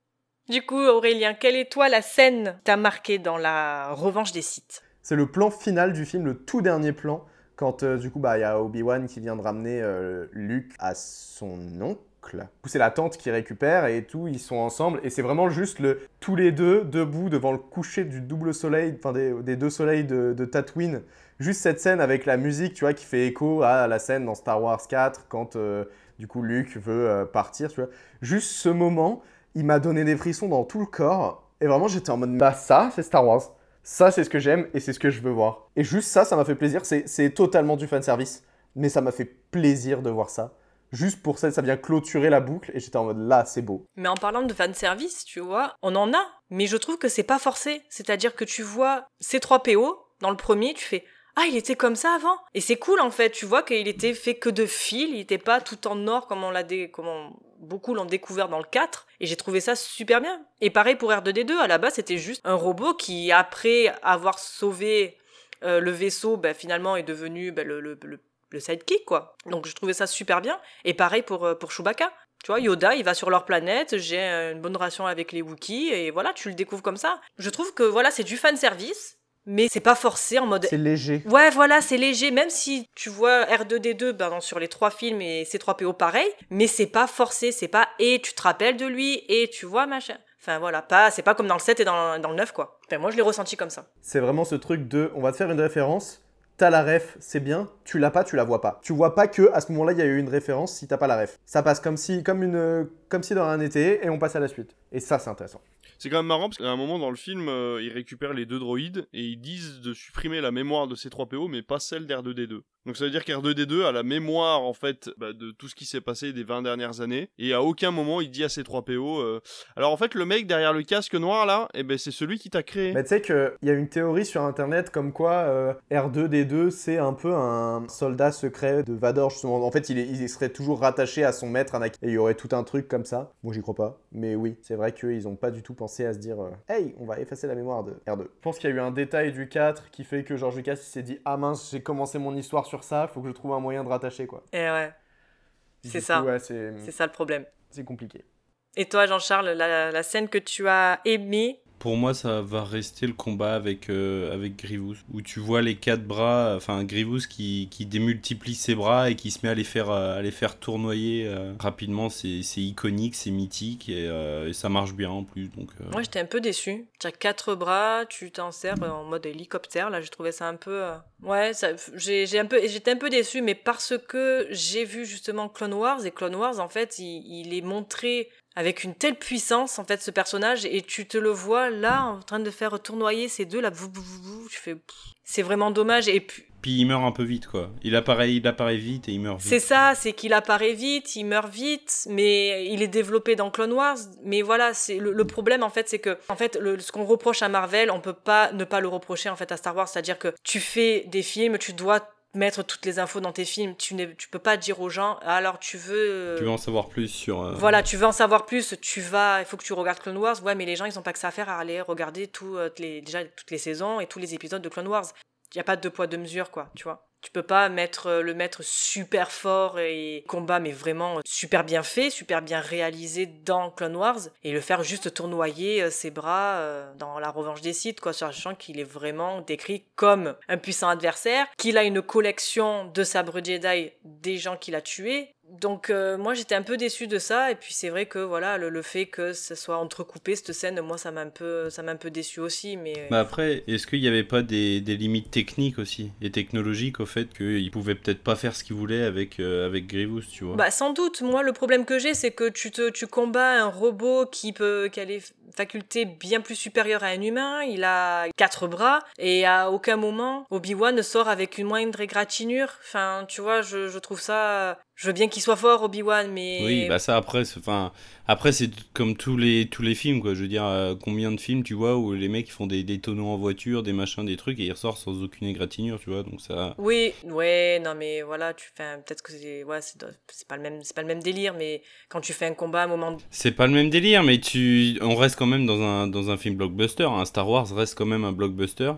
Du coup, Aurélien, quelle est toi la scène t'a marqué dans la revanche des sites C'est le plan final du film, le tout dernier plan quand euh, du coup, bah, il y a Obi-Wan qui vient de ramener euh, Luke à son oncle. C'est la tante qui récupère et tout, ils sont ensemble. Et c'est vraiment juste le, tous les deux debout devant le coucher du double soleil, enfin des, deux soleils de, Tatooine. Juste cette scène avec la musique, tu vois, qui fait écho à la scène dans Star Wars 4 quand euh, du coup Luke veut partir, tu vois. Juste ce moment, il m'a donné des frissons dans tout le corps. Et vraiment, j'étais en mode, bah ça, c'est Star Wars. Ça, c'est ce que j'aime et c'est ce que je veux voir. Et juste ça, ça m'a fait plaisir. C'est totalement du fanservice, mais ça m'a fait plaisir de voir ça. Juste pour ça, ça vient clôturer la boucle et j'étais en mode là, c'est beau. Mais en parlant de fanservice, tu vois, on en a, mais je trouve que c'est pas forcé. C'est-à-dire que tu vois C3PO dans le premier, tu fais ah, il était comme ça avant? Et c'est cool en fait, tu vois qu'il était fait que de fils, il était pas tout en or comme on l'a dé... beaucoup l'ont découvert dans le 4 et j'ai trouvé ça super bien. Et pareil pour R2D2, à la base c'était juste un robot qui après avoir sauvé euh, le vaisseau, bah, finalement est devenu bah, le, sidekick quoi. Donc je trouvais ça super bien. Et pareil pour, euh, pour Chewbacca. Tu vois, Yoda, il va sur leur planète, j'ai une bonne relation avec les Wookiees, et voilà, tu le découvres comme ça. Je trouve que voilà, c'est du fan service, mais c'est pas forcé en mode. C'est léger. Ouais, voilà, c'est léger, même si tu vois R2D2 ben, sur les trois films et C3PO pareil, mais c'est pas forcé, c'est pas et tu te rappelles de lui et tu vois machin. Enfin voilà, pas, c'est pas comme dans le 7 et dans, dans le 9 quoi. Enfin, moi je l'ai ressenti comme ça. C'est vraiment ce truc de on va te faire une référence, t'as la ref, c'est bien, tu l'as pas, tu la vois pas. Tu vois pas que à ce moment-là il y a eu une référence si t'as pas la ref. Ça passe comme si, comme une, comme si dans un été et on passe à la suite. Et ça c'est intéressant. C'est quand même marrant parce qu'à un moment dans le film, euh, ils récupèrent les deux droïdes et ils disent de supprimer la mémoire de ces 3 PO mais pas celle d'R2D2. Donc ça veut dire qu'R2D2 a la mémoire en fait bah, de tout ce qui s'est passé des 20 dernières années et à aucun moment il dit à ces 3 PO alors en fait le mec derrière le casque noir là eh ben c'est celui qui t'a créé. Mais tu sais qu'il y a une théorie sur internet comme quoi euh, R2D2 c'est un peu un soldat secret de Vador justement. En fait il, il serait toujours rattaché à son maître Anakin et il y aurait tout un truc comme ça. Moi j'y crois pas mais oui c'est vrai qu'ils ont pas du tout pensé à se dire euh, hey on va effacer la mémoire de R2. Je pense qu'il y a eu un détail du 4 qui fait que George Lucas s'est dit ah mince j'ai commencé mon histoire sur ça, faut que je trouve un moyen de rattacher quoi. Et ouais. C'est ça. c'est ça le problème. C'est compliqué. Et toi, Jean-Charles, la, scène que tu as aimée pour moi, ça va rester le combat avec, euh, avec où tu vois les quatre bras, enfin Grievous qui, qui démultiplie ses bras et qui se met à les faire, tournoyer euh, rapidement. C'est iconique, c'est mythique et, et, ça marche bien en plus. Donc, Moi, j'étais un peu déçu. Tu as quatre bras, tu t'en sers en mode hélicoptère. Là, j'ai trouvé ça un peu. Ouais, j'ai un j'étais un peu déçu, mais parce que j'ai vu justement Clone Wars et Clone Wars, en fait, il, il est montré avec une telle puissance en fait ce personnage et tu te le vois là en train de faire tournoyer ces deux là tu fais c'est vraiment dommage. Et puis puis il meurt un peu vite quoi il apparaît il apparaît vite et il meurt vite c'est ça c'est qu'il apparaît vite il meurt vite mais il est développé dans Clone Wars mais voilà c'est le, problème en fait c'est que en fait le, ce qu'on reproche à Marvel on peut pas ne pas le reprocher en fait à Star Wars c'est à dire que tu fais des films tu dois mettre toutes les infos dans tes films. Tu ne tu peux pas dire aux gens, alors tu veux. Tu veux en savoir plus sur. Euh, voilà, tu veux en savoir plus, tu vas. Il faut que tu regardes Clone Wars. Ouais, mais les gens, ils n'ont pas que ça à faire à aller regarder tout, euh, les, déjà toutes les saisons et tous les épisodes de Clone Wars. Il n'y a pas de poids, deux mesures, quoi, tu vois. Tu peux pas mettre euh, le mettre super fort et combat, mais vraiment super bien fait, super bien réalisé dans Clone Wars et le faire juste tournoyer euh, ses bras euh, dans la revanche des Sith, quoi, sachant qu'il est vraiment décrit comme un puissant adversaire, qu'il a une collection de sabres Jedi des gens qu'il a tués donc euh, moi j'étais un peu déçu de ça. Et puis c'est vrai que voilà le, fait que ça soit entrecoupé cette scène moi ça m'a un peu ça m'a un peu déçu aussi mais bah après est-ce qu'il n'y avait pas des, des, limites techniques aussi et technologiques au fait qu'il pouvait peut-être pas faire ce qu'il voulait avec euh, avec Grievous tu vois? Bah sans doute. Moi le problème que j'ai c'est que tu te tu combats un robot qui peut qui a les facultés bien plus supérieures à un humain. Il a quatre bras et à aucun moment Obi-Wan ne sort avec une moindre égratignure. Enfin tu vois je, je trouve ça je veux bien qu'il soit fort Obi-Wan mais oui bah ça après enfin après c'est comme tous les tous les films quoi je veux dire euh, combien de films tu vois où les mecs font des, des tonneaux en voiture des machins des trucs et ils ressortent sans aucune égratignure tu vois donc ça oui ouais non mais voilà tu fais peut-être que c'est ouais c'est pas le même c'est pas le même délire mais quand tu fais un combat à un moment c'est pas le même délire mais tu on reste quand même dans un dans un film blockbuster un hein. Star Wars reste quand même un blockbuster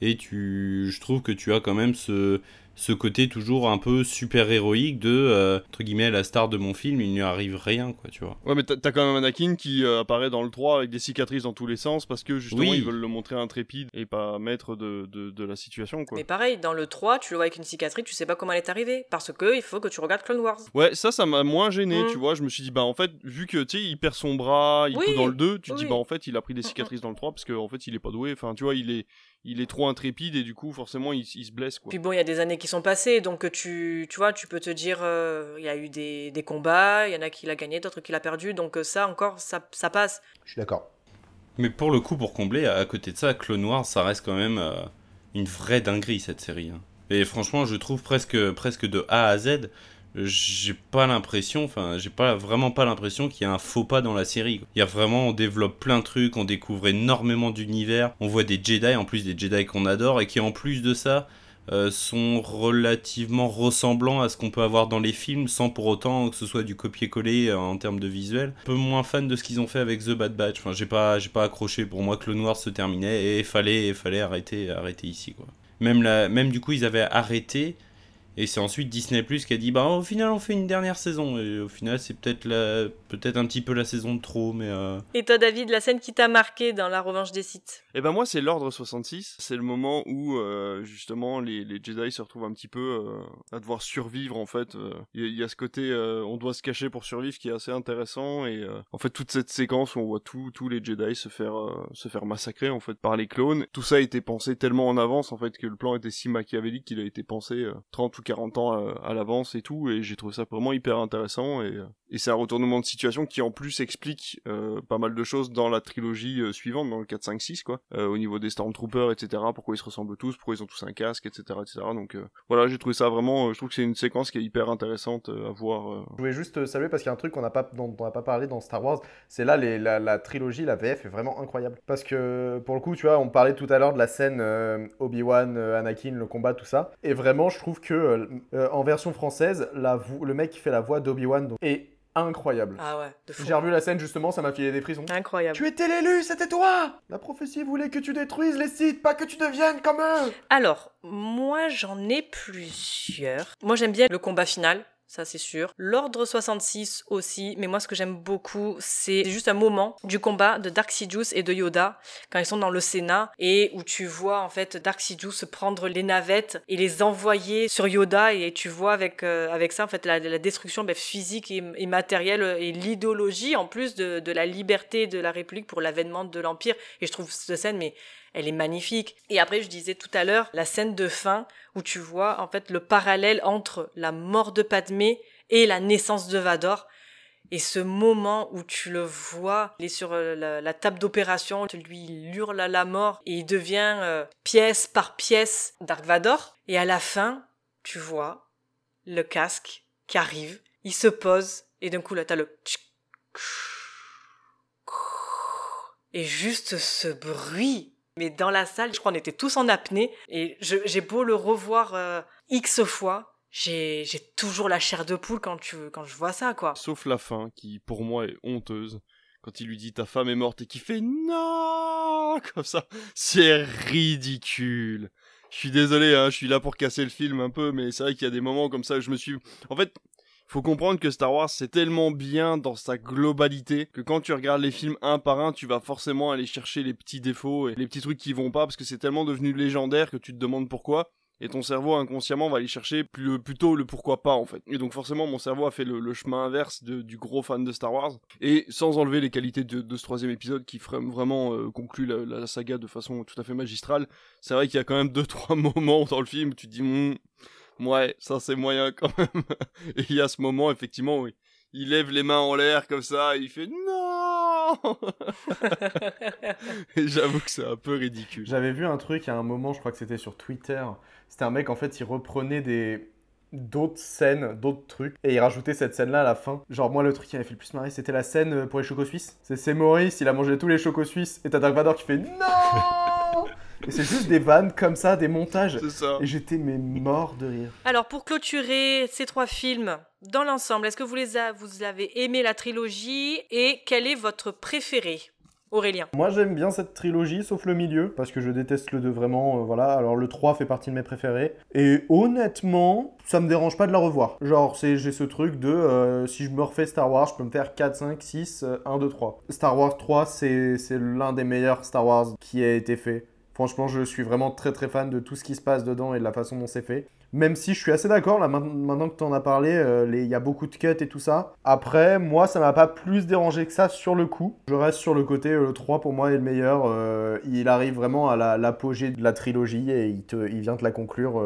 et tu je trouve que tu as quand même ce ce côté toujours un peu super héroïque de euh, entre guillemets la star de mon film il n'y arrive rien quoi tu vois. Ouais mais t'as quand même Anakin qui euh, apparaît dans le 3 avec des cicatrices dans tous les sens parce que justement ils veulent le montrer intrépide et pas maître de, de, de, la situation quoi. Mais pareil dans le 3 tu le vois avec une cicatrice tu sais pas comment elle est arrivée parce que il faut que tu regardes Clone Wars. Ouais ça ça m'a moins gêné mm. tu vois. Je me suis dit bah en fait vu que tu sais il perd son bras il oui, dans le 2 tu te dis bah en fait il a pris des cicatrices dans le 3 parce qu'en en fait il est pas doué. Enfin tu vois il est il est trop intrépide et du coup forcément il, se blesse quoi. Puis bon il y a des années qui sont passées donc tu tu vois tu peux te dire euh, il y a eu des, des combats il y en a qui l'a gagné d'autres qui l'a perdu donc euh, ça encore ça, ça passe. Je suis d'accord. Mais pour le coup pour combler à côté de ça Clone Noir ça reste quand même euh, une vraie dinguerie cette série. Hein. Et franchement je trouve presque presque de A à Z j'ai pas l'impression, enfin, j'ai pas vraiment pas l'impression qu'il y a un faux pas dans la série. Il y a vraiment, on développe plein de trucs, on découvre énormément d'univers, on voit des Jedi, en plus des Jedi qu'on adore, et qui en plus de ça euh, sont relativement ressemblants à ce qu'on peut avoir dans les films, sans pour autant que ce soit du copier-coller euh, en termes de visuel. Un peu moins fan de ce qu'ils ont fait avec The Bad Batch. Enfin, j'ai pas, j'ai pas accroché. Pour moi, que le noir se terminait et fallait, fallait arrêter, arrêter ici, quoi. Même, la, même du coup, ils avaient arrêté et c'est ensuite Disney Plus qui a dit bah au final on fait une dernière saison et au final c'est peut-être la peut-être un petit peu la saison de trop mais euh... Et toi David, la scène qui t'a marqué dans la revanche des sites Eh ben moi c'est l'ordre 66, c'est le moment où euh, justement les, les, Jedi se retrouvent un petit peu euh, à devoir survivre en fait. Euh. Il y, a ce côté on doit se cacher pour survivre qui est assez intéressant et en fait toute cette séquence où on voit tous tous les Jedi se faire se faire massacrer en fait par les clones. Tout ça a été pensé tellement en avance en fait que le plan était si machiavélique qu'il a été pensé 30 ou 40 ans à, à l'avance et tout, et j'ai trouvé ça vraiment hyper intéressant, et, euh, c'est un retournement de situation qui en plus explique euh, pas mal de choses dans la trilogie euh, suivante, dans le 4, 5, 6, quoi, au niveau des Stormtroopers, etc., pourquoi ils se ressemblent tous, pourquoi ils ont tous un casque, etc., etc., donc voilà, j'ai trouvé ça vraiment, je trouve que c'est une séquence qui est hyper intéressante à voir. Je voulais juste saluer parce qu'il y a un truc qu'on n'a pas, dont on n'a pas parlé dans Star Wars, c'est là la, trilogie, la VF est vraiment incroyable, parce que pour le coup, tu vois, on parlait tout à l'heure de la scène Obi-Wan, Anakin, le combat, tout ça, et vraiment, je trouve que euh, en version française, la le mec qui fait la voix d'Obi-Wan est incroyable. Ah ouais, J'ai revu la scène justement, ça m'a filé des prisons. Incroyable. Tu étais l'élu, c'était toi La prophétie voulait que tu détruises les sites, pas que tu deviennes comme eux Alors, moi j'en ai plusieurs. Moi j'aime bien le combat final. Ça c'est sûr. L'ordre 66 aussi, mais moi ce que j'aime beaucoup, c'est juste un moment du combat de Dark Sidious et de Yoda quand ils sont dans le Sénat et où tu vois en fait Dark Sidious prendre les navettes et les envoyer sur Yoda et tu vois avec euh, avec ça en fait la, destruction ben, physique et, matérielle et l'idéologie en plus de, de la liberté de la République pour l'avènement de l'Empire et je trouve cette scène mais elle est magnifique. Et après, je disais tout à l'heure, la scène de fin où tu vois en fait le parallèle entre la mort de Padmé et la naissance de Vador. Et ce moment où tu le vois, il est sur euh, la, table d'opération, lui il hurle à la mort et il devient euh, pièce par pièce Dark Vador. Et à la fin, tu vois le casque qui arrive, il se pose et d'un coup là t'as le et juste ce bruit mais dans la salle, je crois qu'on était tous en apnée. Et j'ai beau le revoir euh, X fois, j'ai toujours la chair de poule quand, je vois ça, quoi. Sauf la fin, qui pour moi est honteuse. Quand il lui dit ta femme est morte et qui fait non [LAUGHS] comme ça, c'est ridicule. Je suis désolé, hein, je suis là pour casser le film un peu, mais c'est vrai qu'il y a des moments comme ça où je me suis. En fait, faut comprendre que Star Wars c'est tellement bien dans sa globalité que quand tu regardes les films un par un, tu vas forcément aller chercher les petits défauts et les petits trucs qui vont pas parce que c'est tellement devenu légendaire que tu te demandes pourquoi. Et ton cerveau inconsciemment va aller chercher plutôt le pourquoi pas en fait. Et donc forcément mon cerveau a fait le, chemin inverse du gros fan de Star Wars. Et sans enlever les qualités de, ce troisième épisode qui vraiment euh, conclut la, saga de façon tout à fait magistrale, c'est vrai qu'il y a quand même deux [LAUGHS] trois moments dans le film où tu te dis hmm, Ouais, ça c'est moyen quand même. [LAUGHS] Et il y a ce moment, effectivement. Il lève les mains en l'air comme ça, et il fait non [LAUGHS] Et j'avoue que c'est un peu ridicule. J'avais vu un truc à un moment, je crois que c'était sur Twitter. C'était un mec, en fait, il reprenait des d'autres scènes, d'autres trucs, et il rajoutait cette scène-là à la fin. Genre, moi, le truc qui m'avait fait le plus marrer, c'était la scène pour les chocos suisses. C'est Maurice, il a mangé tous les chocos suisses, et t'as Dark Vador qui fait non et c'est juste des vannes comme ça, des montages. C'est ça. Et j'étais mais mort de rire. Alors pour clôturer ces trois films dans l'ensemble, est-ce que vous, les vous avez aimé la trilogie et quel est votre préféré Aurélien? Moi j'aime bien cette trilogie, sauf le milieu, parce que je déteste le 2 vraiment, euh, voilà. Alors le 3 fait partie de mes préférés. Et honnêtement, ça me dérange pas de la revoir. Genre, c'est, j'ai ce truc de, euh, si je me refais Star Wars, je peux me faire 4, 5, 6, 1, 2, 3. Star Wars 3, c'est, c'est l'un des meilleurs Star Wars qui a été fait. Franchement, je suis vraiment très très fan de tout ce qui se passe dedans et de la façon dont c'est fait. Même si je suis assez d'accord, là, maintenant que tu en as parlé, euh, il y a beaucoup de cuts et tout ça. Après, moi, ça m'a pas plus dérangé que ça sur le coup. Je reste sur le côté, euh, le 3 pour moi est le meilleur. Euh, il arrive vraiment à l'apogée de la trilogie et il, te, il vient te la conclure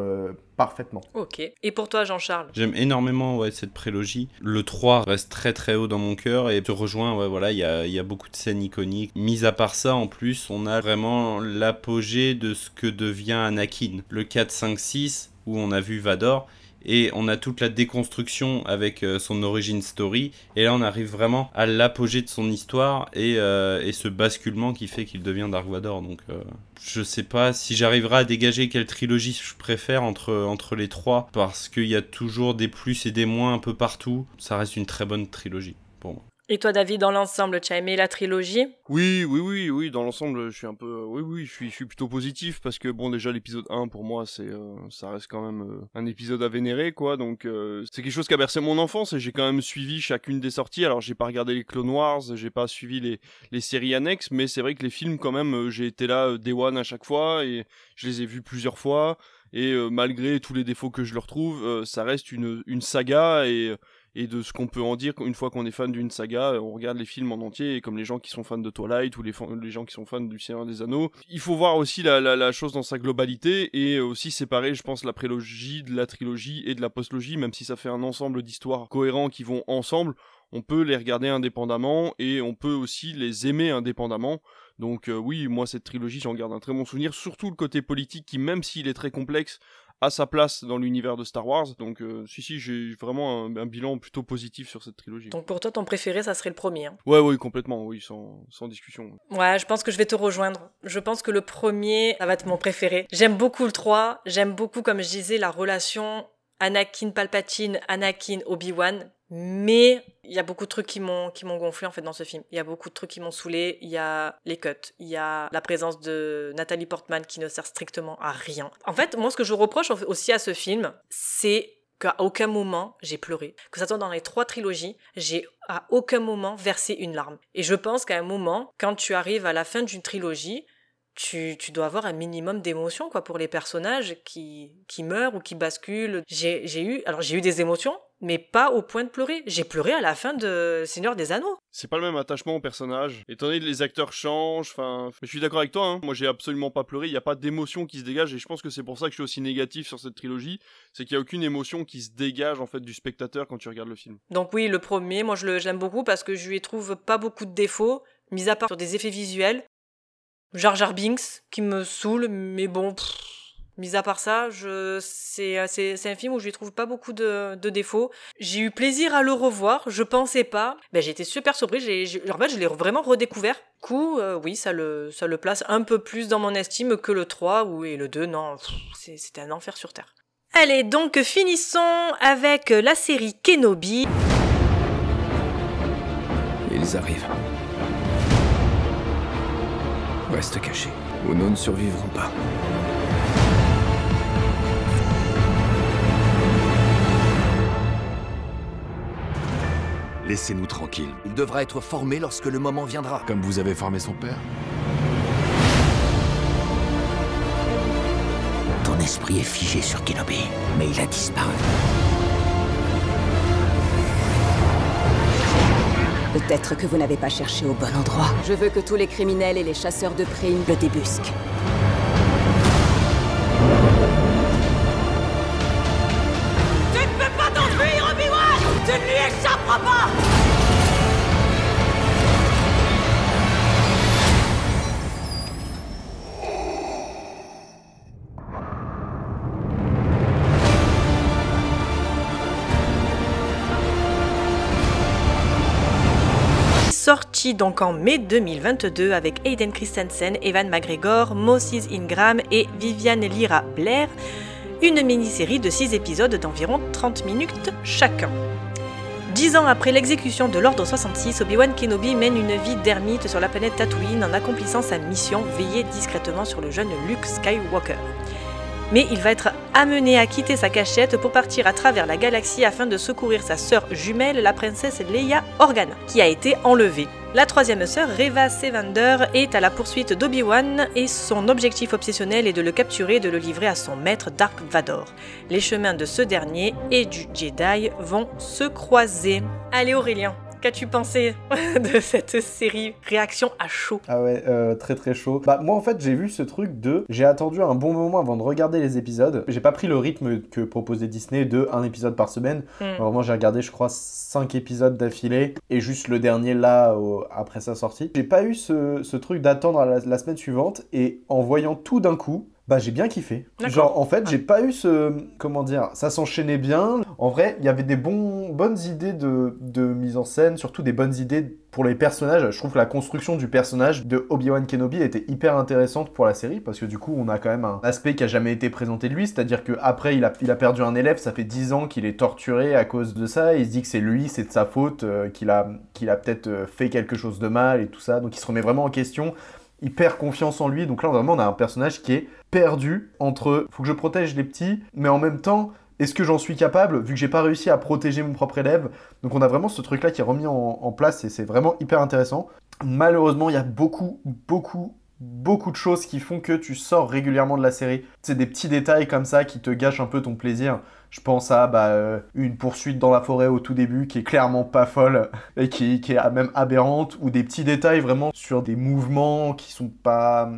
parfaitement. Ok. Et pour toi, Jean-Charles? J'aime énormément ouais, cette prélogie. Le 3 reste très très haut dans mon cœur et te rejoint, ouais, voilà, il y a, y a, beaucoup de scènes iconiques. Mis à part ça, en plus, on a vraiment l'apogée de ce que devient Anakin. Le 4, 5, 6, où on a vu Vador, et on a toute la déconstruction avec euh, son origin story et là on arrive vraiment à l'apogée de son histoire et, euh, et, ce basculement qui fait qu'il devient Dark Vador donc euh, je sais pas si j'arriverai à dégager quelle trilogie je préfère entre, entre les trois, parce qu'il y a toujours des plus et des moins un peu partout. Ça reste une très bonne trilogie pour moi. Et toi, David, dans l'ensemble, tu as aimé la trilogie? Oui, oui, oui, oui. Dans l'ensemble, je suis un peu, euh, oui, oui, je suis, je suis plutôt positif parce que bon, déjà l'épisode 1 pour moi, c'est, euh, ça reste quand même euh, un épisode à vénérer, quoi. Donc c'est quelque chose qui a bercé mon enfance et j'ai quand même suivi chacune des sorties. Alors j'ai pas regardé les Clone Wars, j'ai pas suivi les, les séries annexes, mais c'est vrai que les films, quand même, j'ai été là day one à chaque fois et je les ai vus plusieurs fois. Et malgré tous les défauts que je leur trouve, ça reste une, une saga et et de ce qu'on peut en dire une fois qu'on est fan d'une saga, euh, on regarde les films en entier, comme les gens qui sont fans de Twilight ou les, gens qui sont fans du Seigneur des Anneaux. Il faut voir aussi la, chose dans sa globalité et aussi séparer, je pense, la prélogie de la trilogie et de la postlogie, même si ça fait un ensemble d'histoires cohérents qui vont ensemble. On peut les regarder indépendamment et on peut aussi les aimer indépendamment. Donc euh, oui, moi cette trilogie, j'en garde un très bon souvenir, surtout le côté politique qui, même s'il est très complexe, à sa place dans l'univers de Star Wars. Donc, euh, si, si, j'ai vraiment un, bilan plutôt positif sur cette trilogie. Donc, pour toi, ton préféré, ça serait le premier hein. Ouais, oui, complètement, oui, sans, sans, discussion. Ouais, je pense que je vais te rejoindre. Je pense que le premier, ça va être mon préféré. J'aime beaucoup le 3. J'aime beaucoup, comme je disais, la relation Anakin Palpatine, Anakin Obi-Wan. Mais il y a beaucoup de trucs qui m'ont qui m'ont gonflé en fait dans ce film. Il y a beaucoup de trucs qui m'ont saoulé. Il y a les cuts, il y a la présence de Nathalie Portman qui ne sert strictement à rien. En fait, moi ce que je reproche aussi à ce film, c'est qu'à aucun moment j'ai pleuré. Que ça soit dans les trois trilogies, j'ai à aucun moment versé une larme. Et je pense qu'à un moment, quand tu arrives à la fin d'une trilogie, tu, tu, dois avoir un minimum d'émotion quoi pour les personnages qui, qui meurent ou qui basculent. J'ai eu alors j'ai eu des émotions, mais pas au point de pleurer. J'ai pleuré à la fin de Seigneur des Anneaux. C'est pas le même attachement au personnage. Étant donné que les acteurs changent, enfin, je suis d'accord avec toi. Hein. Moi, j'ai absolument pas pleuré. Il n'y a pas d'émotion qui se dégage, et je pense que c'est pour ça que je suis aussi négatif sur cette trilogie. C'est qu'il y a aucune émotion qui se dégage en fait du spectateur quand tu regardes le film. Donc oui, le premier, moi je l'aime beaucoup parce que je lui trouve pas beaucoup de défauts, mis à part sur des effets visuels. Jar Jar Binks qui me saoule, mais bon. Mis à part ça, c'est, un film où je lui trouve pas beaucoup de, défauts. J'ai eu plaisir à le revoir, je pensais pas. Ben, été super surpris, en fait, je l'ai vraiment redécouvert. Du coup, euh, oui, ça le, place un peu plus dans mon estime que le 3 ou, le 2. Non, c'était un enfer sur Terre. Allez, donc finissons avec la série Kenobi. Ils arrivent. Reste caché, ou nous ne survivrons pas. Laissez-nous tranquilles. Il devra être formé lorsque le moment viendra. Comme vous avez formé son père Ton esprit est figé sur Kenobi, mais il a disparu. Peut-être que vous n'avez pas cherché au bon endroit. Je veux que tous les criminels et les chasseurs de primes le débusquent. Tu ne lui pas sorti donc en mai 2022 avec Aiden Christensen, Evan McGregor, Moses Ingram et Viviane Lyra Blair, une mini-série de 6 épisodes d'environ 30 minutes chacun. Dix ans après l'exécution de l'Ordre 66, Obi-Wan Kenobi mène une vie d'ermite sur la planète Tatooine en accomplissant sa mission veiller discrètement sur le jeune Luke Skywalker. Mais il va être amené à quitter sa cachette pour partir à travers la galaxie afin de secourir sa sœur jumelle, la princesse Leia Organa, qui a été enlevée. La troisième sœur, Reva Sevander, est à la poursuite d'Obi-Wan et son objectif obsessionnel est de le capturer et de le livrer à son maître Dark Vador. Les chemins de ce dernier et du Jedi vont se croiser. Allez Aurélien, Qu'as-tu pensé [LAUGHS] de cette série Réaction à chaud. Ah ouais, euh, très très chaud. Bah moi en fait j'ai vu ce truc de... J'ai attendu un bon moment avant de regarder les épisodes. J'ai pas pris le rythme que proposait Disney de un épisode par semaine. Hmm. Vraiment j'ai regardé je crois 5 épisodes d'affilée et juste le dernier là après sa sortie. J'ai pas eu ce, truc d'attendre la semaine suivante et en voyant tout d'un coup, bah j'ai bien kiffé. Genre en fait j'ai pas eu ce comment dire ça s'enchaînait bien. En vrai il y avait des bons bonnes idées de, de, mise en scène, surtout des bonnes idées pour les personnages. Je trouve que la construction du personnage de Obi-Wan Kenobi était hyper intéressante pour la série parce que du coup on a quand même un aspect qui a jamais été présenté de lui, c'est-à-dire que après il a, il a perdu un élève, ça fait 10 ans qu'il est torturé à cause de ça, il se dit que c'est lui, c'est de sa faute, euh, qu'il a, qu'il a peut-être euh, fait quelque chose de mal et tout ça, donc il se remet vraiment en question il perd confiance en lui. Donc là, vraiment, on a un personnage qui est perdu entre faut que je protège les petits, mais en même temps, est-ce que j'en suis capable vu que j'ai pas réussi à protéger mon propre élève? Donc on a vraiment ce truc là qui est remis en, place et c'est vraiment hyper intéressant. Malheureusement, il y a beaucoup, beaucoup, beaucoup de choses qui font que tu sors régulièrement de la série. C'est des petits détails comme ça qui te gâchent un peu ton plaisir. Je pense à bah, euh, une poursuite dans la forêt au tout début qui est clairement pas folle [LAUGHS] et qui, est même aberrante, ou des petits détails vraiment sur des mouvements qui sont pas.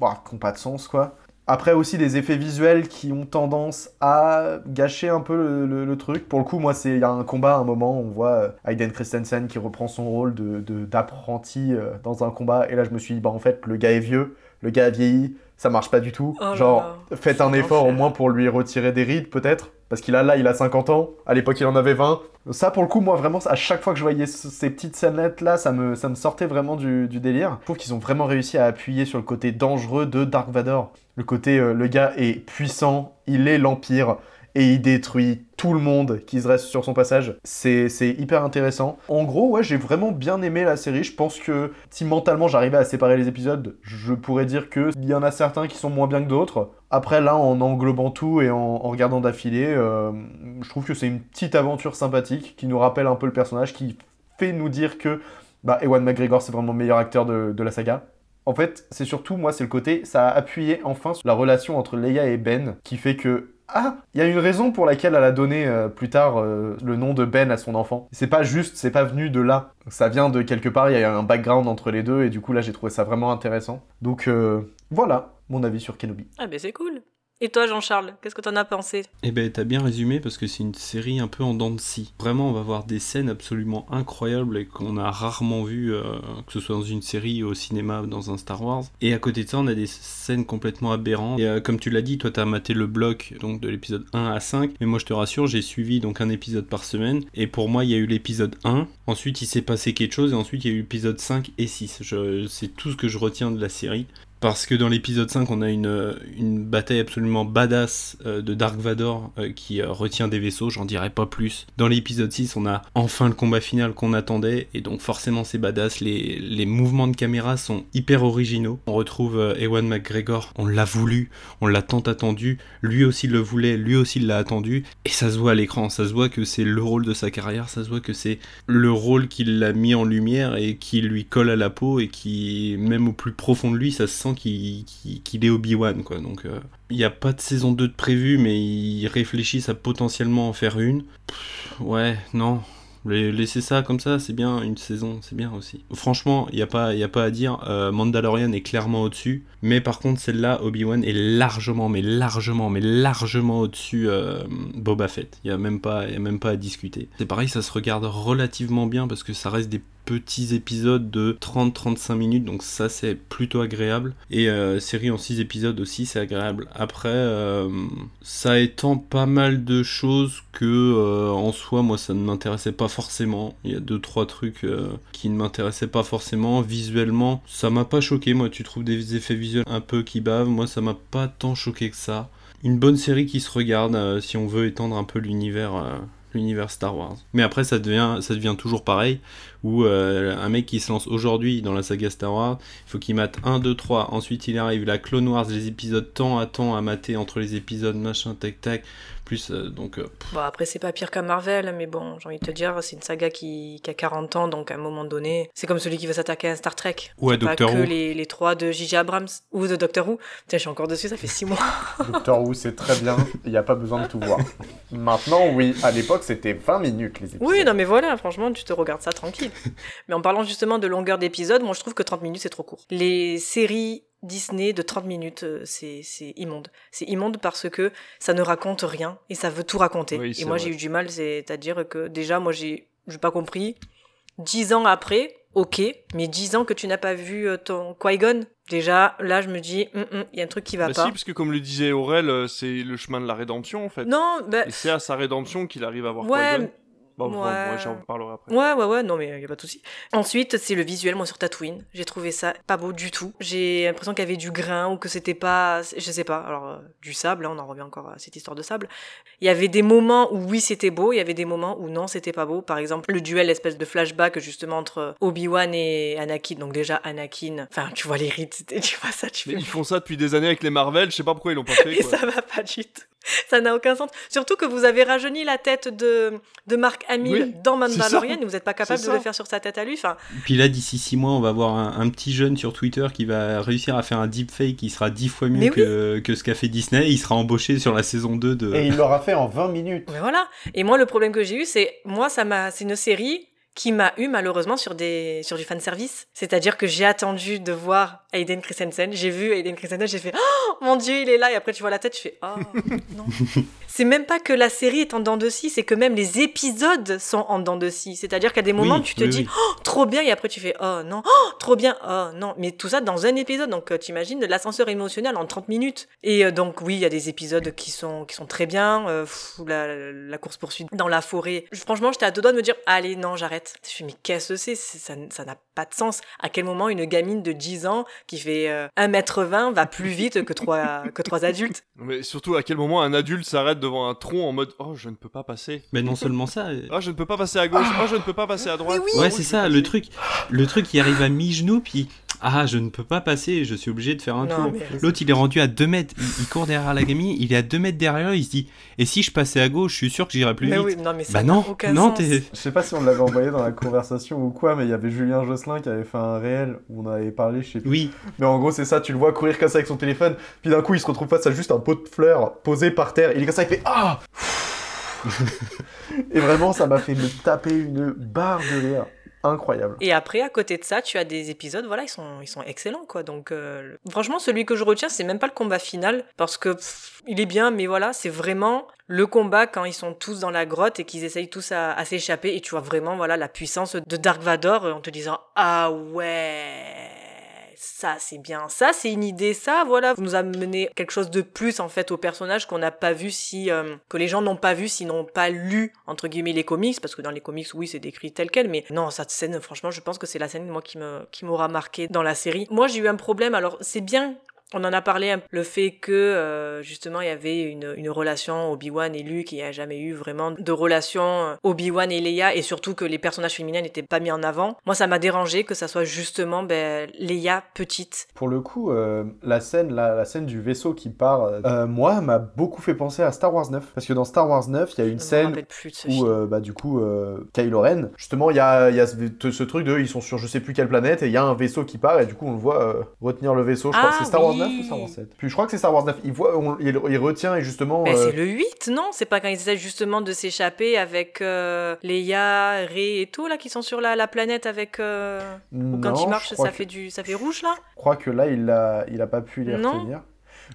Bah, qui n'ont pas de sens quoi. Après aussi des effets visuels qui ont tendance à gâcher un peu le, truc. Pour le coup, moi, il y a un combat, à un moment, on voit euh, Aiden Christensen qui reprend son rôle de d'apprenti euh, dans un combat, et là je me suis dit bah en fait le gars est vieux, le gars a vieilli, ça marche pas du tout. Oh Genre, faites un effort au moins pour lui retirer des rides, peut-être. Parce qu'il a là, il a 50 ans. À l'époque, il en avait 20. Ça, pour le coup, moi, vraiment, à chaque fois que je voyais ces petites scènettes-là, ça me, ça me sortait vraiment du, délire. Je trouve qu'ils ont vraiment réussi à appuyer sur le côté dangereux de Dark Vador. Le côté, euh, le gars est puissant, il est l'Empire. Et il détruit tout le monde qui se reste sur son passage. C'est hyper intéressant. En gros, ouais, j'ai vraiment bien aimé la série. Je pense que si mentalement j'arrivais à séparer les épisodes, je pourrais dire qu'il y en a certains qui sont moins bien que d'autres. Après, là, en englobant tout et en, regardant d'affilée, euh, je trouve que c'est une petite aventure sympathique qui nous rappelle un peu le personnage, qui fait nous dire que bah, Ewan McGregor, c'est vraiment le meilleur acteur de, de la saga. En fait, c'est surtout, moi, c'est le côté, ça a appuyé enfin sur la relation entre Leia et Ben, qui fait que ah, il y a une raison pour laquelle elle a donné euh, plus tard euh, le nom de Ben à son enfant. C'est pas juste, c'est pas venu de là. Ça vient de quelque part, il y a un background entre les deux, et du coup là j'ai trouvé ça vraiment intéressant. Donc euh, voilà mon avis sur Kenobi. Ah ben c'est cool. Et toi, Jean-Charles, qu'est-ce que t'en as pensé? Eh ben, t'as bien résumé parce que c'est une série un peu en dents de scie. Vraiment, on va voir des scènes absolument incroyables et qu'on a rarement vues, euh, que ce soit dans une série, au cinéma, dans un Star Wars. Et à côté de ça, on a des scènes complètement aberrantes. Et euh, comme tu l'as dit, toi, t'as maté le bloc donc de l'épisode 1 à 5. Mais moi, je te rassure, j'ai suivi donc un épisode par semaine. Et pour moi, il y a eu l'épisode 1. Ensuite, il s'est passé quelque chose. Et ensuite, il y a eu l'épisode 5 et 6. C'est tout ce que je retiens de la série parce que dans l'épisode 5, on a une, une bataille absolument badass euh, de Dark Vador euh, qui euh, retient des vaisseaux, j'en dirai pas plus. Dans l'épisode 6, on a enfin le combat final qu'on attendait, et donc forcément c'est badass, les, les, mouvements de caméra sont hyper originaux. On retrouve Ewan McGregor, on l'a voulu, on l'a tant attendu, lui aussi le voulait, lui aussi l'a attendu, et ça se voit à l'écran, ça se voit que c'est le rôle de sa carrière, ça se voit que c'est le rôle qu'il l'a mis en lumière et qui lui colle à la peau, et qui, même au plus profond de lui, ça se sent qu'il est Obi-Wan, quoi. Donc, euh, il n'y a pas de saison 2 de prévu, mais ils réfléchissent à potentiellement en faire une. ouais, non. Laisser ça comme ça, c'est bien, une saison, c'est bien aussi. Franchement, il n'y a, pas, y a pas à dire, euh, Mandalorian est clairement au-dessus, mais par contre, celle-là, Obi-Wan est largement, mais largement, mais largement au-dessus euh, Boba Fett. Il n'y a, même pas, a même pas à discuter. C'est pareil, ça se regarde relativement bien parce que ça reste des petits épisodes de 30-35 minutes, donc ça c'est plutôt agréable. Et euh, série en 6 épisodes aussi, c'est agréable. Après, euh, ça étend pas mal de choses que euh, en soi, moi ça ne m'intéressait pas forcément. Il y a 2-3 trucs qui ne m'intéressaient pas forcément. Visuellement, ça m'a pas choqué. Moi, tu trouves des effets visuels un peu qui bavent. Moi, ça m'a pas tant choqué que ça. Une bonne série qui se regarde si on veut étendre un peu l'univers l'univers Star Wars. Mais après, ça devient, ça devient toujours pareil, où euh, un mec qui se lance aujourd'hui dans la saga Star Wars, il faut qu'il mate 1, 2, 3, ensuite il arrive la Clone Wars, les épisodes temps à temps à mater entre les épisodes, machin, tac, tac, euh, donc. Euh, bon, après, c'est pas pire qu'un Marvel, mais bon, j'ai envie de te dire, c'est une saga qui, a 40 ans, donc à un moment donné, c'est comme celui qui va s'attaquer à un Star Trek. Ouais, Doctor pas que les, les trois de J.J. Abrams ou de Doctor Who. Putain, je suis encore dessus, ça fait 6 mois. [LAUGHS] Doctor Who, c'est très bien, il n'y a pas besoin de tout voir. Maintenant, oui, à l'époque, c'était 20 minutes les épisodes. Oui, non, mais voilà, franchement, tu te regardes ça tranquille. [LAUGHS] mais en parlant justement de longueur d'épisode, moi je trouve que 30 minutes c'est trop court. Les séries Disney de 30 minutes, euh, c'est immonde. C'est immonde parce que ça ne raconte rien et ça veut tout raconter. et moi, j'ai eu du mal, c'est-à-dire que déjà, moi, j'ai pas compris. Dix ans après, ok, mais dix ans que tu n'as pas vu euh, ton Qui-Gon, déjà, là, je me dis, hum, hum, il y a un truc qui va bah pas. Si, parce que comme le disait Aurel, euh, c'est le chemin de la rédemption, en fait. Non, bah... Et c'est à sa rédemption qu'il arrive à voir Qui-Gon ouais. j'en parlerai après. Ouais, ouais, ouais, non, mais y a pas de souci. Ensuite, c'est le visuel, moi, sur Tatooine. J'ai trouvé ça pas beau du tout. J'ai l'impression qu'il y avait du grain ou que c'était pas, je sais pas, alors, euh, du sable, hein, on en revient encore à cette histoire de sable. Il y avait des moments où oui, c'était beau, il y avait des moments où non, c'était pas beau. Par exemple, le duel, l'espèce de flashback, justement, entre Obi-Wan et Anakin. Donc, déjà, Anakin, enfin, tu vois les rites, [LAUGHS] tu vois ça, tu fais... Ils font ça depuis des années avec les Marvel, je sais pas pourquoi ils l'ont pas [LAUGHS] fait. Et ça va pas du tout. [LAUGHS] Ça n'a aucun sens. Surtout que vous avez rajeuni la tête de, de Marc Hamill dans Mandalorian et vous n'êtes pas capable de le faire sur sa tête à lui. Enfin... Puis là, d'ici six mois, on va voir un, petit jeune sur Twitter qui va réussir à faire un deepfake qui sera dix fois mieux que, que, ce qu'a fait Disney. il sera embauché sur la saison 2 de. Et il l'aura fait en 20 minutes. Mais voilà. Et moi, le problème que j'ai eu, c'est. Moi, ça m'a. C'est une série qui m'a eu malheureusement sur des sur du fan service. C'est-à-dire que j'ai attendu de voir Aiden Christensen, j'ai vu Aiden Christensen, j'ai fait oh mon dieu, il est là et après tu vois la tête, je fais oh [LAUGHS] non. c'est même pas que la série est en dents de scie, c'est que même les épisodes sont en dents de scie. C'est-à-dire qu'à des moments tu te dis oh trop bien et après tu fais oh non, oh trop bien, oh non, mais tout ça dans un épisode. Donc tu euh, t'imagines l'ascenseur émotionnel en 30 minutes. Et euh, donc oui, il y a des épisodes qui sont qui sont très bien, euh, la, la course poursuite dans la forêt. Franchement, j'étais à deux doigts de me dire allez non, j'arrête je me suis mais qu'est-ce que c'est? Ça n'a pas de sens. À quel moment une gamine de 10 ans qui fait 1m20 va plus vite que trois, que trois adultes. [LAUGHS] Mais surtout, à quel moment un adulte s'arrête devant un tronc en mode Oh, je ne peux pas passer? Mais non seulement ça. Oh, je ne peux pas passer à gauche. Oh, je ne peux pas passer à droite. ouais, c'est ça, le truc. Le truc, il arrive à mi-genou, puis ah, je ne peux pas passer, je suis obligé de faire un tour. L'autre, il est rendu à 2 mètres, il, court derrière la gamine, il est à 2 mètres derrière, il se dit, et si je passais à gauche, je suis sûr que j'irais plus vite. non, mais bah non, non, Je sais pas si on l'avait envoyé dans la conversation ou quoi, mais il y avait Julien Josselin qui avait fait un réel où on avait parlé, je sais plus. Oui. Mais en gros, c'est ça, tu le vois courir comme ça avec son téléphone, puis d'un coup, il se retrouve face à juste un pot de fleurs posé par terre, il est comme ça, il fait Ah [LAUGHS] Et vraiment, ça m'a fait me taper une barre de rire incroyable. Et après, à côté de ça, tu as des épisodes, voilà, ils sont, ils sont excellents, quoi. Donc, euh, franchement, celui que je retiens, c'est même pas le combat final, parce que il est bien, mais voilà, c'est vraiment le combat quand ils sont tous dans la grotte et qu'ils essayent tous à, à s'échapper, et tu vois vraiment, voilà, la puissance de Dark Vador en te disant, ah ouais ça c'est bien, ça c'est une idée, ça voilà, vous nous amenez quelque chose de plus en fait au personnage qu'on n'a pas vu si euh, que les gens n'ont pas vu s'ils n'ont pas lu entre guillemets les comics parce que dans les comics oui c'est décrit tel quel mais non cette scène franchement je pense que c'est la scène moi qui me qui m'aura marqué dans la série. Moi j'ai eu un problème alors c'est bien on en a parlé, le fait que euh, justement il y avait une, une relation Obi-Wan et Luke, il n'y a jamais eu vraiment de relation euh, Obi-Wan et Leia, et surtout que les personnages féminins n'étaient pas mis en avant. Moi ça m'a dérangé que ça soit justement ben, Leia petite. Pour le coup, euh, la scène la, la, scène du vaisseau qui part, moi m'a beaucoup fait penser à Star Wars 9, parce que dans Star Wars 9 il y a une scène où bah, du coup Kylo Ren, justement il y a, y a ce, truc de ils sont sur je sais plus quelle planète et il y a un vaisseau qui part et du coup on le voit retenir le vaisseau, je crois que c'est ah Star Wars 9 ou Star Wars 7 Puis je crois que c'est Star Wars 9. Il, voit, il, retient et justement. Mais euh, c'est le 8, non? C'est pas quand ils essaient justement de s'échapper avec euh, Leia, Rey et tout, là, qui sont sur la, la planète avec. Euh, ou quand ils marchent, ça fait, du, ça fait rouge, là? Je crois que là, il a, il a pas pu les retenir.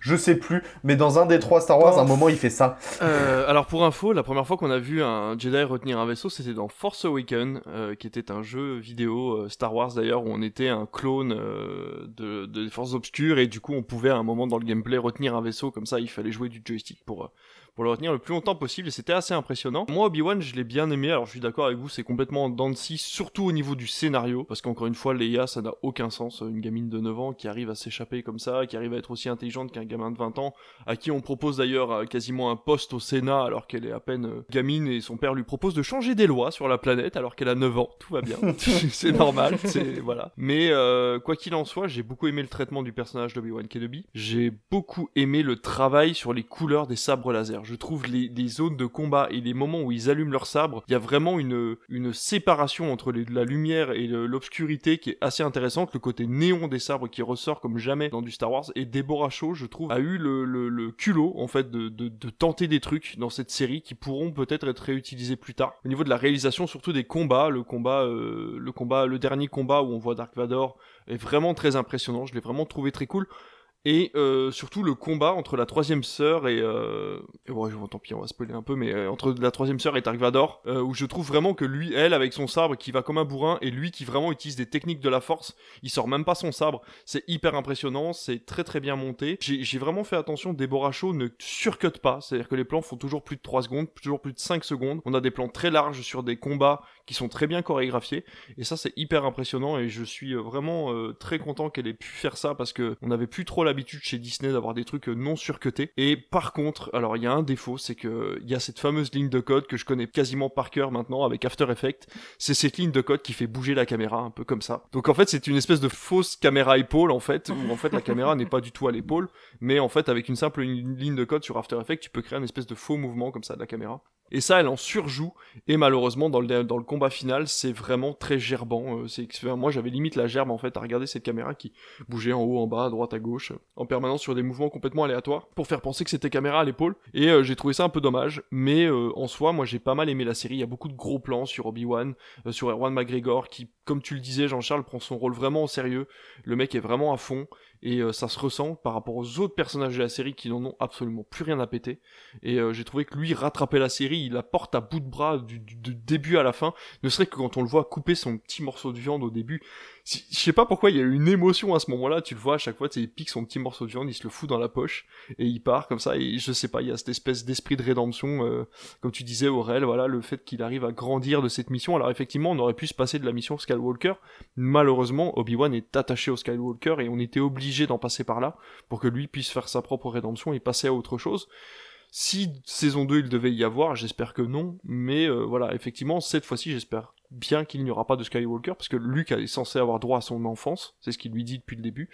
Je sais plus, mais dans un des trois Star Wars, à un moment, il fait ça. Euh, alors pour info, la première fois qu'on a vu un Jedi retenir un vaisseau, c'était dans Force Awakens, euh, qui était un jeu vidéo euh, Star Wars d'ailleurs, où on était un clone de, de Forces Obscures, et du coup on pouvait à un moment dans le gameplay retenir un vaisseau, comme ça il fallait jouer du joystick pour pour le retenir le plus longtemps possible et c'était assez impressionnant. Moi Obi-Wan je l'ai bien aimé, alors je suis d'accord avec vous, c'est complètement scie, surtout au niveau du scénario, parce qu'encore une fois Leia ça n'a aucun sens, une gamine de 9 ans qui arrive à s'échapper comme ça, qui arrive à être aussi intelligente qu'un gamin de 20 ans, à qui on propose d'ailleurs euh, quasiment un poste au Sénat alors qu'elle est à peine euh, gamine et son père lui propose de changer des lois sur la planète alors qu'elle a 9 ans, tout va bien, [LAUGHS] [LAUGHS] c'est normal, c'est voilà. Mais euh, quoi qu'il en soit, j'ai beaucoup aimé le traitement du personnage d'Obi-Wan Kenobi, j'ai beaucoup aimé le travail sur les couleurs des sabres laser je trouve les, zones de combat et les moments où ils allument leur sabre, il y a vraiment une, séparation entre la lumière et l'obscurité qui est assez intéressante. Le côté néon des sabres qui ressort comme jamais dans du Star Wars. Et Deborah Shaw, je trouve, a eu le, culot, en fait, de, tenter des trucs dans cette série qui pourront peut-être être réutilisés plus tard. Au niveau de la réalisation, surtout des combats, le combat, euh, le le dernier combat où on voit Dark Vador est vraiment très impressionnant. Je l'ai vraiment trouvé très cool et euh, surtout le combat entre la troisième sœur et, euh... et bon, tant pis on va spoiler un peu mais euh, entre la troisième sœur et Dark Vador euh, où je trouve vraiment que lui elle avec son sabre qui va comme un bourrin et lui qui vraiment utilise des techniques de la force il sort même pas son sabre. C'est hyper impressionnant c'est très très bien monté. J'ai vraiment fait attention Deborah Shaw ne surcut pas c'est à dire que les plans font toujours plus de 3 secondes toujours plus de 5 secondes. On a des plans très larges sur des combats qui sont très bien chorégraphiés et ça c'est hyper impressionnant et je suis vraiment très content qu'elle ait pu faire ça parce que on avait plus trop l'habitude chez Disney d'avoir des trucs non surcutés. Et par contre, alors il y a un défaut, c'est que il y a cette fameuse ligne de code que je connais quasiment par cœur maintenant avec After Effects. C'est cette ligne de code qui fait bouger la caméra un peu comme ça. Donc en fait, c'est une espèce de fausse caméra épaule en fait, où en fait la caméra n'est pas du tout à l'épaule, mais en fait avec une simple ligne de code sur After Effects, tu peux créer une espèce de faux mouvement comme ça de la caméra. Et ça, elle en surjoue. Et malheureusement, dans le, dans le combat final, c'est vraiment très gerbant. Euh, moi, j'avais limite la gerbe en fait à regarder cette caméra qui bougeait en haut, en bas, à droite, à gauche, en permanence sur des mouvements complètement aléatoires pour faire penser que c'était caméra à l'épaule. Et euh, j'ai trouvé ça un peu dommage. Mais euh, en soi, moi, j'ai pas mal aimé la série. Il y a beaucoup de gros plans sur Obi-Wan, sur Erwan McGregor, qui, comme tu le disais, Jean-Charles prend son rôle vraiment au sérieux. Le mec est vraiment à fond et euh, ça se ressent par rapport aux autres personnages de la série qui n'en ont absolument plus rien à péter. Et euh, j'ai trouvé que lui rattrapait la série, il la porte à bout de bras du, début à la fin, ne serait que quand on le voit couper son petit morceau de viande au début, je sais pas pourquoi il y a eu une émotion à ce moment-là. Tu le vois à chaque fois, il pique son petit morceau de viande, il se le fout dans la poche et il part comme ça. Et je sais pas, il y a cette espèce d'esprit de rédemption, euh, comme tu disais, Aurel. Voilà, le fait qu'il arrive à grandir de cette mission. Alors effectivement, on aurait pu se passer de la mission Skywalker. Malheureusement, Obi-Wan est attaché au Skywalker et on était obligé d'en passer par là pour que lui puisse faire sa propre rédemption et passer à autre chose. Si saison 2 il devait y avoir, j'espère que non, mais euh, voilà, effectivement, cette fois-ci, j'espère bien qu'il n'y aura pas de Skywalker, parce que Luke est censé avoir droit à son enfance, c'est ce qu'il lui dit depuis le début,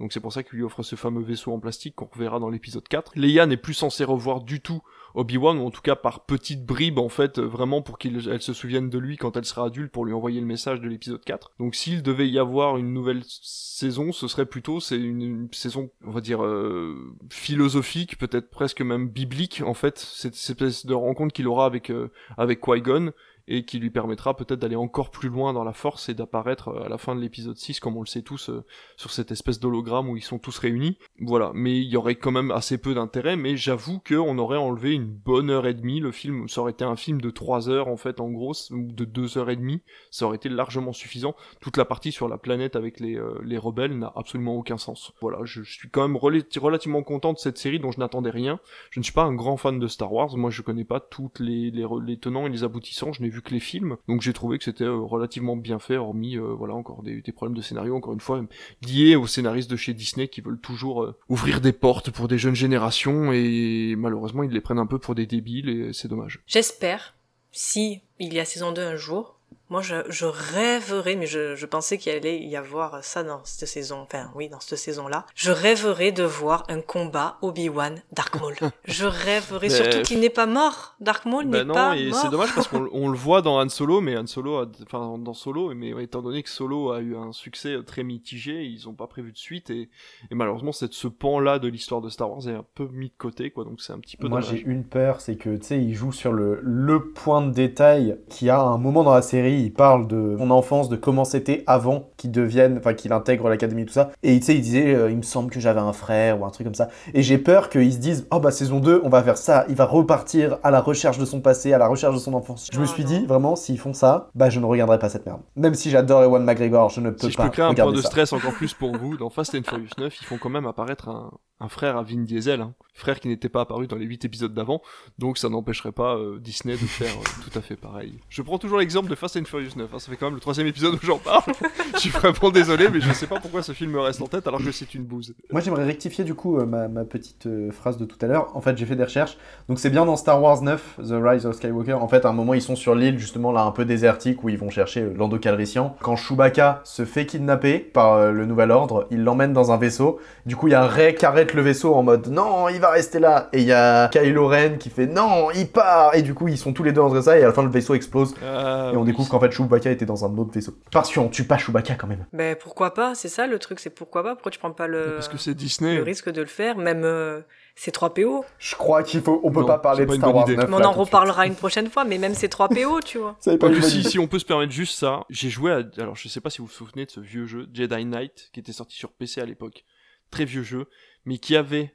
donc c'est pour ça qu'il lui offre ce fameux vaisseau en plastique qu'on reverra dans l'épisode 4. Leia n'est plus censée revoir du tout Obi-Wan, ou en tout cas par petites bribes en fait, vraiment pour qu'elle se souvienne de lui quand elle sera adulte, pour lui envoyer le message de l'épisode 4. Donc s'il devait y avoir une nouvelle saison, ce serait plutôt, c'est une, saison, on va dire, euh, philosophique, peut-être presque même biblique en fait, cette, espèce de rencontre qu'il aura avec, euh, avec Qui-Gon, et qui lui permettra peut-être d'aller encore plus loin dans la force et d'apparaître euh, à la fin de l'épisode 6, comme on le sait tous, euh, sur cette espèce d'hologramme où ils sont tous réunis. Voilà, mais il y aurait quand même assez peu d'intérêt, mais j'avoue qu'on aurait enlevé une bonne heure et demie, le film, ça aurait été un film de 3 heures en fait en gros, ou de 2 heures et demie, ça aurait été largement suffisant. Toute la partie sur la planète avec les, euh, les rebelles n'a absolument aucun sens. Voilà, je, suis quand même relativement content de cette série dont je n'attendais rien. Je ne suis pas un grand fan de Star Wars, moi je connais pas toutes les, les, les tenants et les aboutissants, je n'ai vu que les films. Donc j'ai trouvé que c'était euh, relativement bien fait, hormis euh, voilà encore des, problèmes de scénario, encore une fois liés aux scénaristes de chez Disney qui veulent toujours euh, ouvrir des portes pour des jeunes générations et malheureusement ils les prennent un peu pour des débiles et c'est dommage. J'espère, si il y a saison 2 un jour, moi, je, je rêverais, mais je, je pensais qu'il allait y avoir ça dans cette saison, enfin oui, dans cette saison-là. Je rêverais de voir un combat Obi-Wan Dark Maul. [LAUGHS] je rêverais surtout qu'il n'est pas mort. Dark Maul n'est pas mort. C'est dommage parce qu'on [LAUGHS] le voit dans Han Solo, mais Han Solo, a, enfin dans Solo, mais étant donné que Solo a eu un succès très mitigé, ils n'ont pas prévu de suite et, et malheureusement cette, ce pan-là de l'histoire de Star Wars est un peu mis de côté, quoi. Donc c'est un petit peu. Moi, j'ai une peur, c'est que tu sais, il joue sur le le point de détail qui a un moment dans la série il parle de son enfance, de comment c'était avant qu'il devienne, enfin qu'il intègre l'académie, tout ça. Et tu sais, il disait, euh, il me semble que j'avais un frère ou un truc comme ça. Et j'ai peur qu'ils se disent, oh bah saison 2, on va faire ça. Il va repartir à la recherche de son passé, à la recherche de son enfance. Je me suis dit, vraiment, s'ils font ça, bah je ne regarderai pas cette merde. Même si j'adore Ewan McGregor, je ne peux pas. Si je peux créer un point de stress encore [LAUGHS] plus pour vous, dans Fast and Furious 9, ils font quand même apparaître un, un frère à Vin Diesel, hein. frère qui n'était pas apparu dans les 8 épisodes d'avant, donc ça n'empêcherait pas euh, Disney de faire euh, tout à fait pareil. Je prends toujours l'exemple de Fast and Furious 9, hein. ça fait quand même le troisième épisode où j'en parle. [LAUGHS] je suis vraiment désolé, mais je sais pas pourquoi ce film me reste en tête alors que c'est une bouse. Moi j'aimerais rectifier du coup euh, ma, petite phrase de tout à l'heure. En fait, j'ai fait des recherches, donc c'est bien dans Star Wars 9, The Rise of Skywalker. En fait, à un moment, ils sont sur l'île justement là un peu désertique où ils vont chercher Lando Calrissian. Quand Chewbacca se fait kidnapper par le Nouvel Ordre, il l'emmène dans un vaisseau. Du coup, il y a Rey qui arrête le vaisseau en mode non, il va rester là. Et il y a Kylo Ren qui fait non, il part. Et du coup, ils sont tous les deux entre ça et à la fin, le vaisseau explose. Ah et on découvre qu'en fait, Chewbacca était dans un autre vaisseau. Parce qu'on tue pas Chewbacca quand même. Mais pourquoi pas C'est ça le truc, c'est pourquoi pas Pourquoi tu prends pas le. Parce que c'est Disney. Le risque de le faire, même. Euh, c'est 3 PO. Je crois qu'il faut, on peut pas parler de Star Wars 9. on en reparlera une prochaine fois, mais même c'est 3 PO, tu vois. [LAUGHS] Ça pas si, si on peut se permettre juste ça, j'ai joué à, alors je sais pas si vous vous souvenez de ce vieux jeu, Jedi Knight, qui était sorti sur PC à l'époque. Très vieux jeu, mais qui avait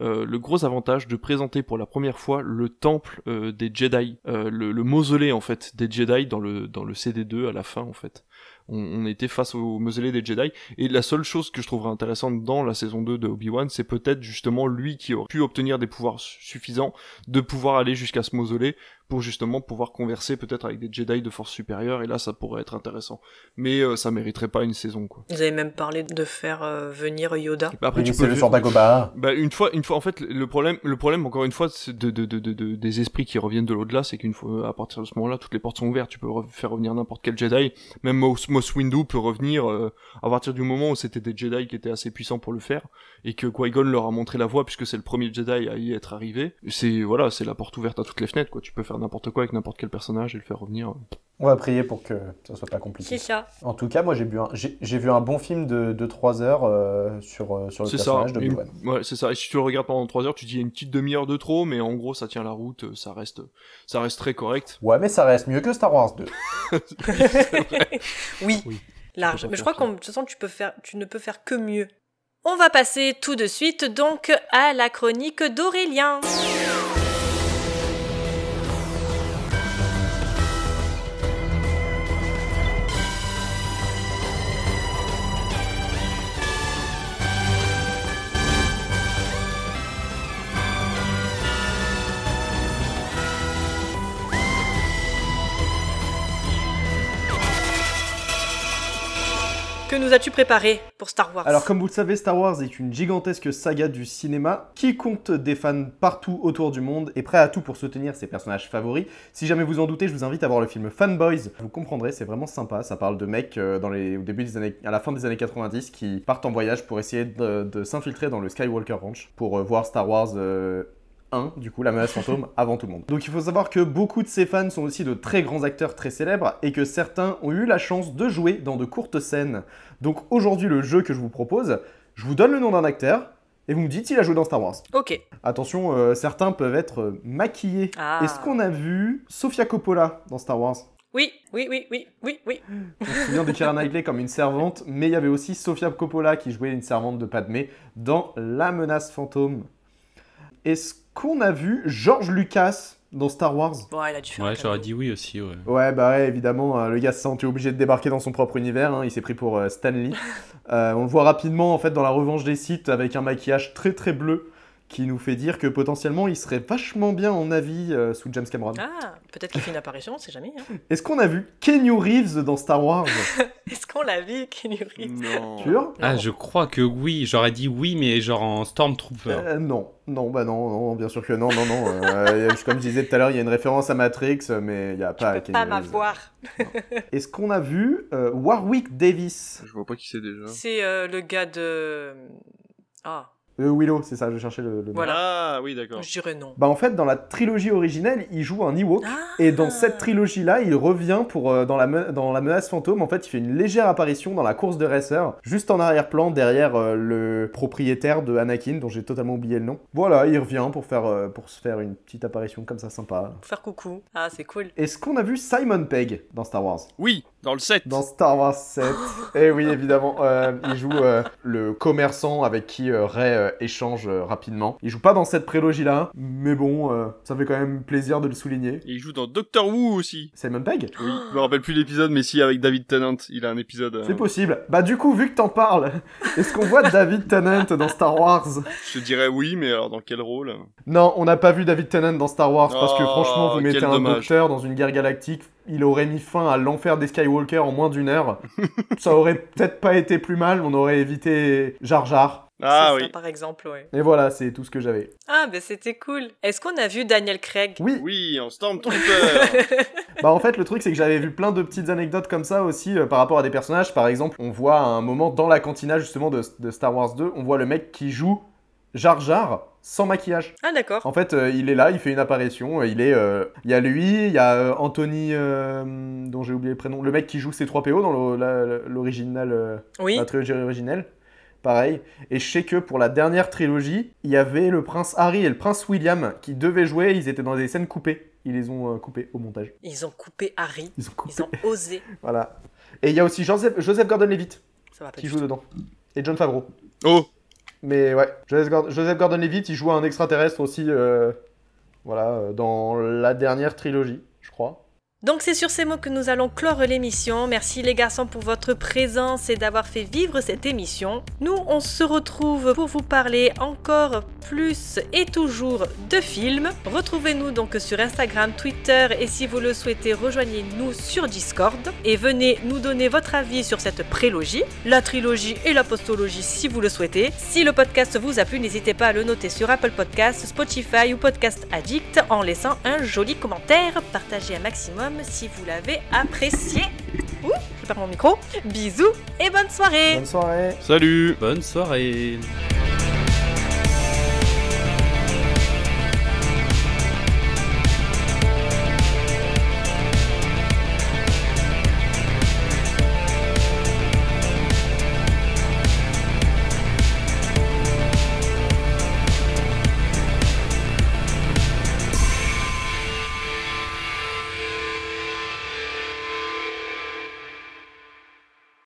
euh, le gros avantage de présenter pour la première fois le temple euh, des Jedi, euh, le, mausolée en fait des Jedi dans le dans le CD2 à la fin en fait. On, on, était face au mausolée des Jedi et la seule chose que je trouverais intéressante dans la saison 2 de Obi-Wan, c'est peut-être justement lui qui aurait pu obtenir des pouvoirs suffisants de pouvoir aller jusqu'à ce mausolée pour justement pouvoir converser peut-être avec des Jedi de force supérieure et là ça pourrait être intéressant. Mais euh, ça mériterait pas une saison quoi. Vous avez même parlé de faire euh, venir Yoda. Bah, après tu peux le d'Agoba bah une fois une fois en fait le problème le problème encore une fois de, de, de, de des esprits qui reviennent de l'au-delà c'est qu'une fois à partir de ce moment-là toutes les portes sont ouvertes. Tu peux faire revenir n'importe quel Jedi. Même Moss, Windu peut revenir euh, à partir du moment où c'était des Jedi qui étaient assez puissants pour le faire et que Qui-Gon leur a montré la voie puisque c'est le premier Jedi à y être arrivé. C'est voilà c'est la porte ouverte à toutes les fenêtres quoi. Tu peux faire n'importe quoi avec n'importe quel personnage et le faire revenir. On va prier pour que ça soit pas compliqué. C'est ça. En tout cas, moi j'ai vu un, j'ai, vu un bon film de, de 3 heures euh, sur, euh, sur le personnage de Obi-Wan. Ouais, c'est ça. Et si tu le regardes pendant 3 heures, tu dis il y a une petite demi-heure de trop, mais en gros ça tient la route, ça reste, ça reste très correct. Ouais, mais ça reste mieux que Star Wars 2. [LAUGHS] [LAUGHS] oui. oui. Large. Mais je crois qu'en de toute façon, tu, peux faire, tu ne peux faire que mieux. On va passer tout de suite donc à la chronique d'Aurélien. As-tu préparé pour Star Wars Alors, comme vous le savez, Star Wars est une gigantesque saga du cinéma qui compte des fans partout autour du monde et prêt à tout pour soutenir ses personnages favoris. Si jamais vous en doutez, je vous invite à voir le film Fanboys. Vous comprendrez, c'est vraiment sympa. Ça parle de mecs euh, au début des années, à la fin des années 90 qui partent en voyage pour essayer de, s'infiltrer dans le Skywalker Ranch pour euh, voir Star Wars. 1, du coup, la menace fantôme, [LAUGHS] avant tout le monde. Donc il faut savoir que beaucoup de ces fans sont aussi de très grands acteurs très célèbres et que certains ont eu la chance de jouer dans de courtes scènes. Donc aujourd'hui, le jeu que je vous propose, je vous donne le nom d'un acteur, et vous me dites s'il a joué dans Star Wars. Ok. Attention, euh, certains peuvent être euh, maquillés. Ah. Est-ce qu'on a vu Sofia Coppola dans Star Wars? Oui, oui, oui, oui, oui, oui. On se souvient de Keira Knightley comme une servante, mais il y avait aussi Sofia Coppola qui jouait une servante de Padmé dans La menace fantôme. Est-ce qu'on a vu George Lucas dans Star Wars Ouais, il a dû faire Ouais, j'aurais dit oui aussi, ouais. Ouais, bah ouais, évidemment, euh, le gars se sent obligé de débarquer dans son propre univers, hein, il s'est pris pour euh, Stanley. [LAUGHS] Euh, on le voit rapidement, en fait, dans la revanche des sites, avec un maquillage très très bleu, qui nous fait dire que potentiellement il serait vachement bien en avis euh, sous James Cameron. Ah, peut-être qu'il fait une apparition, on sait jamais. Hein. [LAUGHS] Est-ce qu'on a vu Kenny Reeves dans Star Wars? [LAUGHS] Est-ce qu'on l'a vu, Kenny Reeves? Non. Sûr? Ah, je crois que oui. J'aurais dit oui, mais genre en Stormtrooper. Euh, non, non, bah non, non, bien sûr que non, non, non. Euh, comme je disais tout à l'heure, il y a une référence à Matrix, mais il n'y a pas Kenny pas m'avoir. Est-ce qu'on a vu Warwick Davis? Je vois pas qui c'est déjà. C'est le gars de... Ah. Euh, Willow, c'est ça, je cherchais le, le Voilà. Ah oui, d'accord. Je dirais non. Bah en fait, dans la trilogie originelle, il joue un Ewok. Ah. et dans cette trilogie-là, il revient pour euh, dans, la dans la menace fantôme. En fait, il fait une légère apparition dans la course de racer, juste en arrière-plan, derrière euh, le propriétaire de Anakin, dont j'ai totalement oublié le nom. Voilà, il revient pour, faire, euh, pour se faire une petite apparition comme ça, sympa. Pour faire coucou. Ah, c'est cool. Est-ce qu'on a vu Simon Pegg dans Star Wars? Oui, dans le 7. Dans Star Wars 7. Eh oui, évidemment. il joue le commerçant avec qui Rey échange rapidement. Il joue pas dans cette prélogie-là, mais bon, euh, ça fait quand même plaisir de le souligner. Et il joue dans Doctor Who aussi. Simon Pegg Oui, je me rappelle plus l'épisode, mais si, avec David Tennant, il a un épisode... Euh, C'est possible. Bah du coup, vu que t'en parles, [LAUGHS] est-ce qu'on voit David Tennant dans Star Wars? Je te dirais oui, mais alors dans quel rôle? Non, on n'a pas vu David Tennant dans Star Wars, parce que Oh, franchement, vous mettez un dommage. docteur dans une guerre galactique, il aurait mis fin à l'enfer des Skywalker en moins d'une heure. [LAUGHS] ça aurait peut-être pas été plus mal, on aurait évité Jar Jar. Ah oui. ça, par exemple, ouais. Et voilà, c'est tout ce que j'avais. Ah, ben c'était cool. Est-ce qu'on a vu Daniel Craig? Oui. Oui, en Stormtrooper. [LAUGHS] Bah en fait le truc c'est que j'avais vu plein de petites anecdotes comme ça aussi euh, par rapport à des personnages. Par exemple on voit à un moment dans la cantina justement de, de Star Wars 2, on voit le mec qui joue Jar Jar sans maquillage. Ah, d'accord. En fait euh, il est là, il fait une apparition, euh, il est... euh, Il y a lui, il y a euh, Anthony, euh, dont j'ai oublié le prénom, le mec qui joue C3PO dans le- la- l'original, euh, Oui. la trilogie originelle. Pareil. Et je sais que pour la dernière trilogie, il y avait le prince Harry et le prince William qui devaient jouer, ils étaient dans des scènes coupées. Ils les ont euh, coupées au montage. Ils ont coupé Harry. Ils ont coupé. Ils ont osé. [LAUGHS] Voilà. Et il y a aussi Joseph, Joseph Gordon-Levitt Ça va pas qui joue tout. dedans. Et John Favreau. Oh Mais ouais, Joseph, Gord- Joseph Gordon-Levitt, il joue un extraterrestre aussi, euh, voilà, euh, dans la dernière trilogie. Donc c'est sur ces mots que nous allons clore l'émission. Merci les garçons pour votre présence et d'avoir fait vivre cette émission. Nous, on se retrouve pour vous parler encore plus et toujours de films. Retrouvez-nous donc sur Instagram, Twitter et si vous le souhaitez, rejoignez-nous sur Discord et venez nous donner votre avis sur cette prélogie, la trilogie et la postologie si vous le souhaitez. Si le podcast vous a plu, n'hésitez pas à le noter sur Apple Podcasts, Spotify ou Podcast Addict en laissant un joli commentaire. Partagez un maximum si vous l'avez apprécié. Ouh, je perds mon micro. Bisous et bonne soirée. Bonne soirée. Salut Bonne soirée